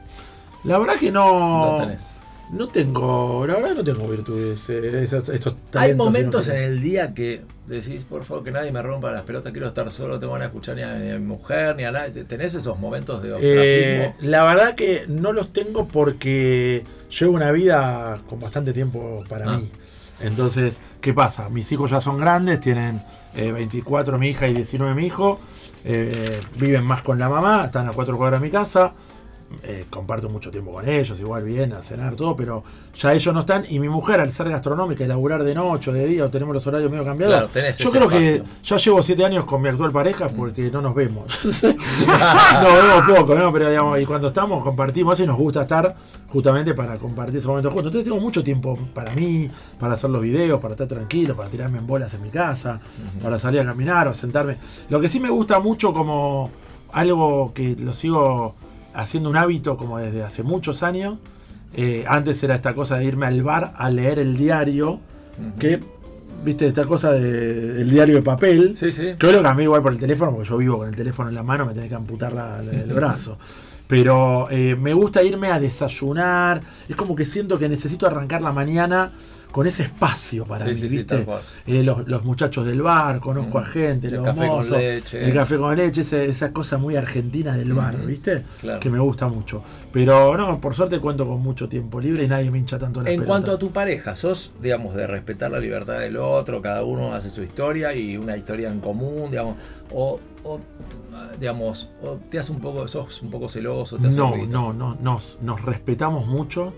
La verdad que no. No tenés. No tengo, la verdad no tengo virtudes, eh, estos, estos Hay momentos en el día que decís, por favor, que nadie me rompa las pelotas, quiero estar solo, no tengo ganas de escuchar ni a, ni a mi mujer, ni a nadie. ¿Tenés esos momentos de Eh, ostracismo? la verdad que no los tengo porque llevo una vida con bastante tiempo para Ah. mí. Entonces, ¿qué pasa? Mis hijos ya son grandes, tienen eh, 24 mi hija y 19 mi hijo, eh, viven más con la mamá, están a cuatro cuadras de mi casa, eh, comparto mucho tiempo con ellos, igual bien, a cenar, todo, pero ya ellos no están. Y mi mujer, al ser gastronómica y laburar de noche o de día, o tenemos los horarios medio cambiados, Claro, tenés yo creo espacio. que ya llevo 7 años con mi actual pareja porque no nos vemos. no, vemos poco, ¿no? Pero digamos, y cuando estamos, compartimos y nos gusta estar justamente para compartir ese momento juntos. Entonces tengo mucho tiempo para mí, para hacer los videos, para estar tranquilo, para tirarme en bolas en mi casa, para salir a caminar o sentarme. Lo que sí me gusta mucho como algo que lo sigo haciendo un hábito como desde hace muchos años. eh, antes era esta cosa de irme al bar a leer el diario, que, viste, esta cosa de- del diario de papel. Sí, sí. Creo que a mí igual por el teléfono, porque yo vivo con el teléfono en la mano, me tenés que amputar la- la- el brazo. Pero eh, me gusta irme a desayunar. Es como que siento que necesito arrancar la mañana con ese espacio para Sí, mí, sí, sí, ¿viste? cual. Eh, los, los muchachos del bar, conozco a Mm. gente, El los café con leche. el café con leche, ese- esa cosa muy argentina del bar, Ujú, ¿viste? claro. Que me gusta mucho. Pero no, por suerte cuento con mucho tiempo libre y nadie me hincha tanto la En cuanto a tu pareja, ¿sos, digamos, de respetar la libertad del otro, cada uno hace su historia y una historia en común, digamos, o, o, digamos, o te hace un poco, sos un poco celoso, te hace No, no, no, nos, nos respetamos mucho,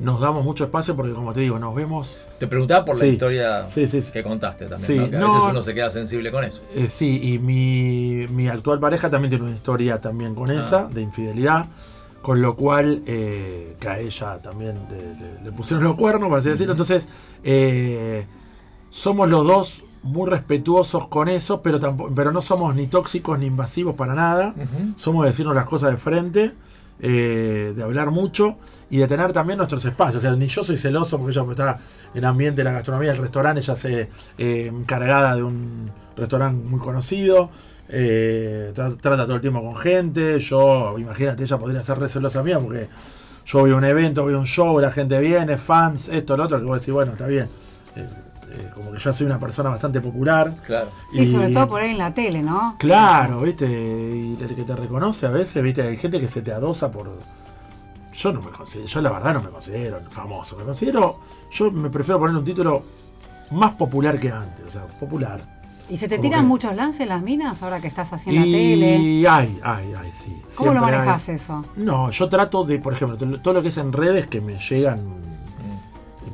nos damos mucho espacio porque como te digo, nos vemos Te preguntaba por la Sí, historia sí, sí, sí. que contaste también, ¿no? que a no- veces uno se queda sensible con eso. Eh, sí, y mi, mi actual pareja también tiene una historia también con Ah. esa, de infidelidad, con lo cual eh, que a ella también le, le- le pusieron los cuernos, por así decirlo. Entonces, eh, somos los dos muy respetuosos con eso, pero, tampoco, pero no somos ni tóxicos ni invasivos para nada. Somos de decirnos las cosas de frente, eh, de hablar mucho y de tener también nuestros espacios. O sea, ni yo soy celoso porque ella está en ambiente de la gastronomía, el restaurante, ella se eh, encargada de un restaurante muy conocido. eh, tra- trata todo el tiempo con gente. Yo, imagínate, ella podría ser re celosa mía porque yo voy a un evento, voy a un show, la gente viene, fans, esto, lo otro, que vos decís, bueno, está bien. Eh, como que ya soy una persona bastante popular. Claro. Sí, Y- sobre todo por ahí en la tele, ¿no? Claro, viste, y el que te reconoce a veces, viste, hay gente que se te adosa por. Yo no me considero, yo la verdad no me considero famoso, me considero, yo me prefiero poner un título más popular que antes, o sea, popular. ¿Y se te Como tiran que- muchos lances las minas ahora que estás en la tele? Y ay, ay, ay, sí. ¿Cómo lo hay- manejas eso? No, yo trato de, por ejemplo, todo lo que es en redes que me llegan.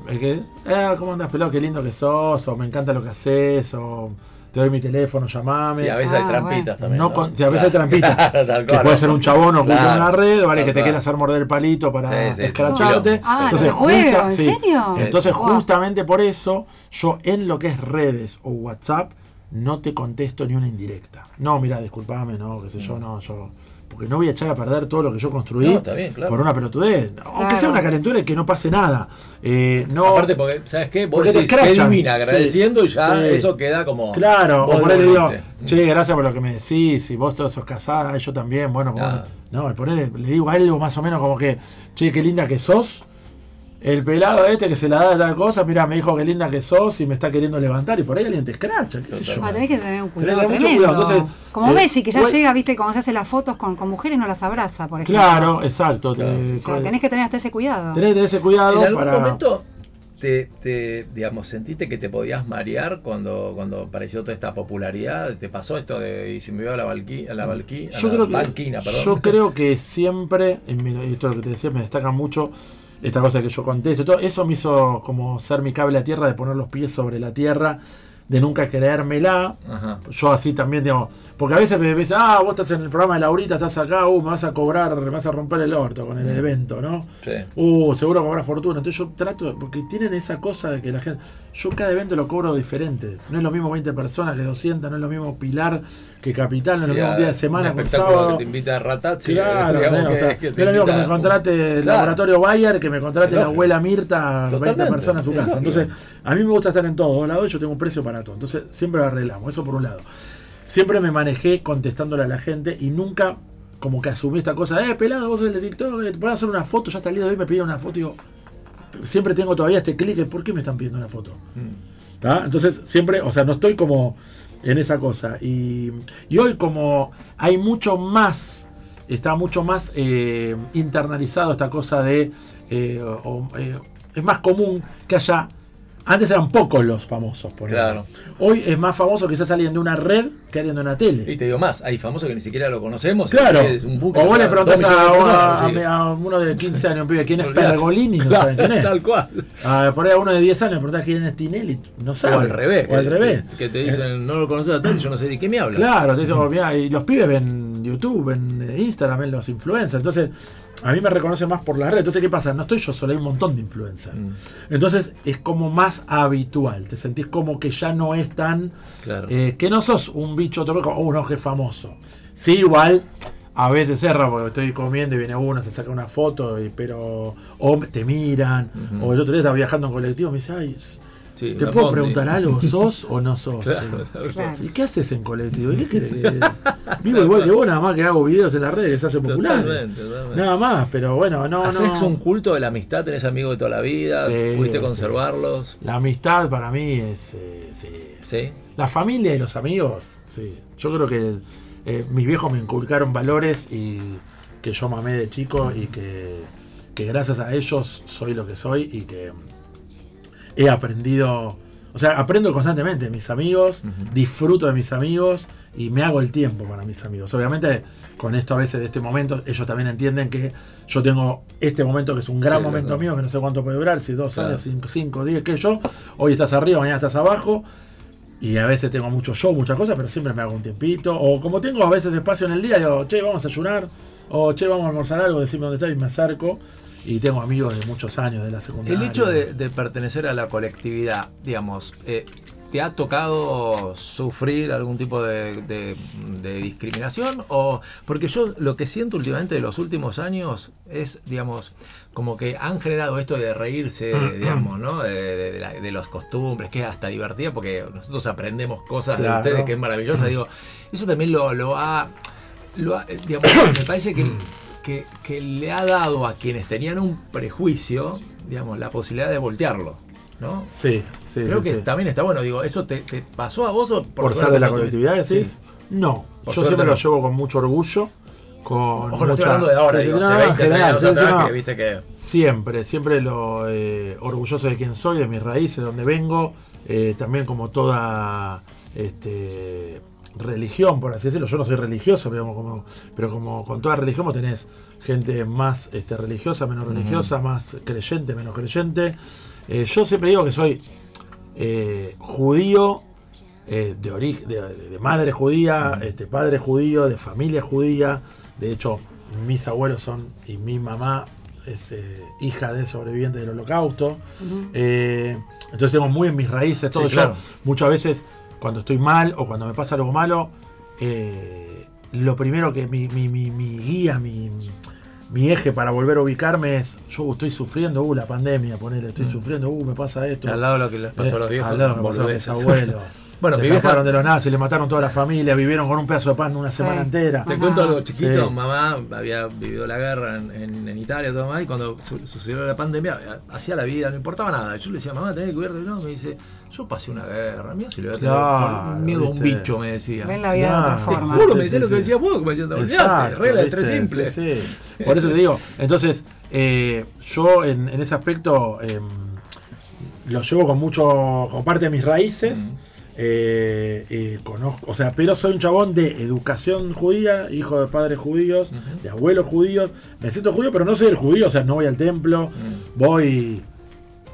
Mm. el que, eh, ¿cómo andas pelado? Qué lindo que sos, o me encanta lo que haces, o te doy mi teléfono, llamame. Sí, a veces hay Ah, trampitas también. No ¿no? con- sí, a veces hay Claro. trampitas. Claro, tal que cual, puede ser un chabón oculto Claro, en una red, ¿vale? Que te quiere hacer morder el palito para Sí, sí. escracharte. Ah, Entonces, justa- ¿en sí. serio? Entonces, Wow. justamente por eso, yo en lo que es redes o WhatsApp, no te contesto ni una indirecta. No, mira, disculpame, no, qué sé yo, no, yo. Porque no voy a echar a perder todo lo que yo construí No, está bien, claro. por una pelotudez. Aunque Claro. sea una calentura y que no pase nada. Eh, no, Aparte, porque, ¿sabes qué? Vos te decís, escrachan. divina, agradeciendo y ya Sí. eso queda como. Claro, o por ahí digo, che, gracias por lo que me decís, y vos todos sos casada, yo también, bueno, Claro. no, por ahí le, le digo algo más o menos como que, che, qué linda que sos. El pelado este que se la da de tal cosa, mira, me dijo qué linda que sos y me está queriendo levantar y por ahí alguien te escracha, qué sé yo. Ah, tenés que tener un cuidado Tenés mucho tremendo. cuidado, entonces, Como eh, Messi, que ya llega, viste, cuando se hace las fotos con, con mujeres no las abraza, por ejemplo. Claro, exacto. te- O sea, tenés que tener hasta ese cuidado. tenés que tener ese cuidado ¿En algún para... momento te, te, digamos, sentiste que te podías marear cuando, cuando apareció toda esta popularidad? ¿Te pasó esto de y se me vio a la, balqui, a la, balqui, a Yo la creo, que, banquina? Perdón. yo creo que siempre, y esto es lo que te decía, me destaca mucho esta cosa que yo contesto. Todo eso me hizo como ser mi cable a tierra, de poner los pies sobre la tierra, de nunca creérmela. Ajá. Yo así también, digamos, porque a veces me dicen, ah, vos estás en el programa de Laurita, estás acá, uh, me vas a cobrar, me vas a romper el orto con el evento, ¿no? Sí. Uh, seguro cobrar fortuna. Entonces yo trato, porque tienen esa cosa de que la gente. Yo cada evento lo cobro diferente. No es lo mismo 20 personas que 200, no es lo mismo Pilar que Capital, no lo Sí, mismo a- un día de semana un sábado. que te invita a Ratazzi. Claro, ¿no? que- o sea, que te lo mismo que me a- contrate el laboratorio Bayer que me contrate la abuela Mirta, 20 Totalmente, personas en su casa. Entonces, a mí me gusta estar en todos lados y yo tengo un precio para todo. Entonces, siempre lo arreglamos. Eso por un lado. Siempre me manejé contestándole a la gente y nunca como que asumí esta cosa, eh, pelado, vos sos el TikTok, eh, te puedo hacer una foto, ya está el día de hoy me pidieron una foto y digo, siempre tengo todavía este clic, ¿por qué me están pidiendo una foto? Mm. Entonces, siempre, o sea, no estoy como en esa cosa. Y, y hoy como hay mucho más, está mucho más eh, internalizado esta cosa de, eh, o- eh, es más común que haya, antes eran pocos los famosos, por ejemplo. Claro. Hoy es más famoso quizás alguien de una red que alguien de una tele. Y te digo más, hay famosos que ni siquiera lo conocemos. Claro. Es un que O vos le preguntás a, personas, uno de 15 años, un pibe, quién es. Pergolini, no Claro, saben quién es. Tal cual. Por ahí a uno de 10 años le preguntás quién es Tinelli, no sabe. O al revés. O al que- revés. Que, que te dicen, no lo conoces a tal, yo no sé de qué me habla. Claro, te dicen, mirá, y los pibes ven YouTube, eh, Instagram, ven los influencers. Entonces, a mí me reconocen más por la red. Entonces, ¿qué pasa? No estoy yo solo, hay un montón de influencers. Mm. Entonces, es como más habitual. Te sentís como que ya no es tan. Claro. eh, que no sos un bicho otro como, oh, no, que famoso. Sí, igual. A veces cerra porque estoy comiendo y viene uno, se saca una foto, y, pero. O te miran. O el otro día estaba viajando en colectivo y me dice, ay, Sí, ¿te puedo Bondi. preguntar algo? ¿Sos o no sos? Claro, Claro. ¿Y qué haces en colectivo? ¿Y qué querés Vivo igual que vos, nada más que hago videos en las redes que se hacen populares. Nada más, pero bueno, no, ¿Haces no. un culto de la amistad? ¿Tenés amigos de toda la vida? Sí, ¿Pudiste sí. conservarlos? La amistad para mí es. eh, sí. Sí. La familia y los amigos, sí. Yo creo que eh, mis viejos me inculcaron valores y que yo mamé de chico y que, que gracias a ellos soy lo que soy y que he aprendido. O sea, aprendo constantemente de mis amigos, disfruto de mis amigos y me hago el tiempo para mis amigos. Obviamente, con esto a veces de este momento, ellos también entienden que yo tengo este momento que es un gran Sí, momento claro. mío, que no sé cuánto puede durar, si dos Claro. años, cinco, cinco, diez, qué sé yo. Hoy estás arriba, mañana estás abajo. Y a veces tengo mucho show, muchas cosas, pero siempre me hago un tiempito. O como tengo a veces espacio en el día, digo, che, vamos a ayunar. O che, vamos a almorzar algo, decime dónde está y me acerco. Y tengo amigos de muchos años de la secundaria. El hecho de, de pertenecer a la colectividad, digamos, eh, ¿te ha tocado sufrir algún tipo de, de- de discriminación? O porque yo lo que siento últimamente de los últimos años es, digamos, como que han generado esto de reírse, digamos, ¿no? De, la- de las costumbres, que es hasta divertida, porque nosotros aprendemos cosas de ustedes que es maravillosa. Digo, eso también lo, lo ha, lo ha- eh, digamos, me parece que, que, que le ha dado a quienes tenían un prejuicio, digamos, la posibilidad de voltearlo, ¿no? Sí, sí. Creo sí, que sí. también está bueno, digo, ¿eso te, te pasó a vos o Por, suerte ser de la colectividad, decís. Sí. No, Por yo siempre no. lo llevo con mucho orgullo. Con Ojo, no mucha- estoy hablando de ahora, digo, no, hace no, 20, en 30 general, atrás, que viste que... Siempre, siempre lo eh, orgulloso de quién soy, de mis raíces, de donde vengo, eh, también como toda este, religión, por así decirlo. Yo no soy religioso, pero como, pero como con toda religión vos tenés gente más este, religiosa, menos religiosa, más creyente, menos creyente. Eh, yo siempre digo que soy eh, judío eh, de, de, de madre judía, este, padre judío, de familia judía. De hecho, mis abuelos son y mi mamá es hija de sobrevivientes del holocausto. Entonces tengo muy en mis raíces todo. Sí, claro. Yo muchas veces cuando estoy mal o cuando me pasa algo malo, eh, lo primero que mi, mi- mi- mi guía, mi, eje para volver a ubicarme es, yo estoy sufriendo, uh, la pandemia, ponele, estoy sufriendo, uh, me pasa esto. Mm. Al lado de lo que les pasó a los Eh, viejos. al lado me pasó a mis boludeces. abuelos. Bueno, se vieja- escaparon de los nazis, le mataron toda la familia, vivieron con un pedazo de pan una semana Sí. entera. Te Ajá. cuento algo chiquito, Sí. mamá había vivido la guerra en, en- en Italia y todo más, y cuando su- sucedió la pandemia, eh, hacía la vida, no importaba nada. Yo le decía, mamá, tenés que cuidarte, y no, me dice, yo pasé una guerra, mira si le voy a tener Claro, miedo a un bicho, me decía. Ven la vida de Claro. otra Te juro, Sí, me decía sí, lo que sí. decías vos, como Exacto, regla de tres simple. Sí, sí. Por eso te digo, entonces, eh, yo en, en ese aspecto eh, lo llevo con mucho, con parte de mis raíces. Eh, eh, conozco, o sea, pero soy un chabón de educación judía, hijo de padres judíos, de abuelos judíos. Me siento judío, pero no soy el judío, o sea, no voy al templo, voy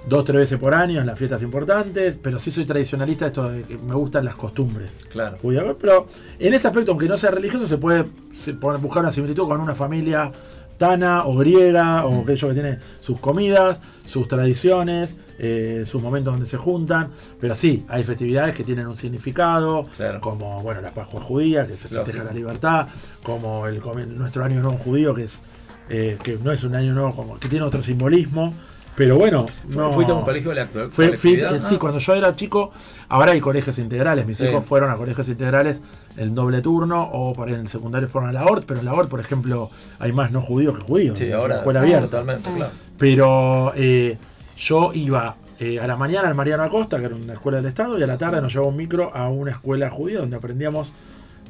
dos, tres veces por año en las fiestas importantes, pero sí soy tradicionalista, esto de que me gustan las costumbres. Claro. judías. Pero en ese aspecto, aunque no sea religioso, se puede, se puede buscar una similitud con una familia tana o griega, o aquello que tiene sus comidas, sus tradiciones, eh, sus momentos donde se juntan. Pero sí, hay festividades que tienen un significado, Claro. como bueno la Pascua judía, que se festeja Lógico. la libertad, como el, nuestro año nuevo judío, que es eh, que no es un año nuevo, como que tiene otro simbolismo. Pero bueno, no. ¿Fuiste a un colegio de la actual? Fue, fui- sí, Ah. cuando yo era chico, ahora hay colegios integrales. Mis Sí. hijos fueron a colegios integrales en doble turno o por en secundario fueron a la ORT, pero en la ORT, por ejemplo, hay más no judíos que judíos. Sí, es ahora. escuela sí, abierta. Totalmente, Sí. claro. Pero eh, yo iba eh, a la mañana al Mariano Acosta, que era una escuela del Estado, y a la tarde nos llevaba un micro a una escuela judía donde aprendíamos.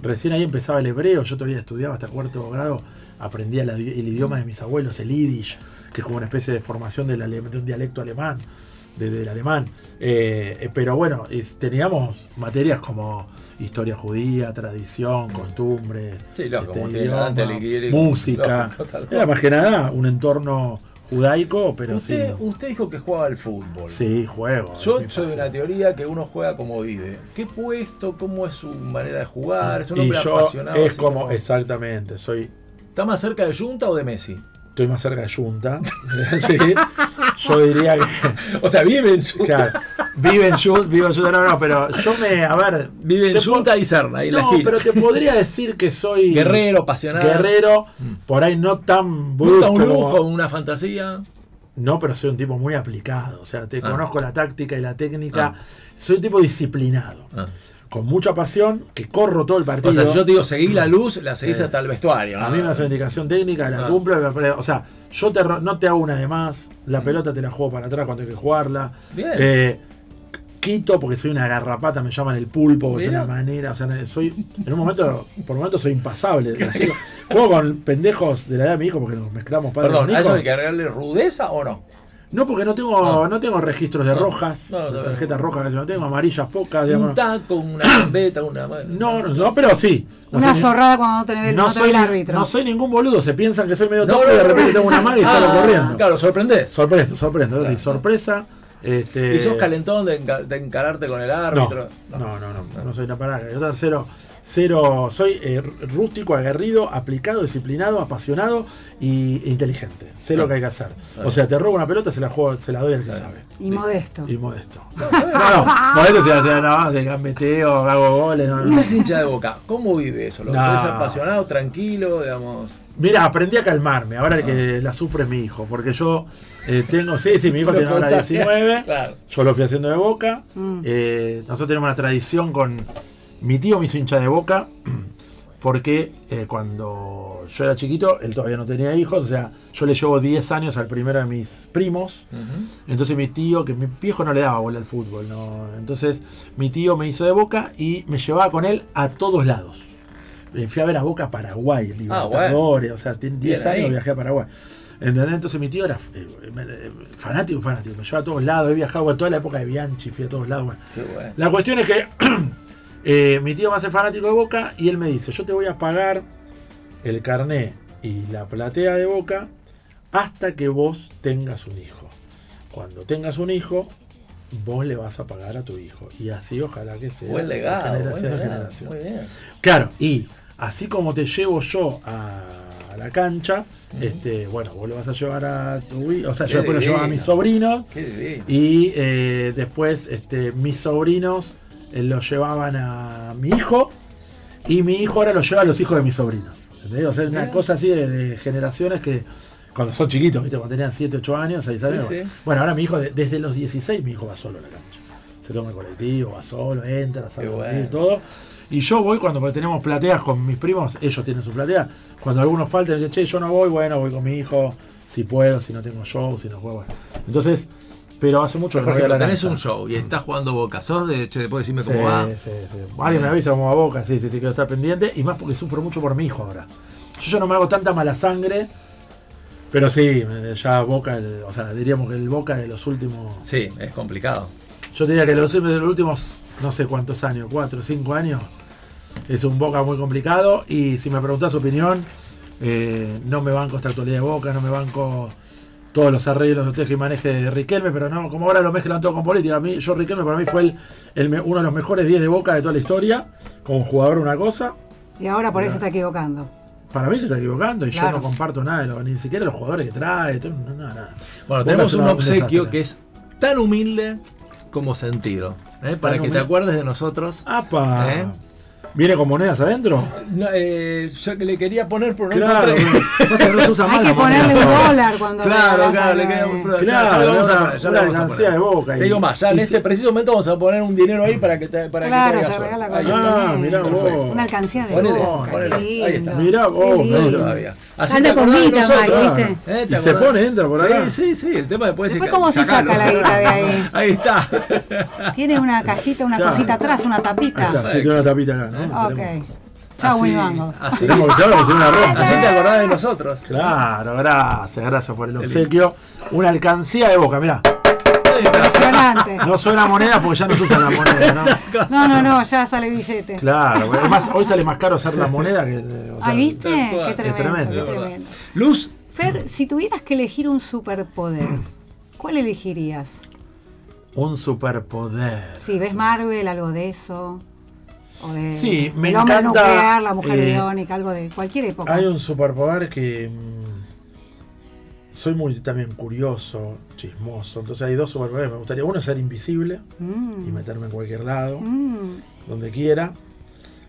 Recién ahí empezaba el hebreo, yo todavía estudiaba hasta cuarto grado, aprendía la- el idioma de mis abuelos, el yiddish, que es como una especie de formación del de un dialecto alemán, de- del alemán. Eh, pero bueno, es- teníamos materias como historia judía, tradición, costumbre, Sí, lógico, este, delante el música. Era más que nada un entorno judaico, pero usted, sí. usted dijo que jugaba al fútbol. Sí, juego. Yo soy de una teoría que uno juega como vive. ¿Qué puesto? ¿Cómo es su manera de jugar? Es un Y hombre yo apasionado. es como, exactamente, soy ¿Está más cerca de Junta o de Messi? estoy más cerca de Junta. sí, yo diría que O sea, vive en Junta. claro, vive en Junta, vive en Junta, no, no, pero yo me, a ver, Vive en Junta y Serna, la No, pero te podría decir que soy Guerrero, apasionado. guerrero, por ahí no tan ¿Gusta brusco un como- lujo, una fantasía? No, pero soy un tipo muy aplicado. O sea, te Ah. conozco la táctica y la técnica. Ah. Soy un tipo disciplinado. Ah. Con mucha pasión, que corro todo el partido. O sea, yo te digo seguí la luz, la seguís Sí. hasta el vestuario. A ¿no? mí me hace indicación técnica, la Ah. cumplo. O sea, yo te, no te hago una de más. La pelota te la juego para atrás cuando hay que jugarla. Mm. Bien. Eh, quito porque soy una garrapata, me llaman el pulpo, Mira. una manera. O sea, soy. En un momento, por momento soy impasable. Así, juego con pendejos de la edad de mi hijo porque nos mezclamos padre Perdón, ¿a eso hay que agregarle rudeza o no? No, porque no tengo, Ah. no tengo registros de Ah. rojas, No, no, de tarjetas rojas no tengo, amarillas pocas, Un digamos. taco, una gambeta, una. No, no, no, pero sí. No Una soy zorrada cuando no tenés No soy, el árbitro. no soy ningún boludo, se piensan que soy medio No, tonto no, y de repente no. tengo una mano y Ah, salgo corriendo. Claro, sorprendés. Sorprendo, sorprendo, sí, sorpresa. Este, ¿Y sos calentón de, enca- de encararte con el no, árbitro? no, no, no, no, soy una parada. Yo tan cero, soy eh, rústico, aguerrido, aplicado, disciplinado, apasionado y e inteligente. Sé lo Ah. que hay que hacer. Ah. O sea, te robo una pelota, se la juego, se la doy al que Ah. sabe. Y modesto. Y modesto. No, no, modesto se hace nada más de gambeteo, hago goles. No, no. Es hincha de boca. ¿Cómo vive eso? ¿Lo No. apasionado, tranquilo, digamos? Mira, aprendí a calmarme. Ahora que la sufre mi hijo. Porque yo eh, tengo. Sí, sí, mi hijo tiene ahora contagié. 19. Claro. Yo lo fui haciendo de boca. Mm. Eh, nosotros tenemos una tradición con. Mi tío me hizo hincha de boca. Porque eh, cuando yo era chiquito, él todavía no tenía hijos. O sea, yo le llevo 10 años al primero de mis primos. Entonces mi tío, que mi viejo no le daba bola al fútbol, ¿no? entonces mi tío me hizo de Boca y me llevaba con él a todos lados. Eh, fui a ver a Boca a Paraguay, Libertadores, o sea, tiene 10 Ah, Bien ahí. años viajé a Paraguay. ¿Entendés? Entonces mi tío era eh, eh, fanático, fanático, me llevaba a todos lados, he viajado en toda la época de Bianchi, fui a todos lados. bueno. Qué bueno. La cuestión es que eh, mi tío me hace fanático de Boca y él me dice, yo te voy a pagar el carné y la platea de Boca hasta que vos tengas un hijo. Cuando tengas un hijo, vos le vas a pagar a tu hijo. Y así ojalá que sea. Buen legado. generación bien, generación. muy bien. Claro, y así como te llevo yo a, a la cancha, este, bueno, vos lo vas a llevar a tu hijo, o sea, Qué yo después lo llevo a mis sobrinos Qué y eh, después este, mis sobrinos lo llevaban a mi hijo y mi hijo ahora lo lleva a los hijos de mis sobrinos. ¿entendés? O sea, es una cosa así de, de generaciones que cuando son chiquitos, ¿viste? cuando tenían 7, 8 años, 6 años. Sí, bueno. sí. Bueno, ahora mi hijo, de- desde los 16, mi hijo va solo a la cancha. Se toma el colectivo, va solo, entra, sale bueno. todo. Y yo voy cuando tenemos plateas con mis primos, ellos tienen su platea. Cuando algunos faltan, che, yo no voy, bueno, voy con mi hijo, si puedo, si no tengo show, si no juego. bueno. Entonces, pero hace mucho que no voy a tenés un show y estás jugando Boca. ¿Sos de, che, después decirme Sí, cómo va? sí, sí. Alguien me avisa cómo va Boca, sí, sí, sí, quiero estar pendiente. Y más porque sufro mucho por mi hijo ahora. Yo ya no me hago tanta mala sangre, pero sí, ya Boca, el- o sea, diríamos que el Boca de los últimos. Sí, es complicado. Yo diría que los, de los últimos, no sé cuántos años, cuatro cinco años, es un Boca muy complicado. Y si me preguntás opinión, eh, no me banco esta actualidad de Boca, no me banco todos los arreglos, los teje y maneje de Riquelme, pero no, como ahora lo mezclan todo con política. A mí, yo Riquelme para mí fue el, uno de los mejores 10 de Boca de toda la historia. Como jugador una cosa, Y ahora por eso se está equivocando. para mí se está equivocando y Claro. yo no comparto nada, de lo- ni siquiera los jugadores que trae, todo, no, nada, nada. Bueno, Boca tenemos un obsequio desastre. que es tan humilde como sentido. ¿eh? Para que te acuerdes de nosotros. ¡Apa! ¿Eh? ¿Viene con monedas adentro? No, eh, yo que le quería poner por no Claro, pasa que no se usa Hay que ponerle un dólar cuando Claro, claro, le algo, quería pero ya- Claro, ya le vamos a una- poner, ya una vamos a de Boca Te digo más, ya en este preciso momento vamos a poner un dinero ahí para que te, para Claro, que te se hagas regala con Ahí, Ah, mirá vos. Una alcancía de Ponele, boca. Ahí está. Mirá vos, No, todavía. Así Anda con guita, Mike. ¿viste? ¿Eh? ¿Te Y se pone, entra por acá. Sí, sí, sí. El tema después Después, es ¿cómo se saca la guita de ahí? Ahí está. Tiene una cajita, una cosita atrás, una Ahí tapita. está, sí, tiene una tapita acá, ¿no? Ok. Tenemos- Chau, Así-. Así, Tenemos que saber que se una ronda. así te acordás de nosotros. Claro, gracias, gracias por el obsequio. Una alcancía de boca, mirá. Impresionante. No suena moneda porque ya no se usan las monedas, ¿no? No, no, no, ya sale billete. Claro, además hoy sale más caro hacer la moneda que. o sea, Ay, ¿viste? Qué Es tremendo, qué. Luz, Fer, si tuvieras que elegir un superpoder, ¿cuál elegirías? Un superpoder. Si ves Marvel, algo de eso. O de Sí, me el hombre encanta, nuclear, la mujer eh, algo de cualquier época. Hay un superpoder que. mm, soy muy también curioso, chismoso. Entonces hay dos superpoderes. Me gustaría uno ser invisible Mm, y meterme en cualquier lado, mm. donde quiera.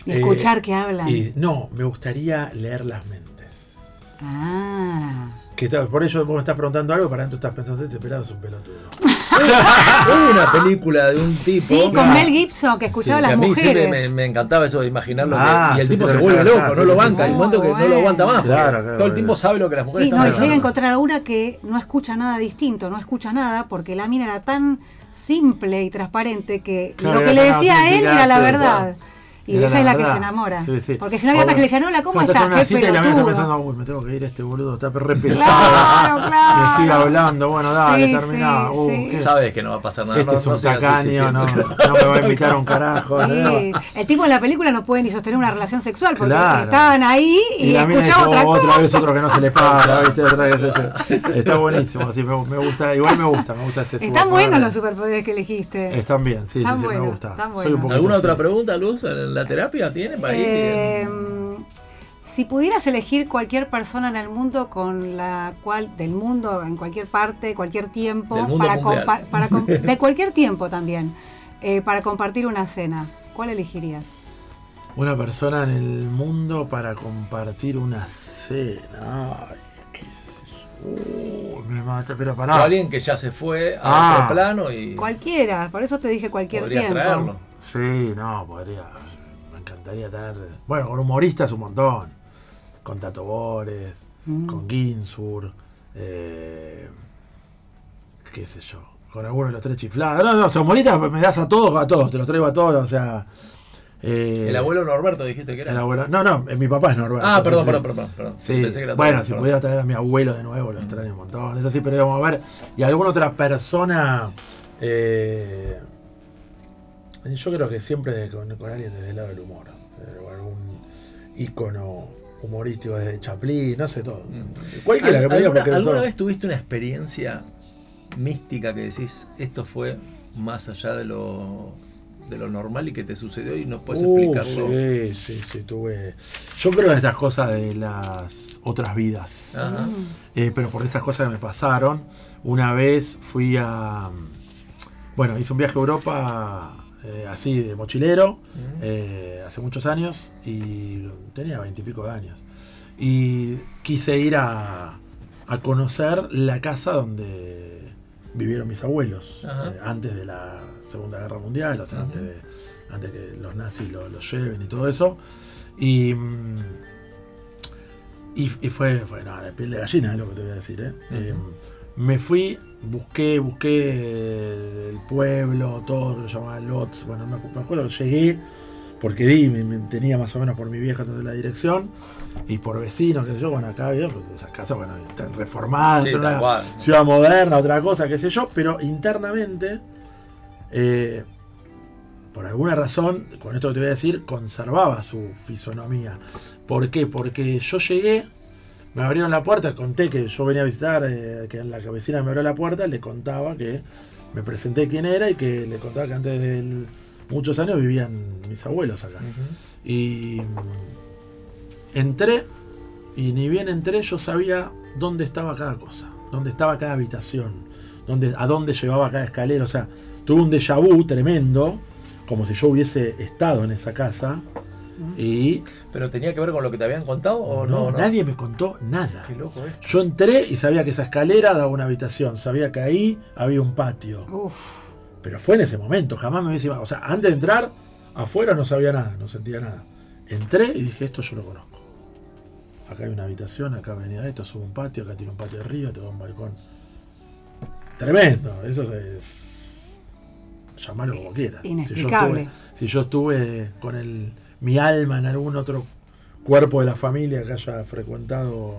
Y Eh, escuchar que hablan. Y no, me gustaría leer las mentes. Ah. Que está- por ello vos me estás preguntando algo, para adentro estás pensando, este pelado es un pelotudo. Una película de un tipo. Sí, con Claro. Mel Gibson, que escuchaba Sí, a que las a mí siempre mujeres. me, me encantaba eso de imaginarlo. que- Ah, y el sí, tipo se vuelve claro, loco, sí, no lo banca. Hay un momento que no lo aguanta más. Claro, claro, todo el tiempo sabe lo que las mujeres Sí, no, y llega a encontrar a una que no escucha nada distinto, no escucha nada, porque la mina era tan simple y transparente que Claro, lo que le decía a él era la verdad. Y Era esa es la que se enamora. Sí, sí. Porque si no había otra que le decía, no, ¿cómo estás? en una Qué cita y la está pensando, uy, me tengo que ir, este boludo está re pesado. Claro, claro. Que siga hablando, bueno, dale, Sí, terminá. sí, Uh, sí. qué- Sabes que no va a pasar nada. Este no- es un tacaño, no, no me va a invitar a un carajo. El tipo en la película no puede ni sostener una relación sexual porque Claro. estaban ahí y, mina escuchaba dice, otra "Oh, cosa. otra vez otro que no se le paga, ¿viste? Otra vez eso. Está buenísimo, así me, me gusta, igual me gusta, me gusta ese Están buenos los superpoderes que elegiste. Están bien, sí, sí, Están sí, buenos, me gusta. están Soy un buenos. poquito ¿Alguna otra pregunta, Luz? ¿En la terapia tiene para ir? Eh, si pudieras elegir cualquier persona en el mundo con la cual, del mundo, en cualquier parte, cualquier tiempo, Del mundo para, compa- para com- de cualquier tiempo también, eh, para compartir una cena, ¿cuál elegirías? Una persona en el mundo para compartir una cena. Ay, qué sé yo. Uh, me mata, pero O pará. alguien que ya se fue a Ah. otro plano y Cualquiera, por eso te dije cualquier tiempo. traerlo. Sí, no, podría. Me encantaría tener. Bueno, con humoristas un montón. Con Tato Bores, Mm. con Ginsur, eh, qué sé yo. Con alguno de los tres chiflados. No, no, los humoristas me das a todos, a todos, te los traigo a todos, o sea. eh, El abuelo Norberto dijiste que era. el abuelo- No, no, eh, mi papá es Norberto. Ah, perdón, perdón, perdón, perdón. Sí, Pensé que era bueno, todo, si perdón. pudiera traer a mi abuelo de nuevo, lo extraño un montón. Es así, pero vamos a ver. Y alguna otra persona. eh, yo creo que siempre con, con alguien desde el lado del humor. Ícono humorístico desde Chaplin, no sé todo. Cualquiera que ¿Al- me diga ¿Alguna, todo. vez tuviste una experiencia mística que decís, esto fue más allá de lo, de lo normal y que te sucedió y no puedes Uh, explicarlo? Sí, sí, sí, tuve. Yo creo en estas cosas de las otras vidas. Ajá. Eh, pero por estas cosas que me pasaron, una vez fui a. Bueno, hice un viaje a Europa eh, así de mochilero, eh, hace muchos años, y tenía veintipico de años. Y quise ir a, a conocer la casa donde vivieron mis abuelos, eh, antes de la Segunda Guerra Mundial, o sea, antes, de, antes que los nazis lo- lleven y todo eso. Y. mm, y, y fue, fue nada, de piel de gallina, es lo que te voy a decir. Me fui, busqué, busqué el pueblo, todo, lo llamaba Lotz. Bueno, me, acu- me acuerdo llegué, porque di, me, me tenía más o menos por mi vieja toda la dirección, y por vecinos, qué sé yo, bueno, acá había pues, esas casas, bueno, están reformadas, Sí, una cual. ciudad moderna, otra cosa, qué sé yo, pero internamente, eh, por alguna razón, con esto que te voy a decir, conservaba su fisonomía. ¿Por qué? Porque yo llegué, me abrieron la puerta, conté que yo venía a visitar, eh, que en la vecina me abrió la puerta, le contaba que me presenté quién era y que le contaba que antes de muchos años vivían mis abuelos acá. Y mm, entré, y ni bien entré, yo sabía dónde estaba cada cosa, dónde estaba cada habitación, dónde, a dónde llevaba cada escalera. O sea, tuve un déjà vu tremendo, como si yo hubiese estado en esa casa. Y ¿Pero tenía que ver con lo que te habían contado o no, no? no? nadie me contó nada. Qué loco es. Yo entré y sabía que esa escalera daba una habitación, sabía que ahí había un patio. Uf, Pero fue en ese momento, jamás me hubiese. O sea, antes de entrar, afuera no sabía nada, no sentía nada. Entré y dije, esto yo lo conozco. Acá hay una habitación, acá venía esto, sube un patio, acá tiene un patio arriba, te da un balcón. Tremendo, eso es. Llamarlo como quieras. Si yo Inexplicable. estuve, si yo estuve con el, mi alma en algún otro cuerpo de la familia que haya frecuentado.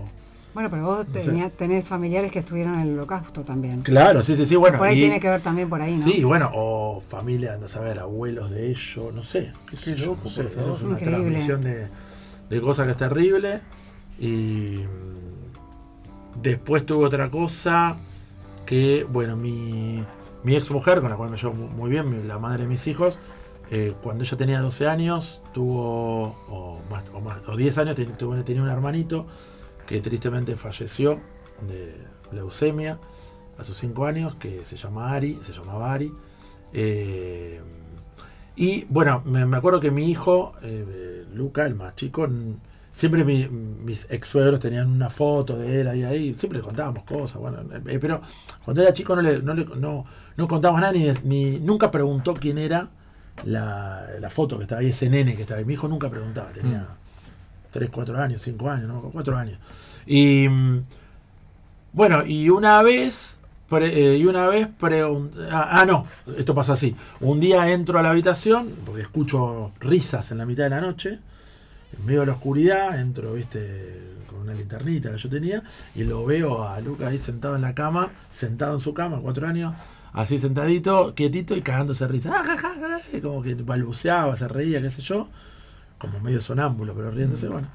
bueno, pero vos No sé. tenía- tenés familiares que estuvieron en el holocausto también. Claro, sí, sí, sí, bueno. por ahí y- tiene que ver también por ahí, ¿no? Sí, bueno, o familia, no saber, abuelos de ellos, no sé. Qué sé yo, no sé. Eso es una Increíble. transmisión de, de cosas que es terrible. Y después tuve otra cosa que, bueno, mi, mi ex mujer, con la cual me llevo mu- muy bien, mi- la madre de mis hijos, eh, cuando ella tenía 12 años, tuvo, o más, o más, o 10 años, tenía un hermanito que tristemente falleció de leucemia a sus 5 años, que se llama Ari, se llamaba Ari. Eh, y bueno, me, acuerdo que mi hijo, eh, Luca, el más chico, siempre mi- mis ex suegros tenían una foto de él ahí, ahí, siempre le contábamos cosas, bueno, pero cuando era chico no le, no no, no contábamos nada, ni- nunca preguntó quién era la, la foto que estaba ahí, ese nene que estaba ahí. Mi hijo nunca preguntaba, tenía 3, 4 años, 5 años, ¿no? 4 años. Y mm, bueno, y una vez, pre- eh, y una vez pregun- ah, ah, no, esto pasó así. Un día entro a la habitación, porque escucho risas en la mitad de la noche, en medio de la oscuridad, entro, viste, con una linternita que yo tenía, y lo veo a Luca ahí sentado en la cama, sentado en su cama, cuatro años, así sentadito, quietito y cagándose risa. Ah, y como que balbuceaba, se reía, qué sé yo, como medio sonámbulo, pero riéndose, bueno.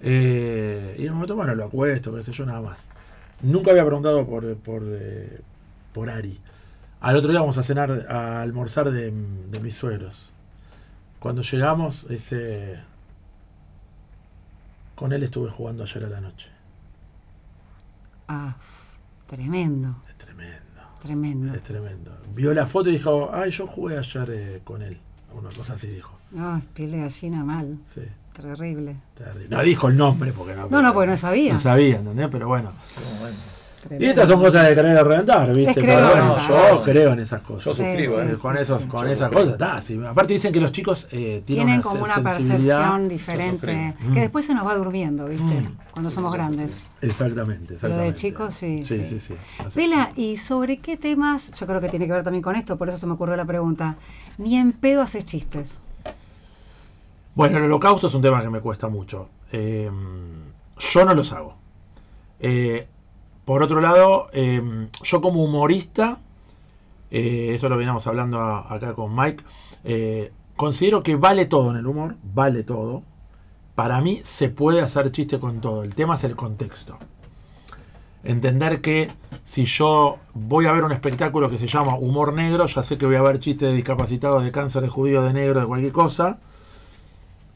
Eh, y en un momento, bueno, lo acuesto, qué sé yo, nada más. Nunca había preguntado por, por, eh, por Ari. Al otro día vamos a cenar, a almorzar de, de mis suegros. Cuando llegamos, ese, con él estuve jugando ayer a la noche. Ah, tremendo, tremendo, es tremendo. Vio la foto y dijo, ay, yo jugué ayer eh, con él. Una cosa así dijo. Ah, piel de gallina mal, Sí, terrible. terrible. No dijo el nombre porque no. No, no, porque no sabía. No sabía, ¿entendés? Pero bueno. Y tremendo. estas son cosas de querer reventar, ¿viste? Pero bueno, reventar. yo creo en esas cosas. Yo suscribo, Sí, ¿eh? sí, con esos, sí. con esas creo. cosas, está, sí. aparte dicen que los chicos eh, tienen, Tienen una como una percepción diferente, que después se nos va durmiendo, ¿viste? Cuando somos grandes. Exactamente, Lo exactamente. de chicos, sí. Sí, sí. sí. Vela, ¿y sobre qué temas? Yo creo que tiene que ver también con esto, por eso se me ocurrió la pregunta. Ni en pedo haces chistes. Bueno, el holocausto es un tema que me cuesta mucho. Eh, yo no los hago. Eh, por otro lado, eh, yo como humorista, eh, eso lo veníamos hablando acá con Mike, eh, considero que vale todo en el humor, vale todo. Para mí se puede hacer chiste con todo. El tema es el contexto. Entender que si yo voy a ver un espectáculo que se llama Humor Negro, ya sé que voy a ver chistes de discapacitados, de cáncer, de judío, de negro, de cualquier cosa,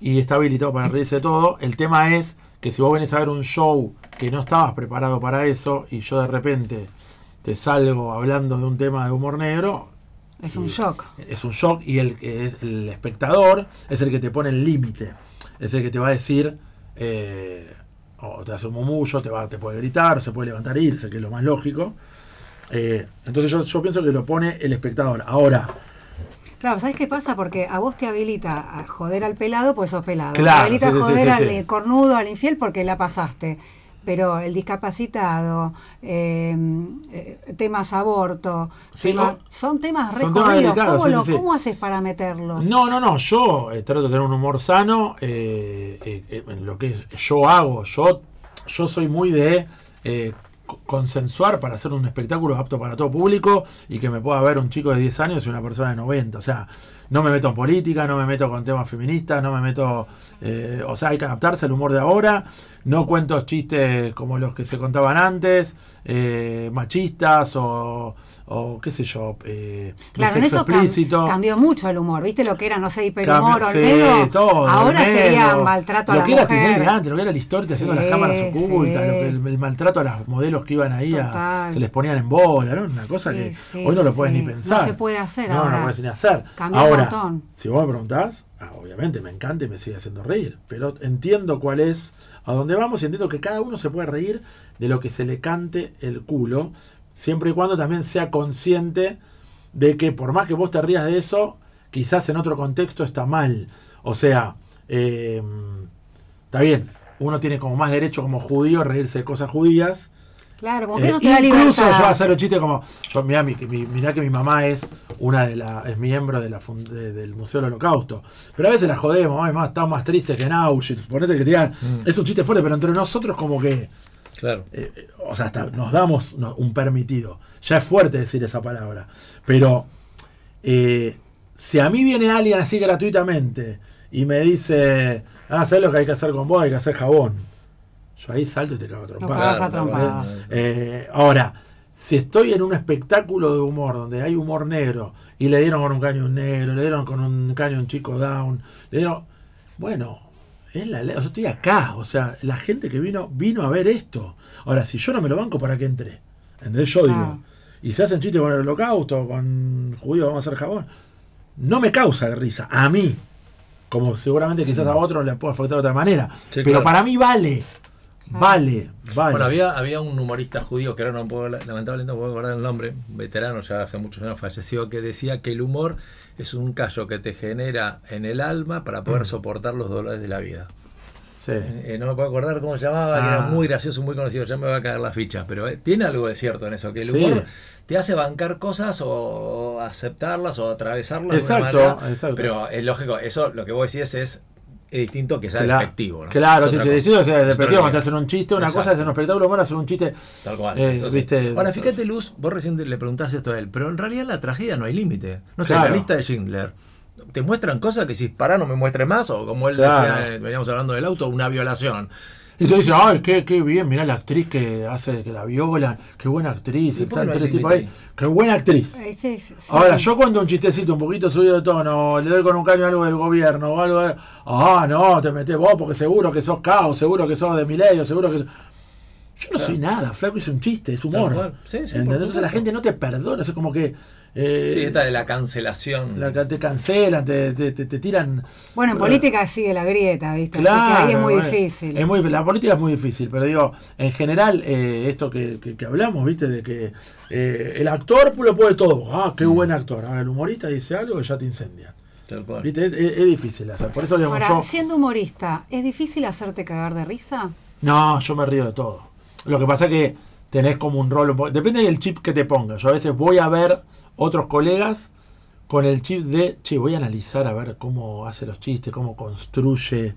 y está habilitado para reírse de todo. El tema es que si vos venís a ver un show que no estabas preparado para eso, y yo de repente te salgo hablando de un tema de humor negro, Es un shock. es un shock y el, el espectador es el que te pone el límite. Es el que te va a decir, eh, o te hace un murmullo, te, va, te puede gritar, se puede levantar e irse, que es lo más lógico. Eh, entonces yo, yo pienso que lo pone el espectador. Ahora, Claro, ¿sabes qué pasa? Porque a vos te habilita a joder al pelado, pues sos pelado. Claro, te habilita sí, a joder sí, sí, al cornudo, al infiel, porque la pasaste. Pero el discapacitado, eh, eh, temas aborto, Sí, tema- no. son temas Son temas recorridos. ¿Cómo, sí, lo- sí. ¿Cómo haces para meterlo? no, no, no, yo eh, trato de tener un humor sano eh, en lo que yo hago. Yo, yo soy muy de consensuar para hacer un espectáculo apto para todo público y que me pueda ver un chico de 10 años y una persona de 90. O sea, no me meto en política, no me meto con temas feministas, no me meto... eh, o sea, hay que adaptarse al humor de ahora. No cuento chistes como los que se contaban antes, eh, machistas o, o qué sé yo, eh, de Claro, en sexo eso cam- explícito. cambió mucho el humor. ¿Viste lo que era, no sé, hiperhumor, Olmedo? sí, todo, Ahora Olmedo. sería maltrato a lo la que era mujer. Antes, lo que era Listorti haciendo Sí, las cámaras ocultas, sí. lo que el, el maltrato a las modelos que iban ahí, a- se les ponían en bola, ¿no? Una cosa que hoy no lo puedes ni pensar. No se puede hacer No, ahora. no puedes ni hacer. Cambió un montón. si vos me preguntás, ah, obviamente me encanta y me sigue haciendo reír, pero entiendo cuál es, a dónde vamos y entiendo que cada uno se puede reír de lo que se le cante el culo, siempre y cuando también sea consciente de que por más que vos te rías de eso, quizás en otro contexto está mal. O sea, eh, está bien, uno tiene como más derecho como judío a reírse de cosas judías. Claro, como que Eh, eso te da incluso libertad. yo hacer los chistes como. Yo, mirá, mi, mi- mirá que mi mamá es una de la, es miembro de la de- del Museo del Holocausto. Pero a veces la jodemos, más, está más triste que en Auschwitz. Ponete que te digan, Mm. es un chiste fuerte, pero entre nosotros como que. Claro. eh, eh, o sea, hasta nos damos no, un permitido. Ya es fuerte decir esa palabra. Pero eh, si a mí viene alguien así gratuitamente y me dice, ah, ¿sabes lo que hay que hacer con vos? Hay que hacer jabón. Yo ahí salto y te cago a trompadas. cagas a Claro. Eh, ahora, si estoy en un espectáculo de humor donde hay humor negro y le dieron con un caño un negro, le dieron con un caño un chico down, le dieron. Bueno, es la ley. O sea, estoy acá. O sea, la gente que vino, vino a ver esto. Ahora, si yo no me lo banco, ¿para qué entré? ¿Entendés? Yo digo. Ah. Y se hacen chistes con el holocausto, con judíos, vamos a hacer jabón. No me causa risa. A mí. Como seguramente quizás a otros le puede afectar de otra manera. Sí, Pero claro. para mí vale. Vale, vale. Bueno, había, había un humorista judío, que ahora no puedo, lamentablemente no puedo acordar el nombre, un veterano, ya hace muchos años falleció, que decía que el humor es un callo que te genera en el alma para Mm. poder soportar los dolores de la vida. Sí. Eh, no me puedo acordar cómo se llamaba, que era Ah. muy gracioso, muy conocido, ya me va a caer la ficha, pero eh, tiene algo de cierto en eso, que el Sí. humor te hace bancar cosas o aceptarlas o atravesarlas Exacto, de una manera, exacto. pero es lógico, eso lo que vos decís es, es distinto que sea Claro, despectivo. ¿no? Claro, Es sí, sí, distinto que sea despectivo cuando te hacen un chiste, una cosa es en un espectáculo humor hacer un chiste. Tal cual. Eh, eso sí. viste, Ahora, fíjate, Luz, vos recién le preguntaste esto a él, pero en realidad en la tragedia no hay límite. No sé, Claro. la lista de Schindler. Te muestran cosas que si pará no me muestre más, o como él Claro. decía, eh, veníamos hablando del auto, una violación. Y te dice, ay, qué, qué bien, mirá la actriz que hace, que la viola, qué buena actriz, ¿Y por qué están no hay tres tipos límite ahí, qué buena actriz. Eh, sí, sí, sí. Ahora, yo cuento un chistecito un poquito subido de tono, le doy con un caño algo del gobierno o algo de, ah, no, te metés vos porque seguro que sos caos, seguro que sos de Milenio, seguro que... Yo no soy nada, flaco, es un chiste, es humor. Entonces la gente no te perdona, es como que... eh, Sí, esta de la cancelación. la que te cancelan, te, te, te- te tiran... Bueno, en Eh, política sigue la grieta, ¿viste? Así Claro, que ahí es muy bueno, difícil. es muy- la política es muy difícil, pero digo, en general, eh, esto que, que- que hablamos, ¿viste? De que eh, el actor lo puede todo. Ah, Mm. qué buen actor. Ahora, el humorista dice algo que ya te incendia. ¿Viste? Es, es- es difícil hacer. Por eso, digamos, Ahora, yo. siendo humorista, ¿es difícil hacerte cagar de risa? No, yo me río de todo. Lo que pasa es que tenés como un rol. Depende del chip que te pongas. Yo a veces voy a ver otros colegas con el chip de, che, voy a analizar a ver cómo hace los chistes, cómo construye.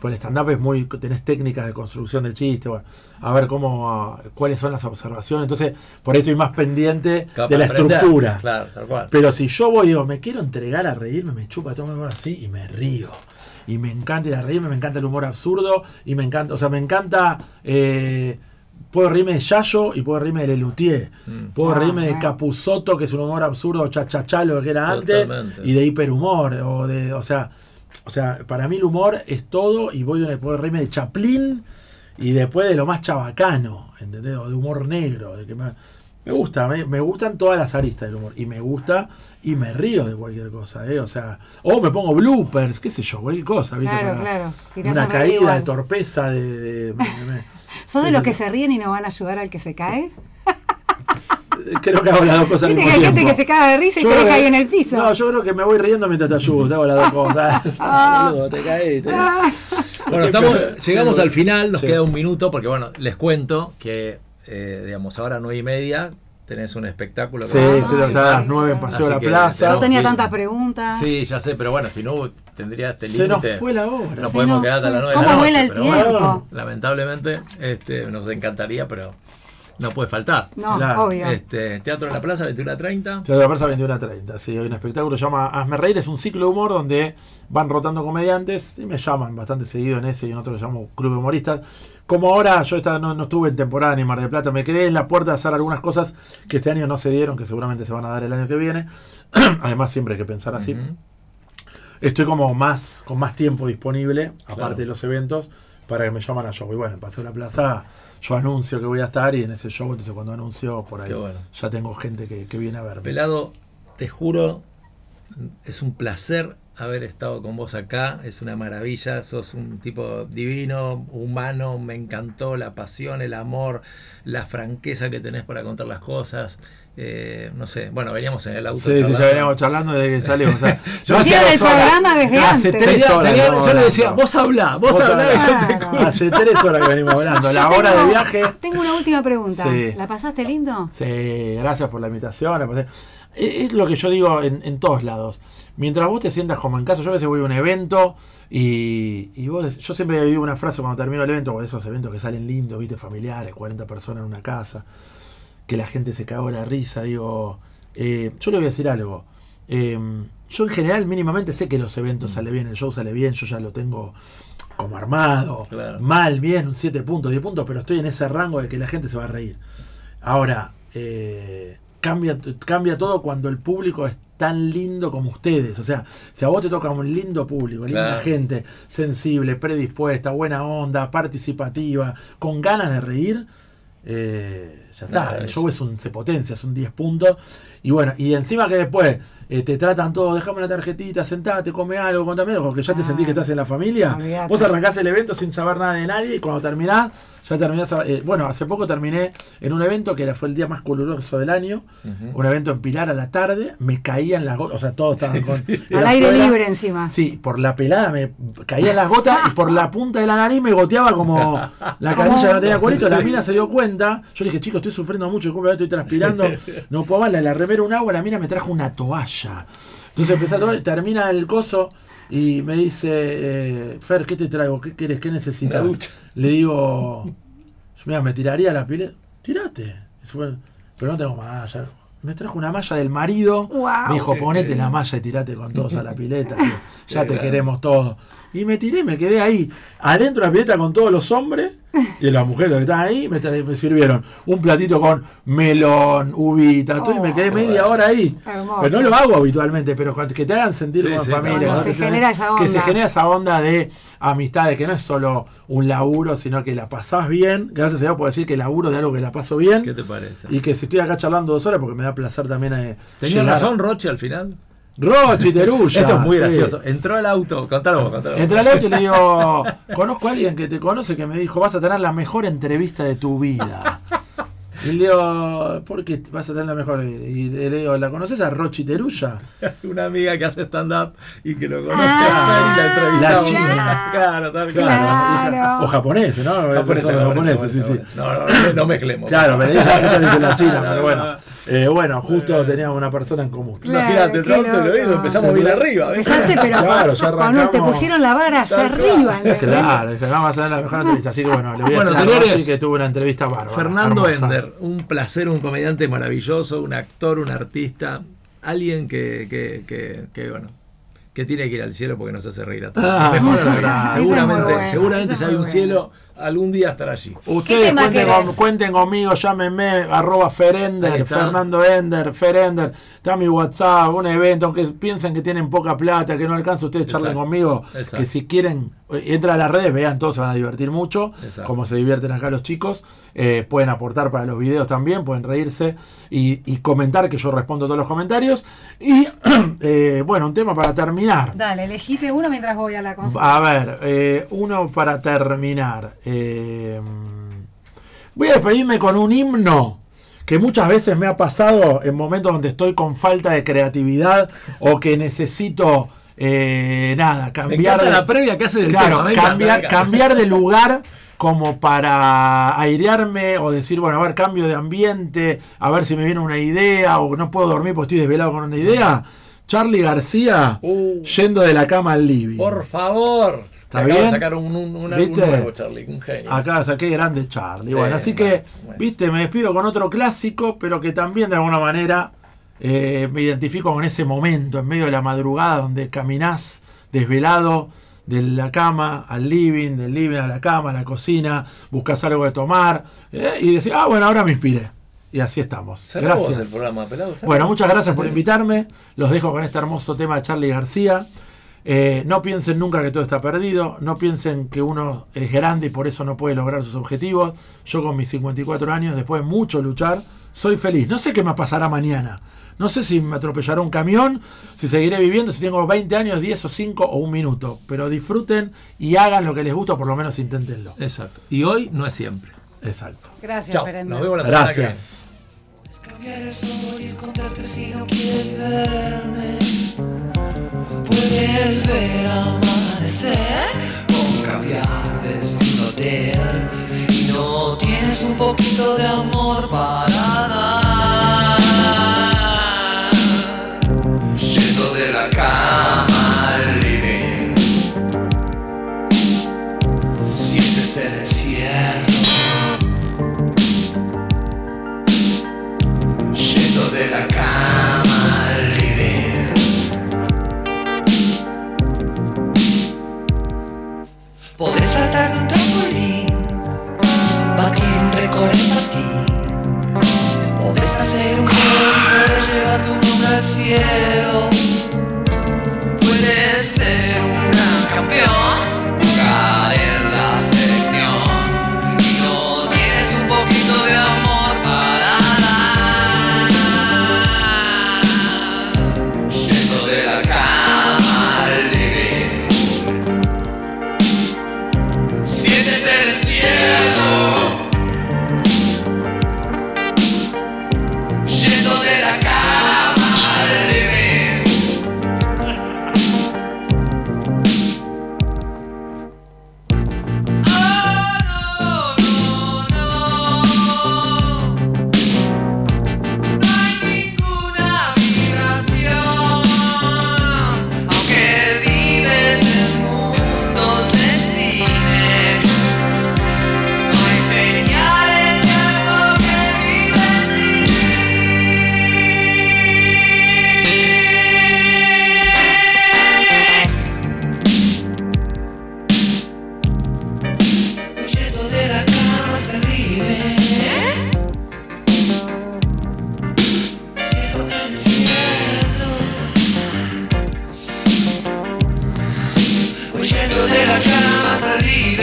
Pues el stand-up es muy. tenés técnicas de construcción del chiste, bueno, a ver cómo. cuáles son las observaciones. Entonces, por eso estoy más pendiente Capaz de la aprender. estructura. Claro, tal cual. Pero si yo voy digo, me quiero entregar a reírme, me chupa todo así y me río. Y me encanta ir a reírme, me encanta el humor absurdo y me encanta, o sea, me encanta eh, puedo reírme de Yayo y puedo reírme de Lelutier. Puedo Ah, reírme de bueno. Capuzoto, que es un humor absurdo, chachachá, lo que era antes, Totalmente. y de hiperhumor. O, de, o, sea, o sea, para mí el humor es todo y voy de puedo reírme de Chaplin y después de lo más chabacano, ¿entendés? O de humor negro. De que me, me gusta, me, me gustan todas las aristas del humor. Y me gusta y me río de cualquier cosa, ¿eh? O sea, o me pongo bloopers, qué sé yo, cualquier cosa, ¿viste? Claro, Para- claro. Una caída igual. de torpeza, de. de- me- ¿Sos de los que se ríen y no van a ayudar al que se cae? Creo que hago las dos cosas al mismo que hay gente que se caga de risa y Yo te deja que- ahí en el piso. No, yo creo que me voy riendo mientras te ayudo, te hago las dos cosas. Boludo, te caí, te- Bueno, estamos, llegamos al final, nos Sí. queda un minuto porque bueno, les cuento que eh, digamos ahora nueve y media tenés un espectáculo. Sí, se sí, a las nueve en Paseo de la Plaza. Yo tenía tantas preguntas. Sí, ya sé, pero bueno, si no tendría este Se nos límite. fue la hora. No Se podemos nos quedar hasta fue. las 9 de la ¿Cómo noche. vuela el pero bueno, tiempo? lamentablemente, este, nos encantaría, pero no puede faltar. No, Claro. obvio. Este, Teatro de la Plaza, 21.30. Teatro de la Plaza 21.30. Sí, hay un espectáculo que se llama Hazme Reír. Es un ciclo de humor donde van rotando comediantes y me llaman bastante seguido en ese y en otro que llamo Club de Humoristas. Como ahora yo esta, no, no estuve en temporada ni Mar del Plata, me quedé en la puerta de hacer algunas cosas que este año no se dieron, que seguramente se van a dar el año que viene. Además, siempre hay que pensar así. Estoy como más con más tiempo disponible, aparte Claro. de los eventos, para que me llaman a show. Y bueno, de la Plaza yo anuncio que voy a estar y en ese show, entonces cuando anuncio por ahí bueno. ya tengo gente que, que viene a verme. Pelado, te juro, es un placer haber estado con vos acá. Es una maravilla. Sos un tipo divino, humano. Me encantó la pasión, el amor, la franqueza que tenés para contar las cosas. Eh, no sé, bueno, veníamos en el auto. Sí, sí, ya veníamos charlando desde que salimos. O sea, Yo hacía el programa desde hace antes. tres Tenía- horas. tenía- estamos yo le decía, vos hablá, vos, Vos hablá, y yo te escucho. Hace tres horas que venimos hablando. Yo La hora tengo- de viaje. Tengo una última pregunta. Sí. ¿La pasaste lindo? Sí, gracias por la invitación. la pasé- Es, es lo que yo digo en, en todos lados. Mientras vos te sientas como en casa, yo a veces voy a un evento y, y vos, yo siempre digo una frase cuando termino el evento, o esos eventos que salen lindos, viste, familiares, 40 personas en una casa, que la gente se cagó la risa, digo, eh, yo le voy a decir algo. Eh, yo en general mínimamente sé que los eventos sale bien, el show sale bien, yo ya lo tengo como armado, Claro. mal, bien, un 7 puntos, 10 puntos, pero estoy en ese rango de que la gente se va a reír. Ahora, eh, cambia, cambia todo cuando el público es tan lindo como ustedes. O sea, si a vos te toca un lindo público, linda gente, sensible, predispuesta, buena onda, participativa, con ganas de reír, eh, ya está. El show es un, se potencia, es un 10 puntos. Y bueno, y encima que después eh, te tratan todo, déjame una tarjetita, sentate, come algo, contame algo, porque ya te Ah. sentís que estás en la familia. Vos arrancás el evento sin saber nada de nadie y cuando terminás, ya terminás. eh, bueno, hace poco terminé en un evento que era, fue el día más caluroso del año, un evento en Pilar a la tarde, me caían las gotas, o sea, todos estaban con. Al aire libre encima. Sí, por la pelada me caían las gotas y por la punta de la nariz me goteaba como la canilla que no tenía. La mina se dio cuenta. Yo le dije, chicos, estoy sufriendo mucho, disculpe, estoy transpirando. No puedo más, la, la remera un agua, la mina me trajo una toalla. Entonces empezó a tomar, termina el coso y me dice, eh, Fer, ¿qué te traigo? ¿Qué quieres? ¿Qué necesitas? Una ducha. Le digo, mira, me tiraría la pileta. Tirate. Pero no tengo malla. Me trajo una malla del marido. Me dijo, ponete la malla y tirate con todos a la pileta. ya te queremos todos. Y me tiré, me quedé ahí, adentro de la pileta con todos los hombres y las mujeres que estaban ahí, me, sirvieron un platito con melón, uvita, todo, y me quedé Oh, media hora ahí. Hermoso. Pero no lo hago habitualmente, pero que te hagan sentir Sí, como sí, familia. claro. ¿no? Se Que genera esa Que se onda. genera esa onda de amistad, de que no es solo un laburo, sino que la pasás bien. Gracias a Dios puedo decir que laburo de algo que la paso bien. ¿Qué te parece? Y que si estoy acá charlando dos horas, porque me da placer también eh, ¿Tenía llegar- razón Roche al final? Rochi, Teruya. Esto es muy sí. gracioso. Entró al auto, contalo vos, contalo vos. Entré al auto y le digo, conozco a alguien que te conoce que me dijo, vas a tener la mejor entrevista de tu vida. Y le digo, ¿por qué vas a tener la mejor? Y le digo, ¿la conoces a Rochi Teruya? Una amiga que hace stand-up y que lo conoce Ah, a Fer y la entrevistamos. la china. Claro, tal Claro. O japonés, ¿no? Japonés, Son japoneses, sí, sí. No, no, no, mezclemos. Claro, me dijo que dice la China, No, pero no, bueno. no. Eh, bueno, justo teníamos una persona en común. Claro, Imagínate, auto y lo empezamos bien arriba. ¿ves? Empezaste, pero Claro, ya te pusieron la vara allá arriba. Claro, vamos a hacer la mejor entrevista. Así que bueno, le voy a Bueno, a señores, que tuvo una entrevista bárbara. Fernando hermosa. Ender, un placer, un comediante maravilloso, un actor, un artista, alguien que, que, que, que, bueno, que tiene que ir al cielo porque nos hace reír a todos. Ah, Mejor a la muchas vida. gracias. seguramente, bueno, seguramente si hay un cielo, algún día estar allí. Ustedes cuenten, querés? con- cuenten conmigo, llámenme, arroba Ferender. Fernando Ender, Ferender, está mi WhatsApp, un evento, aunque piensen que tienen poca plata, que no alcanza, ustedes charlen Exacto. conmigo, Exacto. que si quieren, eh, entran a las redes, vean, todos se van a divertir mucho, Exacto. como se divierten acá los chicos, eh, pueden aportar para los videos también, pueden reírse y, y comentar, que yo respondo todos los comentarios, y eh, bueno, un tema para terminar. Dale, elegite uno mientras voy a la consulta. A ver, eh, uno para terminar. Eh, voy a despedirme con un himno que muchas veces me ha pasado en momentos donde estoy con falta de creatividad o que necesito eh, nada, cambiar de, la previa que hace del claro, tema. cambiar, cambiar de lugar como para airearme o decir, bueno, a ver, cambio de ambiente, a ver si me viene una idea o no puedo dormir porque estoy desvelado con una idea. Charlie García Uh. yendo de la cama al living. Por favor. ¿Está de bien? sacar un, un, un álbum ¿Viste? nuevo, Charlie. Un genio. Acá saqué grande Charlie. Sí, bueno, así bueno, que, bueno. viste, me despido con otro clásico, pero que también de alguna manera eh, me identifico con ese momento en medio de la madrugada donde caminás desvelado de la cama al living, del living a la cama, a la cocina, buscas algo de tomar eh, y decís, ah, bueno, ahora me inspiré. Y así estamos. Cerramos Gracias. el programa, pelado. Bueno, muchas gracias por invitarme. Los dejo con este hermoso tema de Charlie García. Eh, no piensen nunca que todo está perdido. No piensen que uno es grande y por eso no puede lograr sus objetivos. Yo con mis 54 años, después de mucho luchar, soy feliz. No sé qué me pasará mañana. No sé si me atropellará un camión, si seguiré viviendo, si tengo 20 años, 10 o 5 o un minuto. Pero disfruten y hagan lo que les gusta, por lo menos inténtenlo. Exacto. Y hoy no es siempre. Exacto. Gracias, Chao. Nos vemos la semana que viene. Gracias. Cambiar el solis, contrate si no quieres verme. Puedes ver amanecer con caviar desde un hotel. Y no tienes un poquito de amor para dar. Yendo de la cama al living. Sientes el encierro. Yendo de la cama cielo. Puedes ser